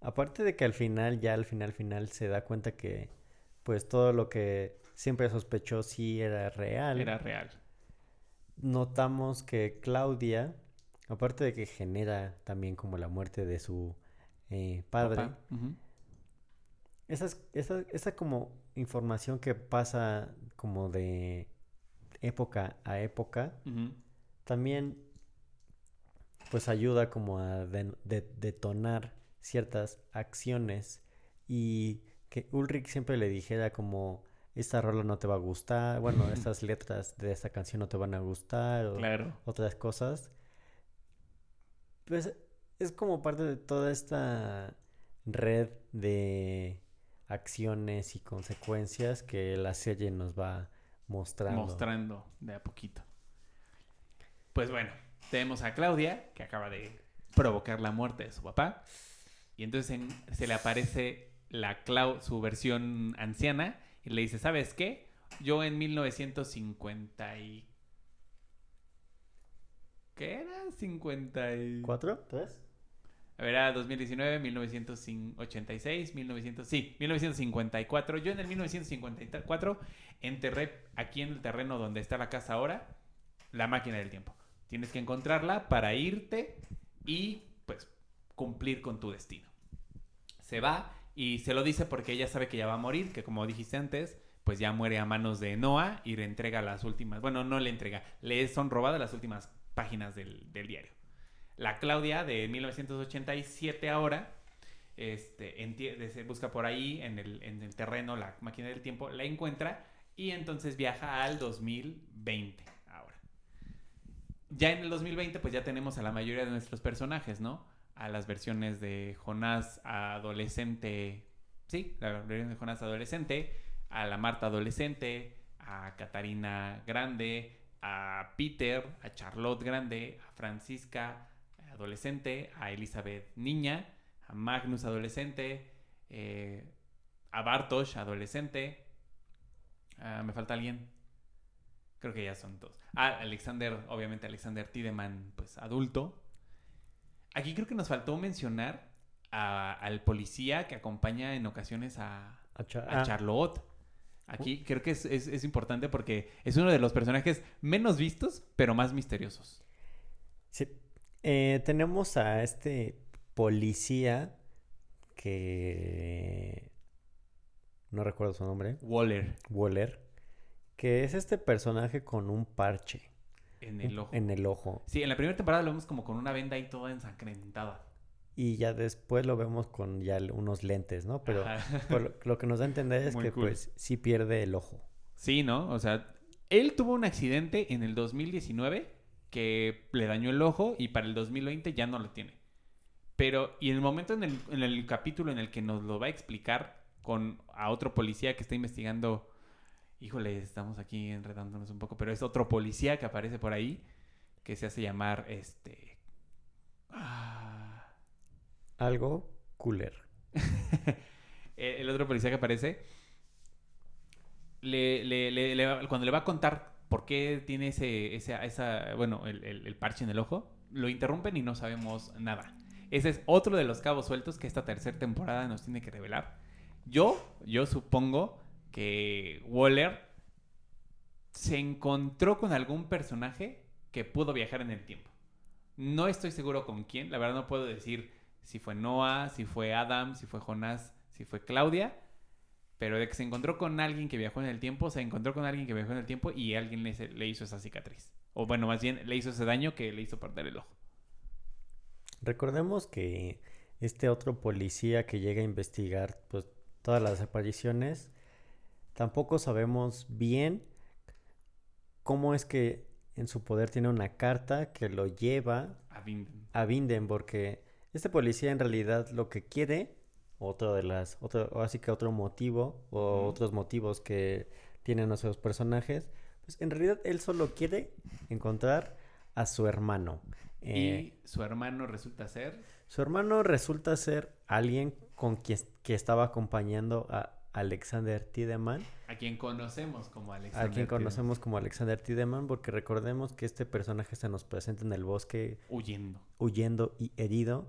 aparte de que al final, ya al final, final, se da cuenta que pues todo lo que siempre sospechó sí era real. Era real. Notamos que Claudia, aparte de que genera también como la muerte de su eh, padre, Papá. Ujú. Esas, esa, esa como información que pasa como de época a época, también pues ayuda como a de- detonar ciertas acciones y que Ulrich siempre le dijera como esta rola no te va a gustar, bueno, estas letras de esta canción no te van a gustar o Claro. otras cosas. Pues es como parte de toda esta red de acciones y consecuencias que la serie nos va mostrando. Mostrando de a poquito. Pues bueno, tenemos a Claudia, que acaba de provocar la muerte de su papá. Y entonces en- se le aparece la Clau, su versión anciana, y le dice, ¿sabes qué? Yo en 1950 y... ¿Qué era? 50 y... ¿Cuatro? ¿Tres? A ver, era 2019, 1986, 1900, sí, 1954. Yo en el 1954 enterré aquí en el terreno donde está la casa ahora la máquina del tiempo. Tienes que encontrarla para irte y pues cumplir con tu destino. Se va y se lo dice porque ella sabe que ya va a morir, que como dijiste antes, pues ya muere a manos de Noah y le entrega las últimas, bueno, no le entrega, le son robadas las últimas páginas del, del diario. La Claudia de 1987 ahora, este, busca por ahí en el, en el terreno la máquina del tiempo, la encuentra y entonces viaja al 2020 ahora. Ya en el 2020 pues ya tenemos a la mayoría de nuestros personajes, ¿no? A las versiones de Jonás adolescente, sí, la versión de Jonás adolescente, a la Marta adolescente, a Catarina grande, a Peter, a Charlotte grande, a Francisca adolescente, a Elizabeth niña, a Magnus adolescente, eh, a Bartosz adolescente. Ah, ¿Me falta alguien? Creo que ya son todos. Ah, Alexander, obviamente Alexander Tiedemann, pues adulto. Aquí creo que nos faltó mencionar a- al policía que acompaña en ocasiones a, A Cha- a ah, Charlotte. Aquí creo que es, es- es importante porque es uno de los personajes menos vistos, pero más misteriosos. sí. Eh, tenemos a este policía que no recuerdo su nombre, Waller Waller, que es este personaje con un parche en el ojo. en el ojo. Sí, en la primera temporada lo vemos como con una venda ahí toda ensangrentada. Y ya después lo vemos con ya unos lentes, ¿no? Pero por lo, lo que nos da a entender es Muy que cool. pues sí pierde el ojo. Sí, ¿no? O sea, él tuvo un accidente en el 2019 que le dañó el ojo y para el 2020 ya no lo tiene. Pero, y en el momento en el, en el capítulo en el que nos lo va a explicar con a otro policía que está investigando, híjole, estamos aquí enredándonos un poco, pero es otro policía que aparece por ahí que se hace llamar este... ah, Algo cooler. Eh, el otro policía que aparece, cuando le va a contar por qué tiene ese, esa, bueno, el parche en el ojo, lo interrumpen y no sabemos nada. Ese es otro de los cabos sueltos que esta tercera temporada nos tiene que revelar. Yo, yo supongo que Waller se encontró con algún personaje que pudo viajar en el tiempo. No estoy seguro con quién, la verdad no puedo decir si fue Noah, si fue Adam, si fue Jonás, si fue Claudia, pero de que se encontró con alguien que viajó en el tiempo, se encontró con alguien que viajó en el tiempo y alguien le, le hizo esa cicatriz. O bueno, más bien le hizo ese daño que le hizo perder el ojo. Recordemos que este otro policía que llega a investigar pues todas las apariciones, tampoco sabemos bien cómo es que en su poder tiene una carta que lo lleva A Vinden, porque este policía en realidad lo que quiere, otro de las, otro, así que otro motivo, o otros motivos que tienen nuestros personajes, pues en realidad él solo quiere encontrar a su hermano. Eh, y su hermano resulta ser su hermano resulta ser alguien con quien que estaba acompañando a Alexander Tiedemann. A quien conocemos como Alexander. A quien conocemos como Alexander Tiedemann, porque recordemos que este personaje se nos presenta en el bosque huyendo. Huyendo y herido.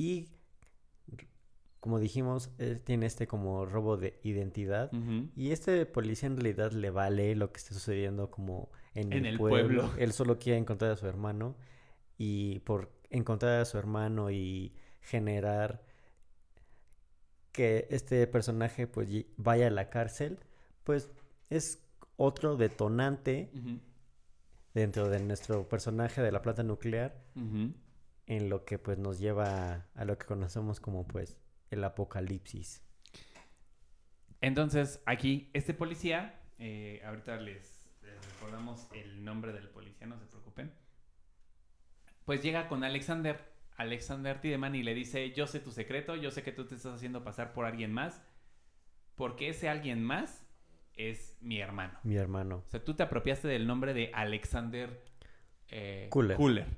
Y como dijimos, él tiene este como robo de identidad. Y este policía en realidad le vale lo que esté sucediendo como en, el, pueblo. Él solo quiere encontrar a su hermano. Y por encontrar a su hermano y generar que este personaje pues vaya a la cárcel, pues es otro detonante dentro de nuestro personaje de la planta nuclear en lo que pues nos lleva a, lo que conocemos como pues el apocalipsis. Entonces aquí este policía, eh, ahorita les, recordamos el nombre del policía, no se preocupen, pues llega con Alexander, Alexander Tiedemann y le dice, yo sé tu secreto, yo sé que tú te estás haciendo pasar por alguien más, porque ese alguien más es mi hermano. Mi hermano. O sea, tú te apropiaste del nombre de Alexander eh, Cooler.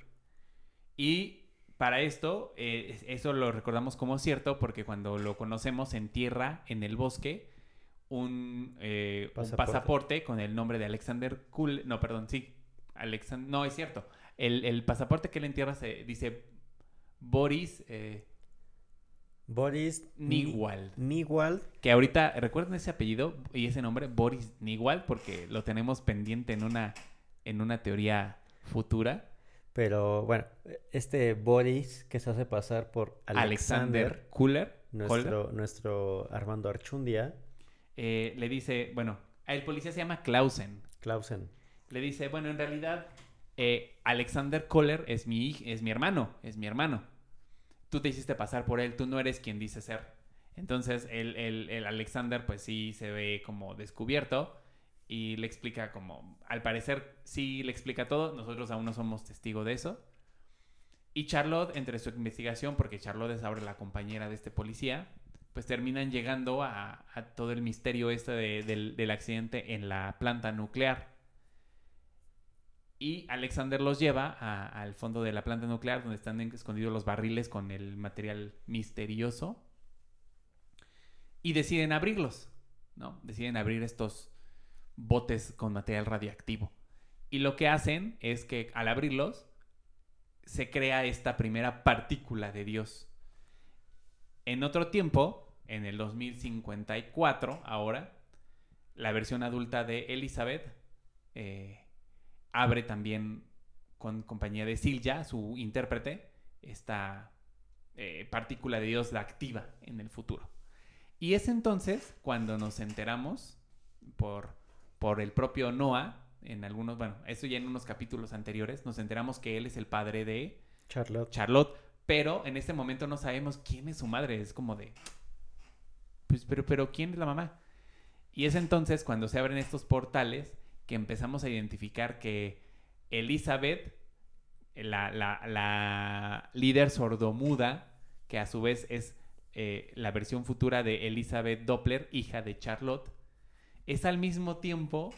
Y para esto, eh, eso lo recordamos como cierto porque cuando lo conocemos en tierra, en el bosque, un, eh, pasaporte. con el nombre de Alexander Cooler. No, perdón, sí. Alexander, no, es cierto. El, pasaporte que él entierra se dice Boris. Eh, Boris Nigual. Nigual. Que ahorita, ¿recuerdan ese apellido y ese nombre? Boris Nigual, porque lo tenemos pendiente en una, en una teoría futura. Pero bueno, este Boris que se hace pasar por Alexander, Kuller, nuestro, nuestro Armando Archundia, eh, le dice, bueno, el policía se llama Clausen. Clausen. Le dice, bueno, en realidad eh, Alexander Kohler es mi, es mi hermano, es mi hermano tú te hiciste pasar por él, tú no eres quien dice ser. Entonces el, el, Alexander pues sí se ve como descubierto y le explica como, al parecer sí le explica todo, nosotros aún no somos testigos de eso. Y Charlotte, entre su investigación, porque Charlotte es ahora la compañera de este policía, pues terminan llegando a, todo el misterio este del, del accidente en la planta nuclear. Y Alexander los lleva al fondo de la planta nuclear donde están escondidos los barriles con el material misterioso. Y deciden abrirlos, ¿no? Deciden abrir estos botes con material radiactivo. Y lo que hacen es que al abrirlos se crea esta primera partícula de Dios. En otro tiempo, en el 2054, ahora, la versión adulta de Elizabeth eh, abre también con compañía de Silja, su intérprete, esta eh, partícula de Dios la activa en el futuro. Y es entonces cuando nos enteramos por, por el propio Noah, en algunos, bueno, eso ya en unos capítulos anteriores, nos enteramos que él es el padre de Charlotte. Charlotte, pero en este momento no sabemos quién es su madre, es como de, pues, pero, pero ¿quién es la mamá? Y es entonces cuando se abren estos portales que empezamos a identificar que Elizabeth, la, líder sordomuda, que a su vez es eh, la versión futura de Elizabeth Doppler, hija de Charlotte, es al mismo tiempo...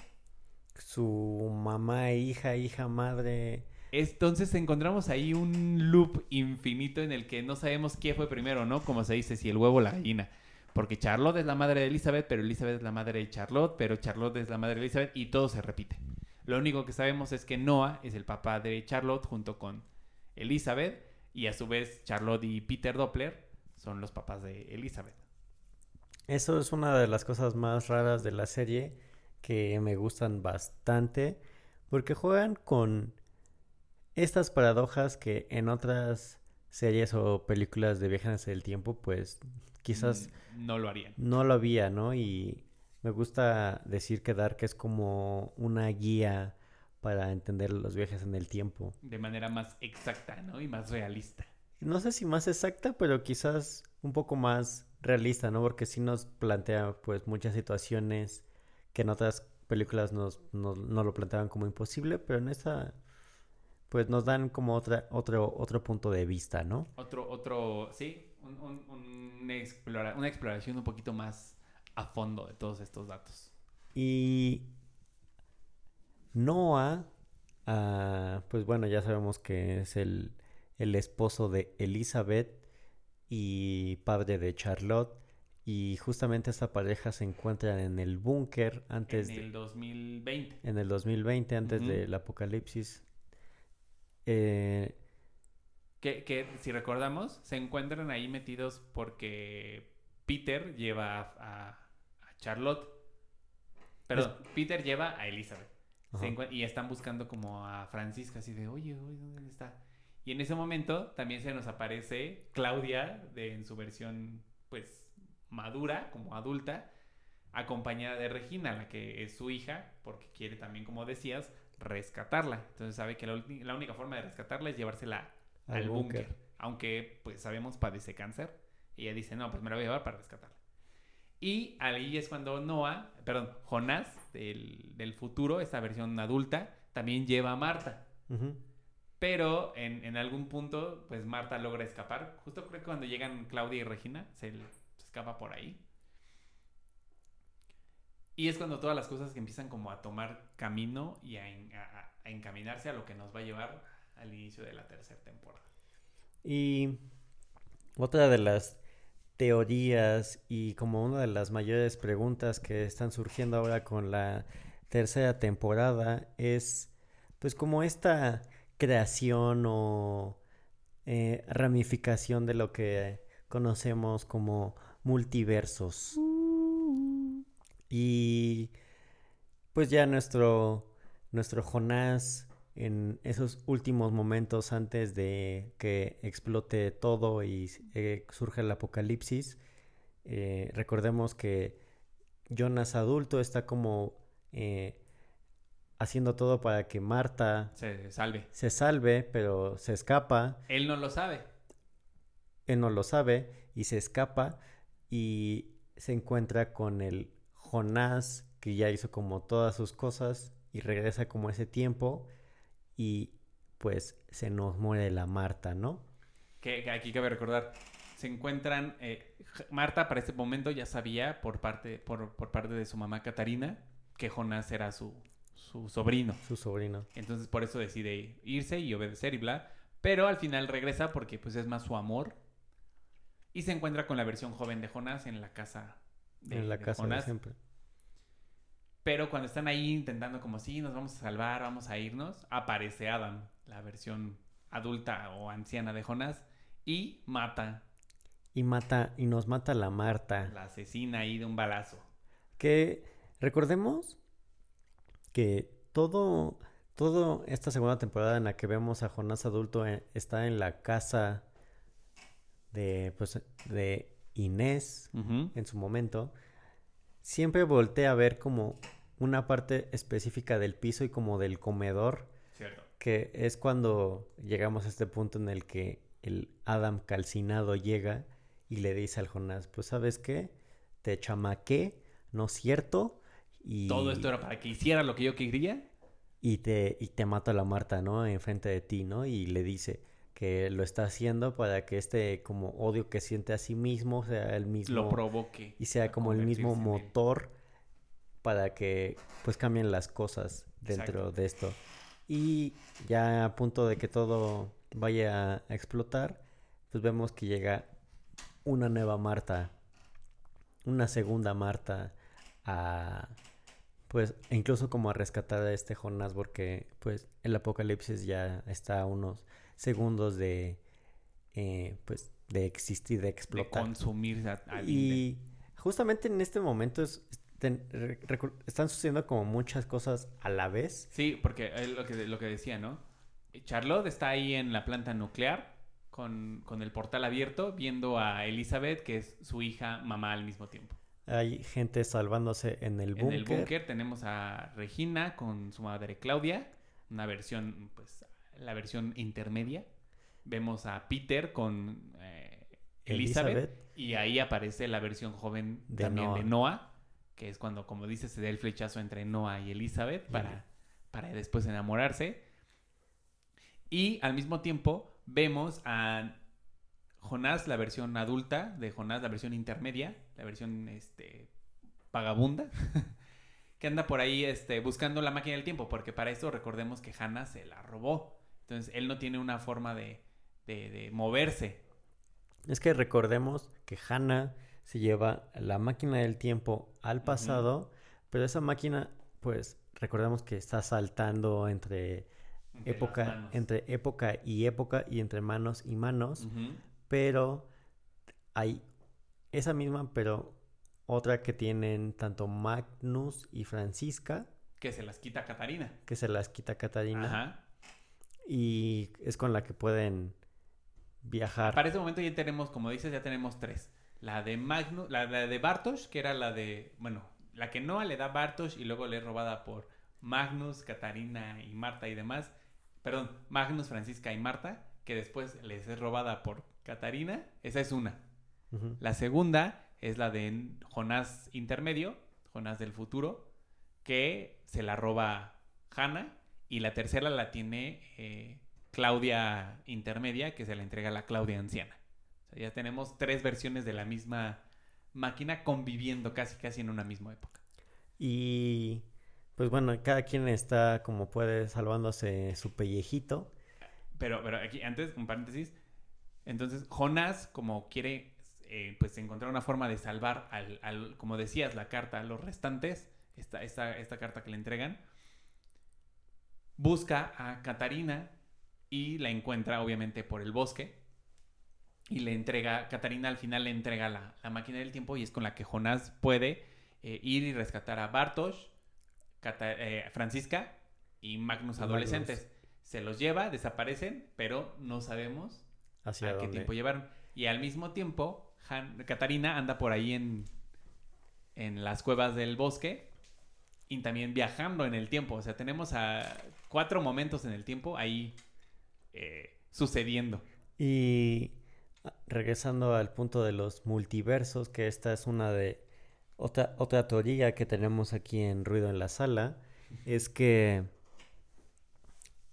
Su mamá, hija, hija, madre. Entonces encontramos ahí un loop infinito en el que no sabemos quién fue primero, ¿no? Como se dice, si el huevo o la gallina. Porque Charlotte es la madre de Elizabeth, pero Elizabeth es la madre de Charlotte, pero Charlotte es la madre de Elizabeth y todo se repite. Lo único que sabemos es que Noah es el papá de Charlotte junto con Elizabeth y a su vez Charlotte y Peter Doppler son los papás de Elizabeth. Eso es una de las cosas más raras de la serie que me gustan bastante porque juegan con estas paradojas que en otras series o películas de viajes del tiempo pues quizás mm, no lo harían. No lo había, ¿no? Y me gusta decir que Dark es como una guía para entender los viajes en el tiempo. De manera más exacta, ¿no? Y más realista. No sé si más exacta, pero quizás un poco más realista, ¿no? Porque sí nos plantea pues muchas situaciones que en otras películas nos, no lo planteaban como imposible, pero en esta pues nos dan como otra, otro, otro punto de vista, ¿no? Otro, otro, sí, una, exploración un poquito más a fondo de todos estos datos. Y Noah, ah, pues bueno, ya sabemos que es el, el, esposo de Elizabeth y padre de Charlotte. Y justamente esta pareja se encuentra en el búnker antes en el 2020. de... En el 2020, antes Ujú. del apocalipsis. Eh, Que, que, si recordamos, se encuentran ahí metidos porque Peter lleva a, a- a Charlotte. Perdón, Peter lleva a Elizabeth. Se y están buscando como a Francisca, así de, oye, oye, ¿dónde está? Y en ese momento también se nos aparece Claudia de, en su versión, pues, madura, como adulta, acompañada de Regina, la que es su hija, porque quiere también, como decías, rescatarla. Entonces sabe que la, única forma de rescatarla es llevársela Al al búnker. Aunque, pues, sabemos, padece cáncer. Y ella dice, no, pues me la voy a llevar para rescatarla. Y ahí es cuando Noah, perdón, Jonás del, del futuro, esta versión adulta, también lleva a Marta. ujú. Pero en, en algún punto, pues Marta logra escapar. Justo creo que cuando llegan Claudia y Regina, se, escapa por ahí. Y es cuando todas las cosas que empiezan como a tomar camino y a- a encaminarse a lo que nos va a llevar al inicio de la tercera temporada. Y otra de las teorías y como una de las mayores preguntas que están surgiendo ahora con la tercera temporada es pues como esta creación o eh, ramificación de lo que conocemos como multiversos. Y pues ya nuestro, nuestro Jonás en esos últimos momentos antes de que explote todo y eh, surja el apocalipsis, eh, recordemos que Jonas adulto está como haciendo todo para que Marta Se salve. se salve, pero se escapa, Él no lo sabe. él no lo sabe y se escapa y se encuentra con el Jonás que ya hizo como todas sus cosas y regresa como ese tiempo y pues se nos muere la Marta, ¿no? Que, que aquí cabe recordar, se encuentran, eh, Marta para este momento ya sabía por parte, por, por parte de su mamá Catarina que Jonás era su, su sobrino. Su sobrino. Entonces por eso decide irse y obedecer y bla. Pero al final regresa porque pues es más su amor. Y se encuentra con la versión joven de Jonás en la casa de, en la de casa de Jonás. siempre. Pero cuando están ahí intentando como sí, nos vamos a salvar, vamos a irnos, aparece Adam, la versión adulta o anciana de Jonás, y mata, Y mata, y nos mata la Marta. la asesina ahí de un balazo. Que recordemos que todo, todo esta segunda temporada en la que vemos a Jonás adulto eh, está en la casa de, pues, de Inés en su momento. Siempre voltea a ver como una parte específica del piso y como del comedor, Cierto. que es cuando llegamos a este punto en el que el Adam calcinado llega y le dice al Jonás, pues sabes qué, te chamaqué, ¿no es cierto? Y, Todo esto era para que hiciera lo que yo quería. y te, y te mata la Marta, ¿no? Enfrente de ti, ¿no? Y le dice que lo está haciendo para que este como odio que siente a sí mismo sea el mismo Lo provoque. y sea a como el mismo motor para que pues cambien las cosas dentro Exacto. de esto. Y ya a punto de que todo vaya a explotar, pues vemos que llega una nueva Marta, una segunda Marta a pues incluso como a rescatar a este Jonás porque pues el apocalipsis ya está a unos segundos de eh, pues de existir, de De explotar. consumir a, al Y justamente en este momento es- ten- re- recu- están sucediendo como muchas cosas a la vez. Sí, porque es lo que, lo que decía, ¿no? Charlotte está ahí en la planta nuclear con, con el portal abierto viendo a Elizabeth, que es su hija, mamá al mismo tiempo. Hay gente salvándose en el En el búnker. búnker tenemos a Regina con su madre Claudia, una versión, pues, la versión intermedia. Vemos a Peter con eh, Elizabeth, Elizabeth. y ahí aparece la versión joven De también Noah. de Noah, que es cuando, como dices, se da el flechazo entre Noah y Elizabeth para, para después enamorarse. Y al mismo tiempo vemos a Jonás, la versión adulta de Jonás, la versión intermedia, la versión este, vagabunda, que anda por ahí este, buscando la máquina del tiempo, porque para eso recordemos que Hannah se la robó. Entonces él no tiene una forma de, de- de moverse. Es que recordemos que Hannah se lleva la máquina del tiempo al pasado, pero esa máquina, pues recordemos que está saltando entre, época, entre época y época y entre manos y manos, Ujú. Pero hay esa misma, pero otra que tienen tanto Magnus y Francisca, Que se las quita Catarina. que se las quita Catarina, Ajá. y es con la que pueden viajar. Para ese momento ya tenemos, como dices, ya tenemos tres. La de Magnus, la, la de Bartosz, que era la de, bueno, la que Noah le da a Bartosz y luego le es robada por Magnus, Catarina y Marta y demás. Perdón, Magnus, Francisca y Marta, que después les es robada por Catarina. Esa es una. La segunda es la de Jonás intermedio, Jonás del futuro, que se la roba Hannah. Y la tercera la tiene eh, Claudia intermedia, que se la entrega a la Claudia anciana. O sea, ya tenemos tres versiones de la misma máquina conviviendo casi casi en una misma época. Y pues bueno, cada quien está como puede salvándose su pellejito. Pero, pero aquí, antes, un paréntesis. Entonces, Jonás, como quiere, eh, pues encontrar una forma de salvar al, al- como decías, la carta a los restantes, esta, esta, esta carta que le entregan, busca a Catarina y la encuentra, obviamente, por el bosque. Y le entrega, Catarina al final le entrega la, la máquina del tiempo y es con la que Jonás puede eh, ir y rescatar a Bartosz, Cata- eh, Francisca y Magnus Magnus. adolescentes. Se los lleva, desaparecen, pero no sabemos Hacia a qué tiempo llevaron. Y al mismo tiempo, Han- Catarina anda por ahí en, en las cuevas del bosque y también viajando en el tiempo. O sea, tenemos a cuatro momentos en el tiempo ahí eh, sucediendo. Y regresando al punto de los multiversos, que esta es una de otra, otra teoría que tenemos aquí en Ruido en la Sala, es que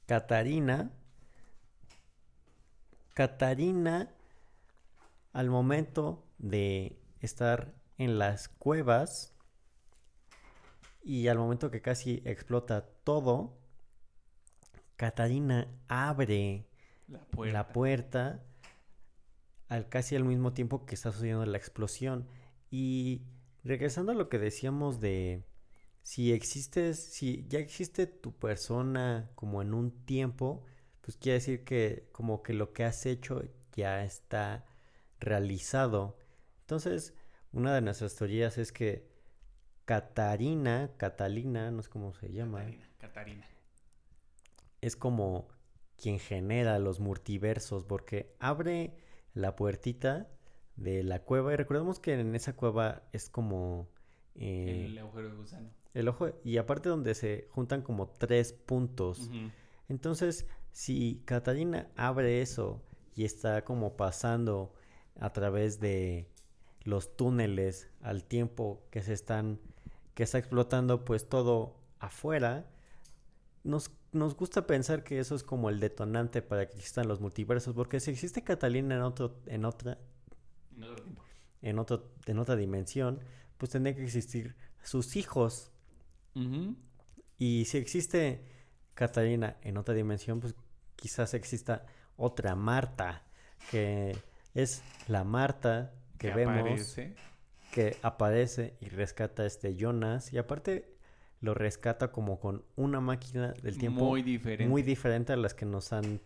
Catarina, Catarina, al momento de estar en las cuevas y al momento que casi explota todo, Catarina abre La puerta. la puerta al casi al mismo tiempo que está sucediendo la explosión. Y regresando a lo que decíamos de si existes, si ya existe tu persona como en un tiempo, pues quiere decir que como que lo que has hecho ya está realizado. Entonces, una de nuestras teorías es que Catarina, Catalina, no sé cómo se llama, Catarina, Catarina. es como quien genera los multiversos, porque abre la puertita de la cueva y recordemos que en esa cueva es como eh, El agujero de gusano. el ojo y aparte donde se juntan como tres puntos. Entonces, si Catalina abre eso y está como pasando a través de los túneles al tiempo que se están, que está explotando pues todo afuera, nos, nos gusta pensar que eso es como el detonante para que existan los multiversos, porque si existe Catalina en otro, en otra, En otro tiempo. en otro, en otra dimensión, pues tendría que existir sus hijos. Y si existe Catalina en otra dimensión, pues quizás exista otra Marta, que es la Marta que, Que vemos aparece. que aparece y rescata a este Jonas. Y aparte lo rescata como con una máquina del tiempo Muy diferente. muy diferente a las que nos han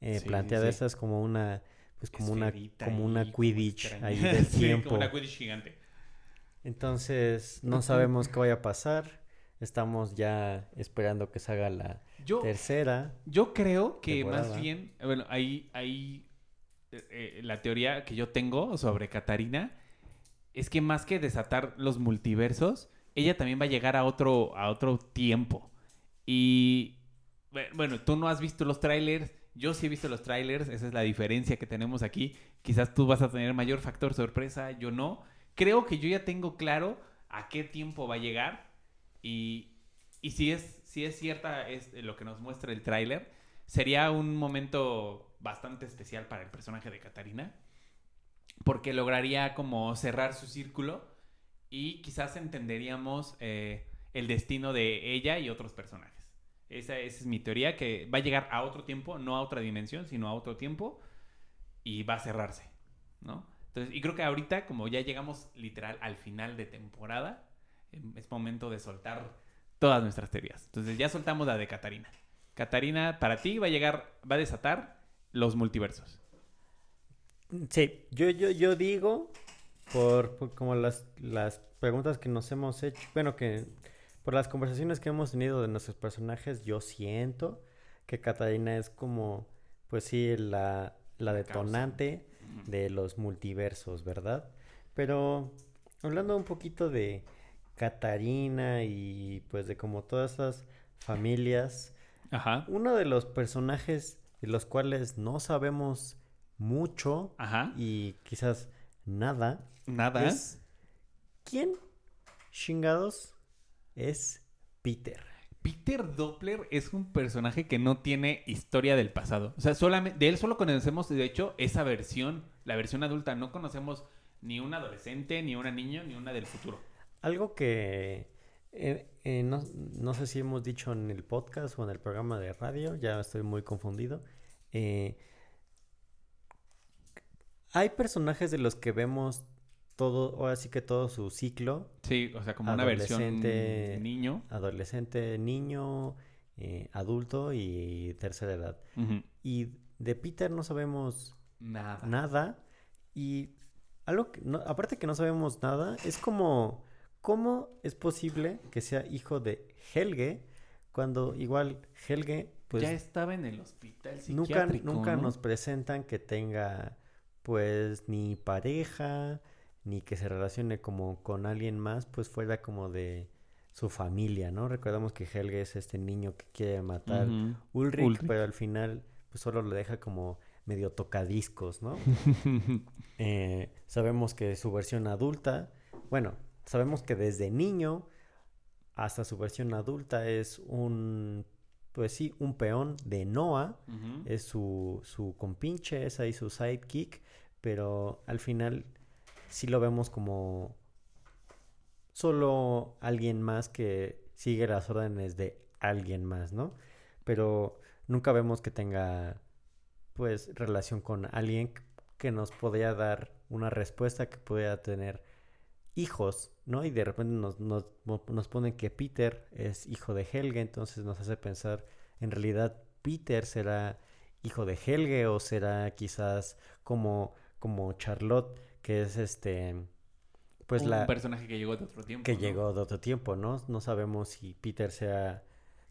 eh, Sí, sí, planteado. sí. Esta es como una, pues como una, como ahí, una Quidditch ahí del Sí, tiempo. como una Quidditch gigante. Entonces no sabemos qué vaya a pasar. Estamos ya esperando que salga la Yo, tercera. Yo creo que más bien, bueno, ahí, ahí eh, eh, la teoría que yo tengo sobre Catarina es que más que desatar los multiversos, ella también va a llegar a otro, a otro tiempo. Y bu- bueno, tú no has visto los trailers, yo sí he visto los trailers, esa es la diferencia que tenemos aquí. Quizás tú vas a tener mayor factor sorpresa, yo no. Creo que yo ya tengo claro a qué tiempo va a llegar y, y si, es, si es cierta es lo que nos muestra el tráiler, sería un momento bastante especial para el personaje de Catarina, porque lograría como cerrar su círculo y quizás entenderíamos eh, el destino de ella y otros personajes. Esa, esa es mi teoría, que va a llegar a otro tiempo, no a otra dimensión, sino a otro tiempo, y va a cerrarse, ¿no? Entonces, y creo que ahorita, como ya llegamos literal al final de temporada, em, es momento de soltar todas nuestras teorías. Entonces, ya soltamos la de Catarina. Catarina, para ti va a llegar, va a desatar los multiversos. Sí, yo, yo, yo digo, por, por como las, las preguntas que nos hemos hecho, bueno, que por las conversaciones que hemos tenido de nuestros personajes, yo siento que Catarina es como, pues sí, la, la detonante de los multiversos, ¿verdad? Pero hablando un poquito de Catarina y pues de como todas esas familias, Ajá. uno de los personajes de los cuales no sabemos mucho Ajá. y quizás nada Nada. es ¿quién chingados es Peter? Peter Doppler es un personaje que no tiene historia del pasado. O sea, solamente, de él solo conocemos, de hecho, esa versión, la versión adulta. No conocemos ni un adolescente, ni una niña, ni una del futuro. Algo que eh, eh, no, no sé si hemos dicho en el podcast o en el programa de radio, ya estoy muy confundido. eh, hay personajes de los que vemos todo, ahora sí que todo su ciclo, Sí, o sea, como una versión Adolescente. niño. adolescente, niño, adulto y tercera edad. Y de Peter no sabemos Nada. nada. Y algo que no- aparte que no sabemos nada, es como, ¿cómo es posible que sea hijo de Helge cuando igual Helge, pues ya estaba en el hospital nunca, psiquiátrico, nunca ¿no? nos presentan que tenga, pues, ni pareja, ni que se relacione como con alguien más, pues fuera como de su familia, ¿no? Recordamos que Helge es este niño que quiere matar. Ulrich, Ulrich. pero al final pues solo lo deja como medio tocadiscos, ¿no? Eh, sabemos que su versión adulta, bueno, sabemos que desde niño hasta su versión adulta es un, pues sí, un peón de Noah, es su, su compinche, es ahí su sidekick, pero al final sí lo vemos como solo alguien más que sigue las órdenes de alguien más, ¿no? Pero nunca vemos que tenga, pues, relación con alguien que- que nos podría dar una respuesta, que pudiera tener hijos, ¿no? Y de repente nos, nos, nos ponen que Peter es hijo de Helge, entonces nos hace pensar, en realidad, Peter será hijo de Helge o será quizás como, como Charlotte, que es este, pues un la personaje que llegó de otro tiempo. que ¿no? llegó de otro tiempo, ¿no? No sabemos si Peter sea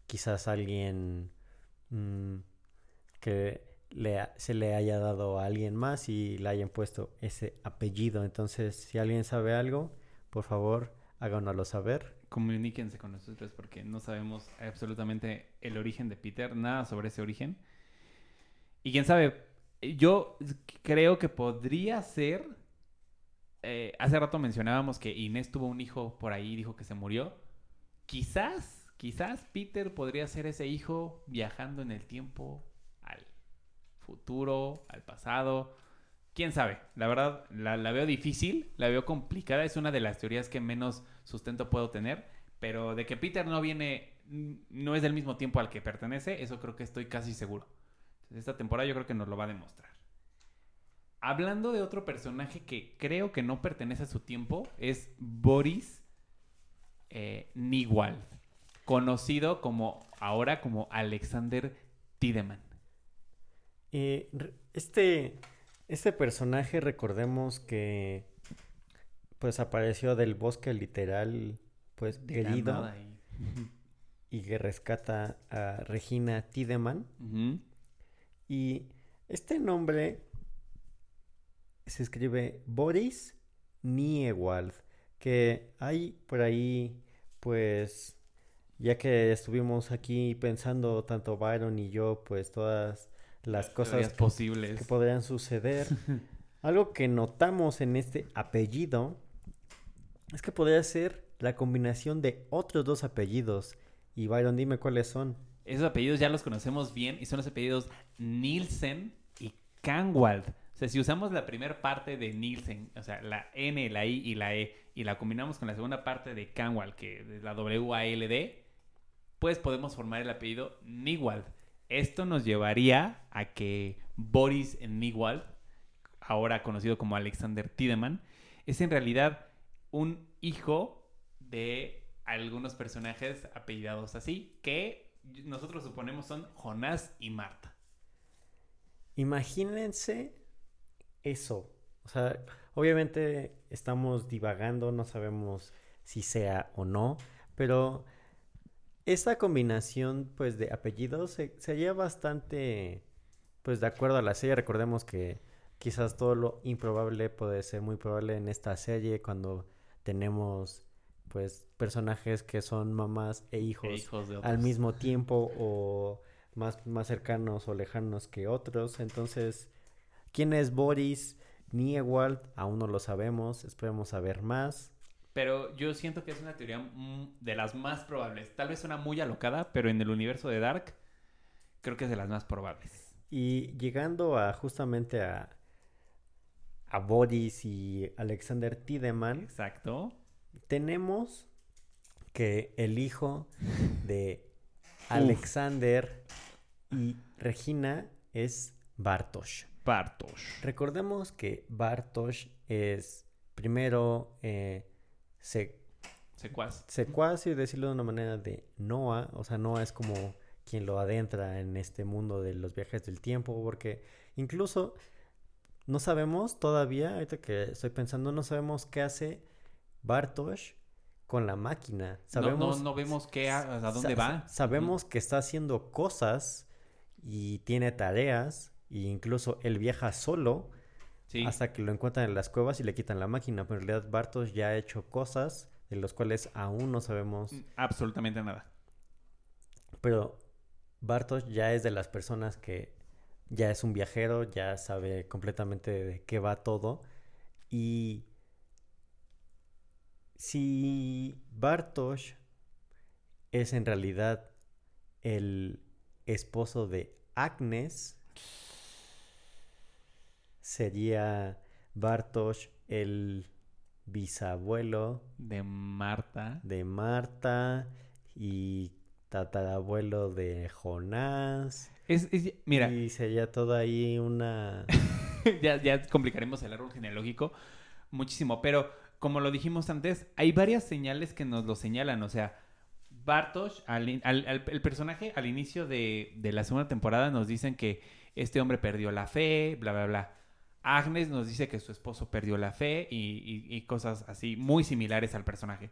quizás alguien mm, que se le haya dado a alguien más y le hayan puesto ese apellido. Entonces, si alguien sabe algo, por favor, háganoslo saber. Comuníquense con nosotros porque no sabemos absolutamente el origen de Peter, nada sobre ese origen. Y quién sabe, yo creo que podría ser. eh, hace rato mencionábamos que Inés tuvo un hijo por ahí, dijo que se murió. Quizás, quizás Peter podría ser ese hijo viajando en el tiempo futuro, al pasado. Quién sabe, la verdad la, veo difícil, la veo complicada, es una de las teorías que menos sustento puedo tener, pero de que Peter no viene, no es del mismo tiempo al que pertenece, eso creo que estoy casi seguro. Esta temporada yo creo que nos lo va a demostrar. Hablando de otro personaje que creo que no pertenece a su tiempo, es Boris eh, Nigual, conocido como ahora como Alexander Tiedemann. Eh, este, este personaje, recordemos que pues apareció del bosque literal, pues ahí. y que rescata a Regina Tiedemann. Y este nombre se escribe Boris Niewald, que hay por ahí, pues, ya que estuvimos aquí pensando tanto Byron y yo, pues todas las cosas que, posibles. que podrían suceder. Algo que notamos en este apellido es que podría ser la combinación de otros dos apellidos. Y Byron, dime cuáles son. Esos apellidos ya los conocemos bien y son los apellidos Nielsen y Kanwald. O sea, si usamos la primera parte de Nielsen, o sea, la N, la I y la E, y la combinamos con la segunda parte de Kanwald, que es la W-A-L-D, pues podemos formar el apellido Niwald. Esto nos llevaría a que Boris Niwald ahora conocido como Alexander Tiedemann, es en realidad un hijo de algunos personajes apellidados así, que nosotros suponemos son Jonás y Marta. Imagínense eso. O sea, obviamente estamos divagando, no sabemos si sea o no, pero esta combinación pues de apellidos se, sería bastante pues de acuerdo a la serie. Recordemos que quizás todo lo improbable puede ser muy probable en esta serie cuando tenemos pues personajes que son mamás e hijos, E hijos al mismo tiempo o más, más cercanos o lejanos que otros. Entonces, ¿quién es Boris Niewald? Aún no lo sabemos, esperemos saber más. Pero yo siento que es una teoría de las más probables. Tal vez suena muy alocada, pero en el universo de Dark creo que es de las más probables. Y llegando a justamente a, a Boris y Alexander Tiedemann, Exacto. tenemos que el hijo de Alexander y Regina es Bartosz. Bartosz. Recordemos que Bartosz es primero eh, se, Secuaz. secuaz, y decirlo de una manera, de Noah. O sea, Noah es como quien lo adentra en este mundo de los viajes del tiempo, porque incluso no sabemos todavía, ahorita que estoy pensando, no sabemos qué hace Bartosz con la máquina. No, Sabemos, no, no vemos qué, a, a dónde sa- va. Sabemos que está haciendo cosas y tiene tareas, e incluso él viaja solo Sí. hasta que lo encuentran en las cuevas y le quitan la máquina. Pero en realidad Bartos ya ha hecho cosas de las cuales aún no sabemos. Absolutamente nada. Pero Bartos ya es de las personas que ya es un viajero, ya sabe completamente de qué va todo. Y si Bartosz es en realidad el esposo de Agnes, sería Bartosz el bisabuelo De Marta. de Marta y tatarabuelo de Jonás. Es, es- mira, Y sería todo ahí una... ya, ya complicaremos el árbol genealógico muchísimo, pero como lo dijimos antes, hay varias señales que nos lo señalan, o sea, Bartosz, al al- el personaje al inicio de, de la segunda temporada nos dicen que este hombre perdió la fe, bla, bla, bla. Agnes nos dice que su esposo perdió la fe y, cosas así muy similares al personaje.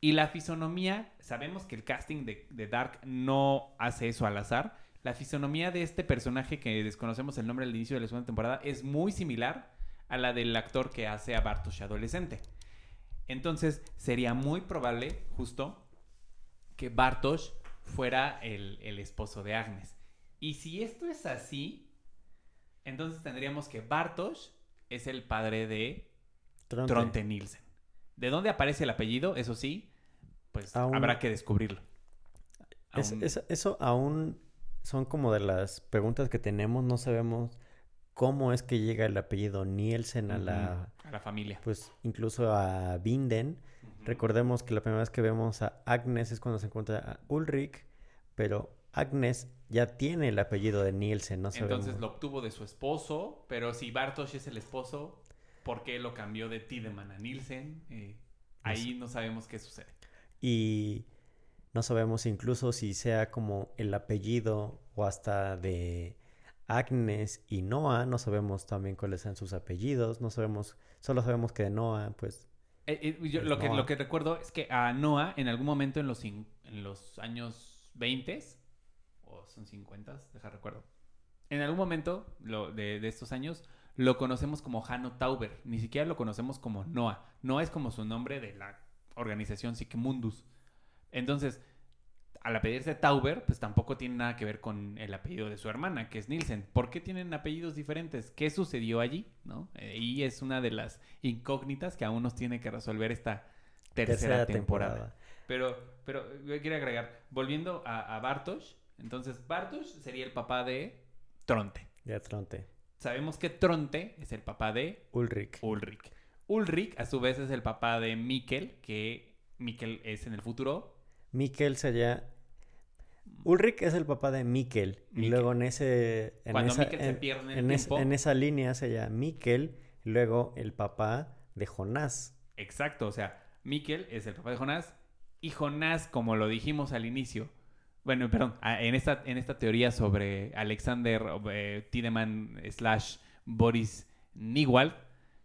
Y la fisonomía, sabemos que el casting de, Dark no hace eso al azar. La fisonomía de este personaje que desconocemos el nombre al inicio de la segunda temporada es muy similar a la del actor que hace a Bartosz adolescente. Entonces sería muy probable, justo, que Bartosz fuera el esposo de Agnes. Y si esto es así, entonces tendríamos que Bartosz es el padre de Tronte. Tronte Nielsen. ¿De dónde aparece el apellido? Eso sí, pues Aún- habrá que descubrirlo. Es- Aún- es- eso aún son como de las preguntas que tenemos. No sabemos cómo es que llega el apellido Nielsen a la... A la familia. Pues incluso a Binden. Recordemos que la primera vez que vemos a Agnes es cuando se encuentra a Ulrich, pero Agnes ya tiene el apellido de Nielsen, no sabemos. Entonces lo obtuvo de su esposo, pero si Bartosz es el esposo, ¿por qué lo cambió de Tiedemann a Nielsen? Eh, ahí no sabemos qué sucede. Y no sabemos incluso si sea como el apellido o hasta de Agnes y Noah, no sabemos también cuáles sean sus apellidos, no sabemos, solo sabemos que de Noah, pues Eh, eh, yo Pues lo, que, lo que recuerdo es que a Noah, en algún momento en los, en los años 20 o son 50, deja recuerdo. En algún momento lo- de, de estos años lo conocemos como Hanno Tauber, ni siquiera lo conocemos como Noah. Noah es como su nombre de la organización Mundus. Entonces, al apellidarse Tauber, pues tampoco tiene nada que ver con el apellido de su hermana, que es Nielsen. ¿Por qué tienen apellidos diferentes? ¿Qué sucedió allí? ¿No? Eh, y es una de las incógnitas que aún nos tiene que resolver esta tercera, temporada. Pero, pero yo quiero agregar, volviendo a, a Bartosz, entonces Bartosz sería el papá de Tronte. de Tronte. Sabemos que Tronte es el papá de Ulrich. Ulrich. Ulrich, a su vez, es el papá de Mikkel, que Mikkel es en el futuro. Mikkel sería Ulrich es el papá de Mikkel. Y luego en ese. En Cuando esa, Mikkel se en- pierde en el en esa- tiempo. en esa línea se llama Mikkel. y Luego el papá de Jonás. Exacto, o sea, Mikkel es el papá de Jonás y Jonás, como lo dijimos al inicio, bueno, perdón, a- en esta, en esta teoría sobre Alexander eh, Tiedemann slash Boris Nigual,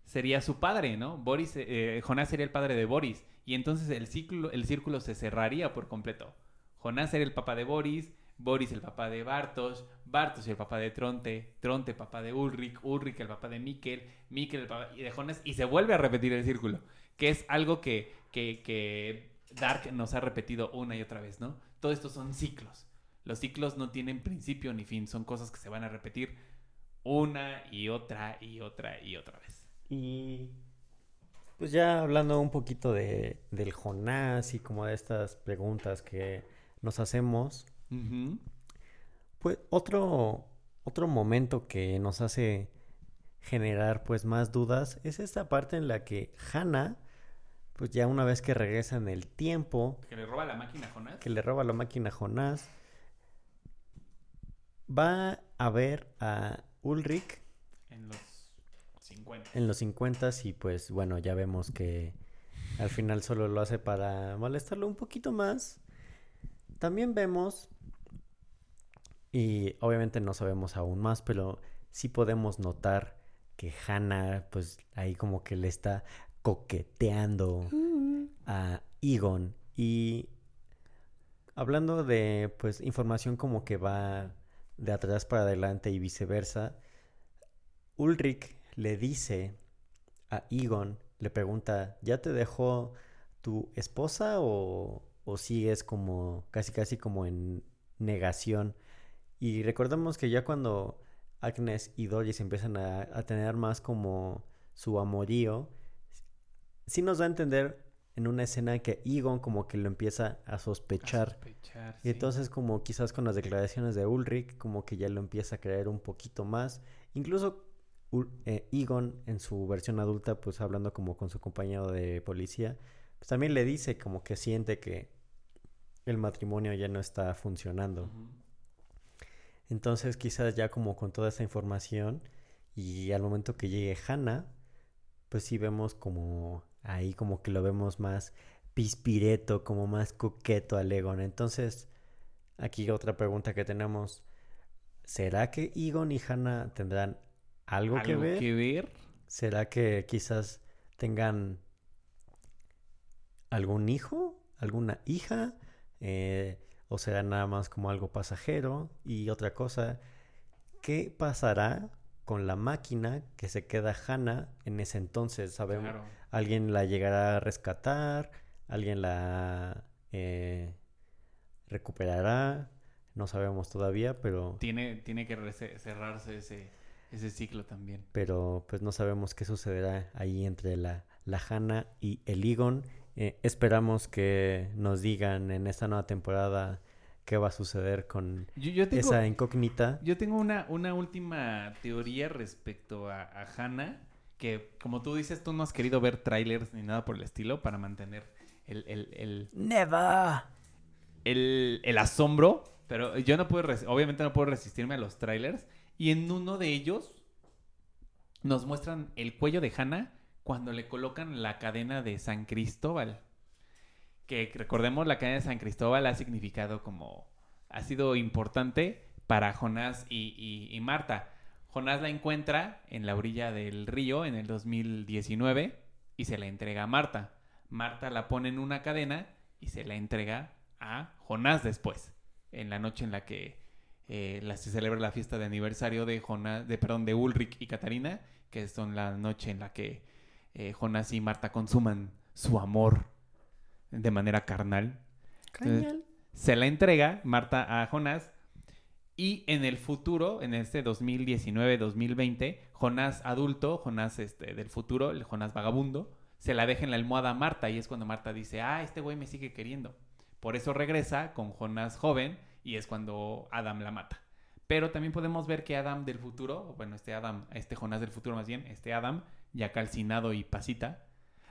sería su padre, ¿no? Boris, eh, Jonás sería el padre de Boris y entonces el círculo, el círculo se cerraría por completo. Jonás sería el papá de Boris, Boris el papá de Bartos, Bartos el papá de Tronte, Tronte papá de Ulrich, Ulrich el papá de Mikkel, Mikkel el papá de Jonas y se vuelve a repetir el círculo, que es algo que, que, que Dark nos ha repetido una y otra vez, ¿no? Todo esto son ciclos. Los ciclos no tienen principio ni fin, son cosas que se van a repetir una y otra y otra y otra vez. Y. Pues ya hablando un poquito de, del Jonás y como de estas preguntas que nos hacemos. Pues otro, otro momento que nos hace generar pues más dudas es esta parte en la que Hannah, pues ya una vez que regresa en el tiempo, Que le roba la máquina a Jonas. que le roba la máquina a Jonás, va a ver a Ulrich En los 50. en los 50 y pues bueno, ya vemos que al final solo lo hace para molestarlo un poquito más. También vemos, y obviamente no sabemos aún más, pero sí podemos notar que Hannah pues ahí como que le está coqueteando a Egon y hablando de pues información como que va de atrás para adelante y viceversa, Ulrich le dice a Egon, le pregunta, ¿ya te dejó tu esposa o, o sigues como casi casi como en negación? Y recordemos que ya cuando Agnes y Doris empiezan a, a tener más como su amorío, sí nos da a entender en una escena que Egon como que lo empieza a A sospechar. sospechar, Y sí. entonces como quizás con las declaraciones de Ulrich como que ya lo empieza a creer un poquito más. Incluso eh, Egon en su versión adulta pues hablando como con su compañero de policía pues también le dice como que siente que el matrimonio ya no está funcionando. Entonces quizás ya como con toda esa información y al momento que llegue Hannah, pues sí vemos como ahí como que lo vemos más pispireto, como más coqueto al Egon. Entonces, aquí otra pregunta que tenemos, ¿será que Egon y Hannah tendrán algo, que ¿Algo ver? que ver? ¿Será que quizás tengan algún hijo, alguna hija? Eh, ¿O será nada más como algo pasajero? Y otra cosa, ¿qué pasará con la máquina que se queda Hannah en ese entonces? ¿Sabemos? Claro. ¿Alguien la llegará a rescatar? ¿Alguien la eh, recuperará? No sabemos todavía, pero... Tiene, tiene que cerrarse ese, ese ciclo también. pero pues no sabemos qué sucederá ahí entre la, la Hannah y el Egon. Eh, esperamos que nos digan en esta nueva temporada qué va a suceder con Yo, yo tengo, esa incógnita. yo tengo una, una última teoría respecto a, a Hannah, que como tú dices, tú no has querido ver trailers ni nada por el estilo para mantener el, el, el, ¡Never! el, el asombro, pero yo no puedo, obviamente no puedo resistirme a los trailers. Y en uno de ellos nos muestran el cuello de Hannah cuando le colocan la cadena de San Cristóbal. Que recordemos, la cadena de San Cristóbal ha significado como, ha sido importante para Jonás y, y- Marta. Jonás la encuentra en la orilla del río en el 2019 y se la entrega a Marta. Marta la pone en una cadena y se la entrega a Jonás después, en la noche en la que eh, se celebra la fiesta de aniversario de Jonás, de perdón, de Ulrich y Catarina, que son la noche en la que eh, Jonás y Marta consuman su amor de manera carnal. Se la entrega Marta a Jonás y en el futuro, en este 2019-2020, Jonás adulto, Jonás este, del futuro, el Jonás vagabundo, se la deja en la almohada a Marta y es cuando Marta dice, ah, este güey me sigue queriendo. Por eso regresa con Jonás joven y es cuando Adam la mata. Pero también podemos ver que Adam del futuro, bueno, este Adam, este Jonás del futuro más bien, este Adam, ya calcinado y pasita,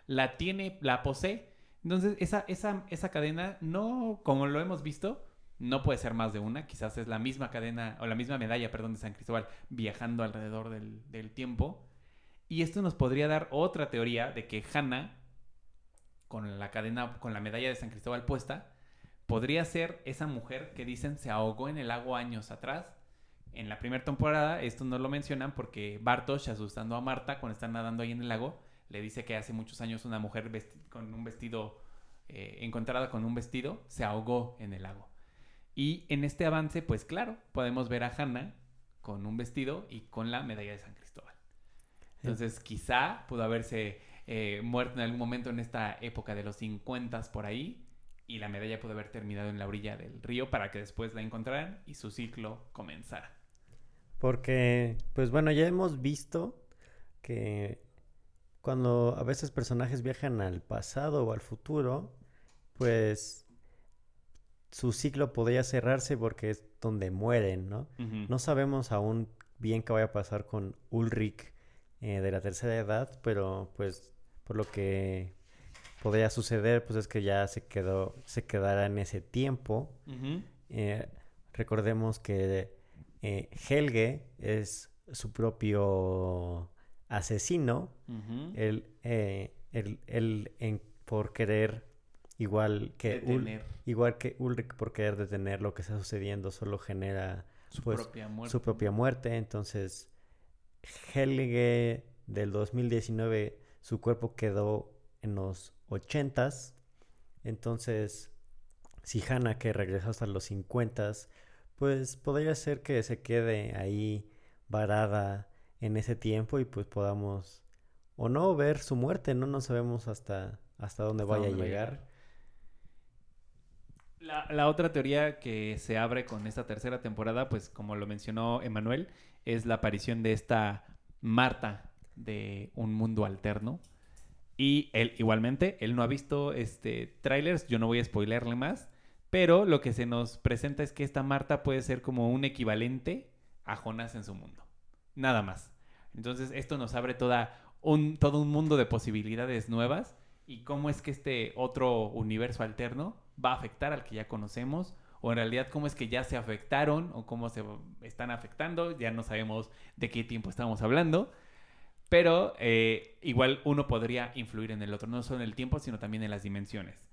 la tiene, la posee. Entonces, esa, esa, esa cadena, no, como lo hemos visto, No puede ser más de una, quizás es la misma cadena o la misma medalla, perdón, de San Cristóbal viajando alrededor del, del tiempo. Y esto nos podría dar otra teoría de que Hannah, con la cadena, con la medalla de San Cristóbal puesta, podría ser esa mujer que dicen se ahogó en el agua años atrás. En la primera temporada, esto no lo mencionan porque Bartosz, asustando a Marta cuando están nadando ahí en el lago, le dice que hace muchos años una mujer con un vestido, eh, encontrada con un vestido, se ahogó en el lago. Y en este avance, pues claro, podemos ver a Hannah con un vestido y con la medalla de San Cristóbal. Entonces, quizá pudo haberse eh, muerto en algún momento en esta época de los 50 por ahí y la medalla pudo haber terminado en la orilla del río para que después la encontraran y su ciclo comenzara. Porque, pues bueno, ya hemos visto que cuando a veces personajes viajan al pasado o al futuro, pues su ciclo podría cerrarse porque es donde mueren, ¿no? No sabemos aún bien qué vaya a pasar con Ulrich eh, de la tercera edad, pero pues por lo que podría suceder, pues es que ya se quedó, se quedará en ese tiempo. Eh, recordemos que eh, Helge es su propio asesino. Ujú. Él, eh, él- él en- por querer, igual que, Ul- igual que Ulrich, por querer detener lo que está sucediendo, solo genera su pues, propia muerte. su propia muerte. Entonces, Helge del 2019, su cuerpo quedó en los 80s. Entonces, si Hannah, que regresó hasta los 50s, pues podría ser que se quede ahí varada en ese tiempo y pues podamos o no ver su muerte, no no sabemos hasta hasta dónde Hasta vaya dónde a va a llegar. llegar. La, la otra teoría que se abre con esta tercera temporada, pues como lo mencionó Emanuel, es la aparición de esta Marta de un mundo alterno. Y él igualmente, él no ha visto este trailers, yo no voy a spoilerle más, pero lo que se nos presenta es que esta Marta puede ser como un equivalente a Jonas en su mundo. Nada más. Entonces esto nos abre toda un, todo un mundo de posibilidades nuevas y cómo es que este otro universo alterno va a afectar al que ya conocemos o en realidad cómo es que ya se afectaron o cómo se están afectando, ya no sabemos de qué tiempo estamos hablando, pero eh, igual uno podría influir en el otro, no solo en el tiempo, sino también en las dimensiones.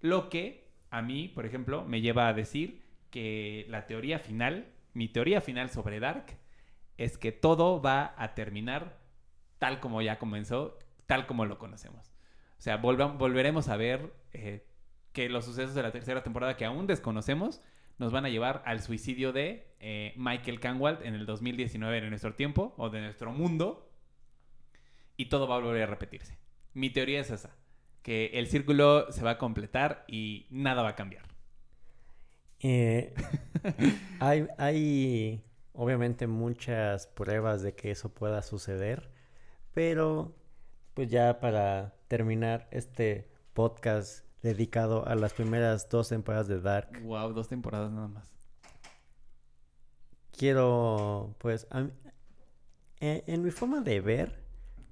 Lo que a mí, por ejemplo, me lleva a decir que la teoría final, mi teoría final sobre Dark, es que todo va a terminar tal como ya comenzó, tal como lo conocemos. O sea, volveremos a ver eh, que los sucesos de la tercera temporada que aún desconocemos nos van a llevar al suicidio de eh, Michael Canwald en el 2019 de nuestro tiempo o de nuestro mundo y todo va a volver a repetirse. Mi teoría es esa, que el círculo se va a completar y nada va a cambiar. Eh, hay, hay obviamente muchas pruebas de que eso pueda suceder, pero pues ya para terminar este podcast dedicado a las primeras dos temporadas de Dark, Wow, dos temporadas nada más. quiero pues a mí- eh, en mi forma de ver,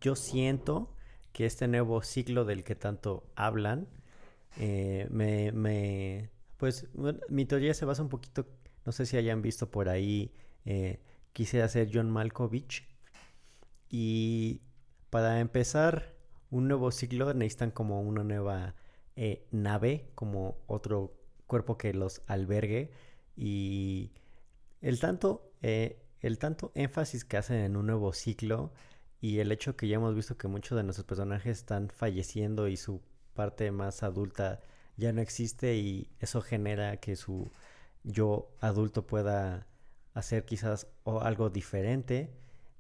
yo siento que este nuevo ciclo del que tanto hablan, eh, me, me- pues mi teoría se basa un poquito, no sé si hayan visto por ahí, eh, quisiera ser John Malkovich. Y para empezar un nuevo ciclo necesitan como una nueva eh, nave, como otro cuerpo que los albergue. Y el tanto, eh, el tanto énfasis que hacen en un nuevo ciclo y el hecho que ya hemos visto que muchos de nuestros personajes están falleciendo y su parte más adulta ya no existe y eso genera que su yo adulto pueda hacer quizás algo diferente.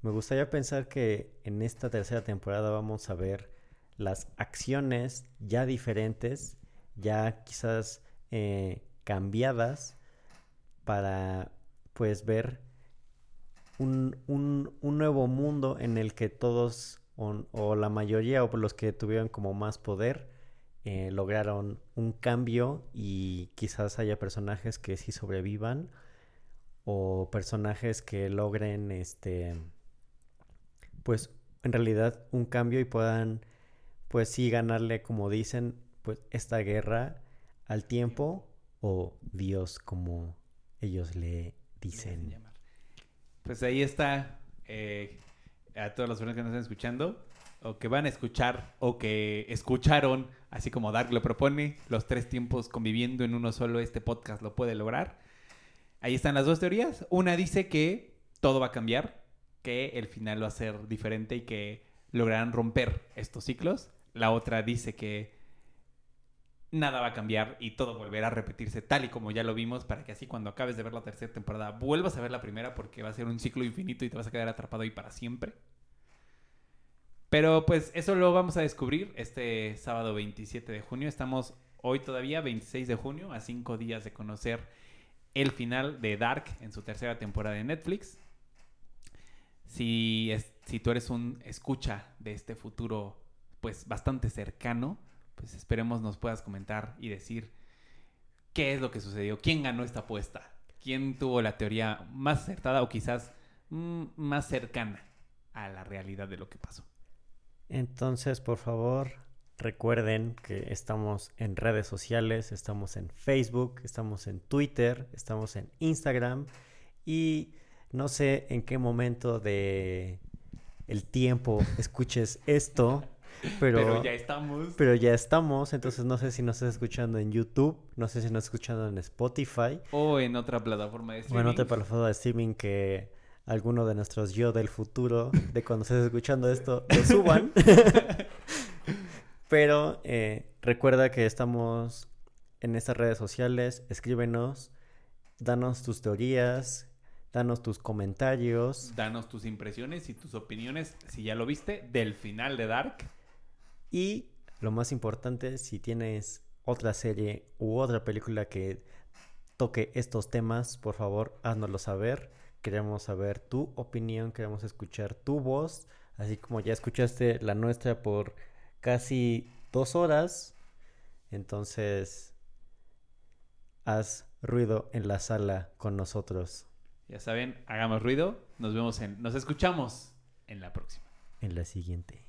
Me gustaría pensar que en esta tercera temporada vamos a ver las acciones ya diferentes, ya quizás eh, cambiadas para pues ver un, un- un nuevo mundo en el que todos o, o la mayoría o los que tuvieron como más poder eh, lograron un cambio y quizás haya personajes que sí sobrevivan o personajes que logren este pues en realidad un cambio y puedan pues sí ganarle como dicen pues esta guerra al tiempo o Dios como ellos le dicen. Pues ahí está eh, a todas las personas que nos están escuchando o que van a escuchar o que escucharon, así como Dark lo propone, los tres tiempos conviviendo en uno solo, este podcast lo puede lograr. Ahí están las dos teorías. Una dice que todo va a cambiar, que el final va a ser diferente y que lograrán romper estos ciclos. La otra dice que nada va a cambiar y todo volverá a repetirse tal y como ya lo vimos para que así cuando acabes de ver la tercera temporada vuelvas a ver la primera porque va a ser un ciclo infinito y te vas a quedar atrapado ahí para siempre. Pero pues eso lo vamos a descubrir este sábado 27 de junio. Estamos hoy todavía, 26 de junio, a cinco días de conocer el final de Dark en su tercera temporada de Netflix. Si, si tú eres un escucha de este futuro pues bastante cercano, pues esperemos nos puedas comentar y decir qué es lo que sucedió, quién ganó esta apuesta, quién tuvo la teoría más acertada o quizás mm, más cercana a la realidad de lo que pasó. Entonces, por favor, recuerden que estamos en redes sociales, estamos en Facebook, estamos en Twitter, estamos en Instagram y no sé en qué momento de el tiempo escuches esto, pero, ya estamos. Pero ya estamos, entonces no sé si nos estás escuchando en YouTube, no sé si nos estás escuchando en Spotify. O en otra plataforma de streaming. O en otra plataforma de streaming que alguno de nuestros yo del futuro, de cuando estés escuchando esto, lo suban. Pero eh, recuerda que estamos en estas redes sociales, escríbenos, danos tus teorías, danos tus comentarios. Danos tus impresiones y tus opiniones, si ya lo viste, del final de Dark. Y lo más importante, si tienes otra serie u otra película que toque estos temas, por favor, háznoslo saber Queremos saber tu opinión, queremos escuchar tu voz, así como ya escuchaste la nuestra por casi dos horas. Entonces, haz ruido en la sala con nosotros. Ya saben, hagamos ruido. Nos vemos en, nos escuchamos en la próxima. En la siguiente.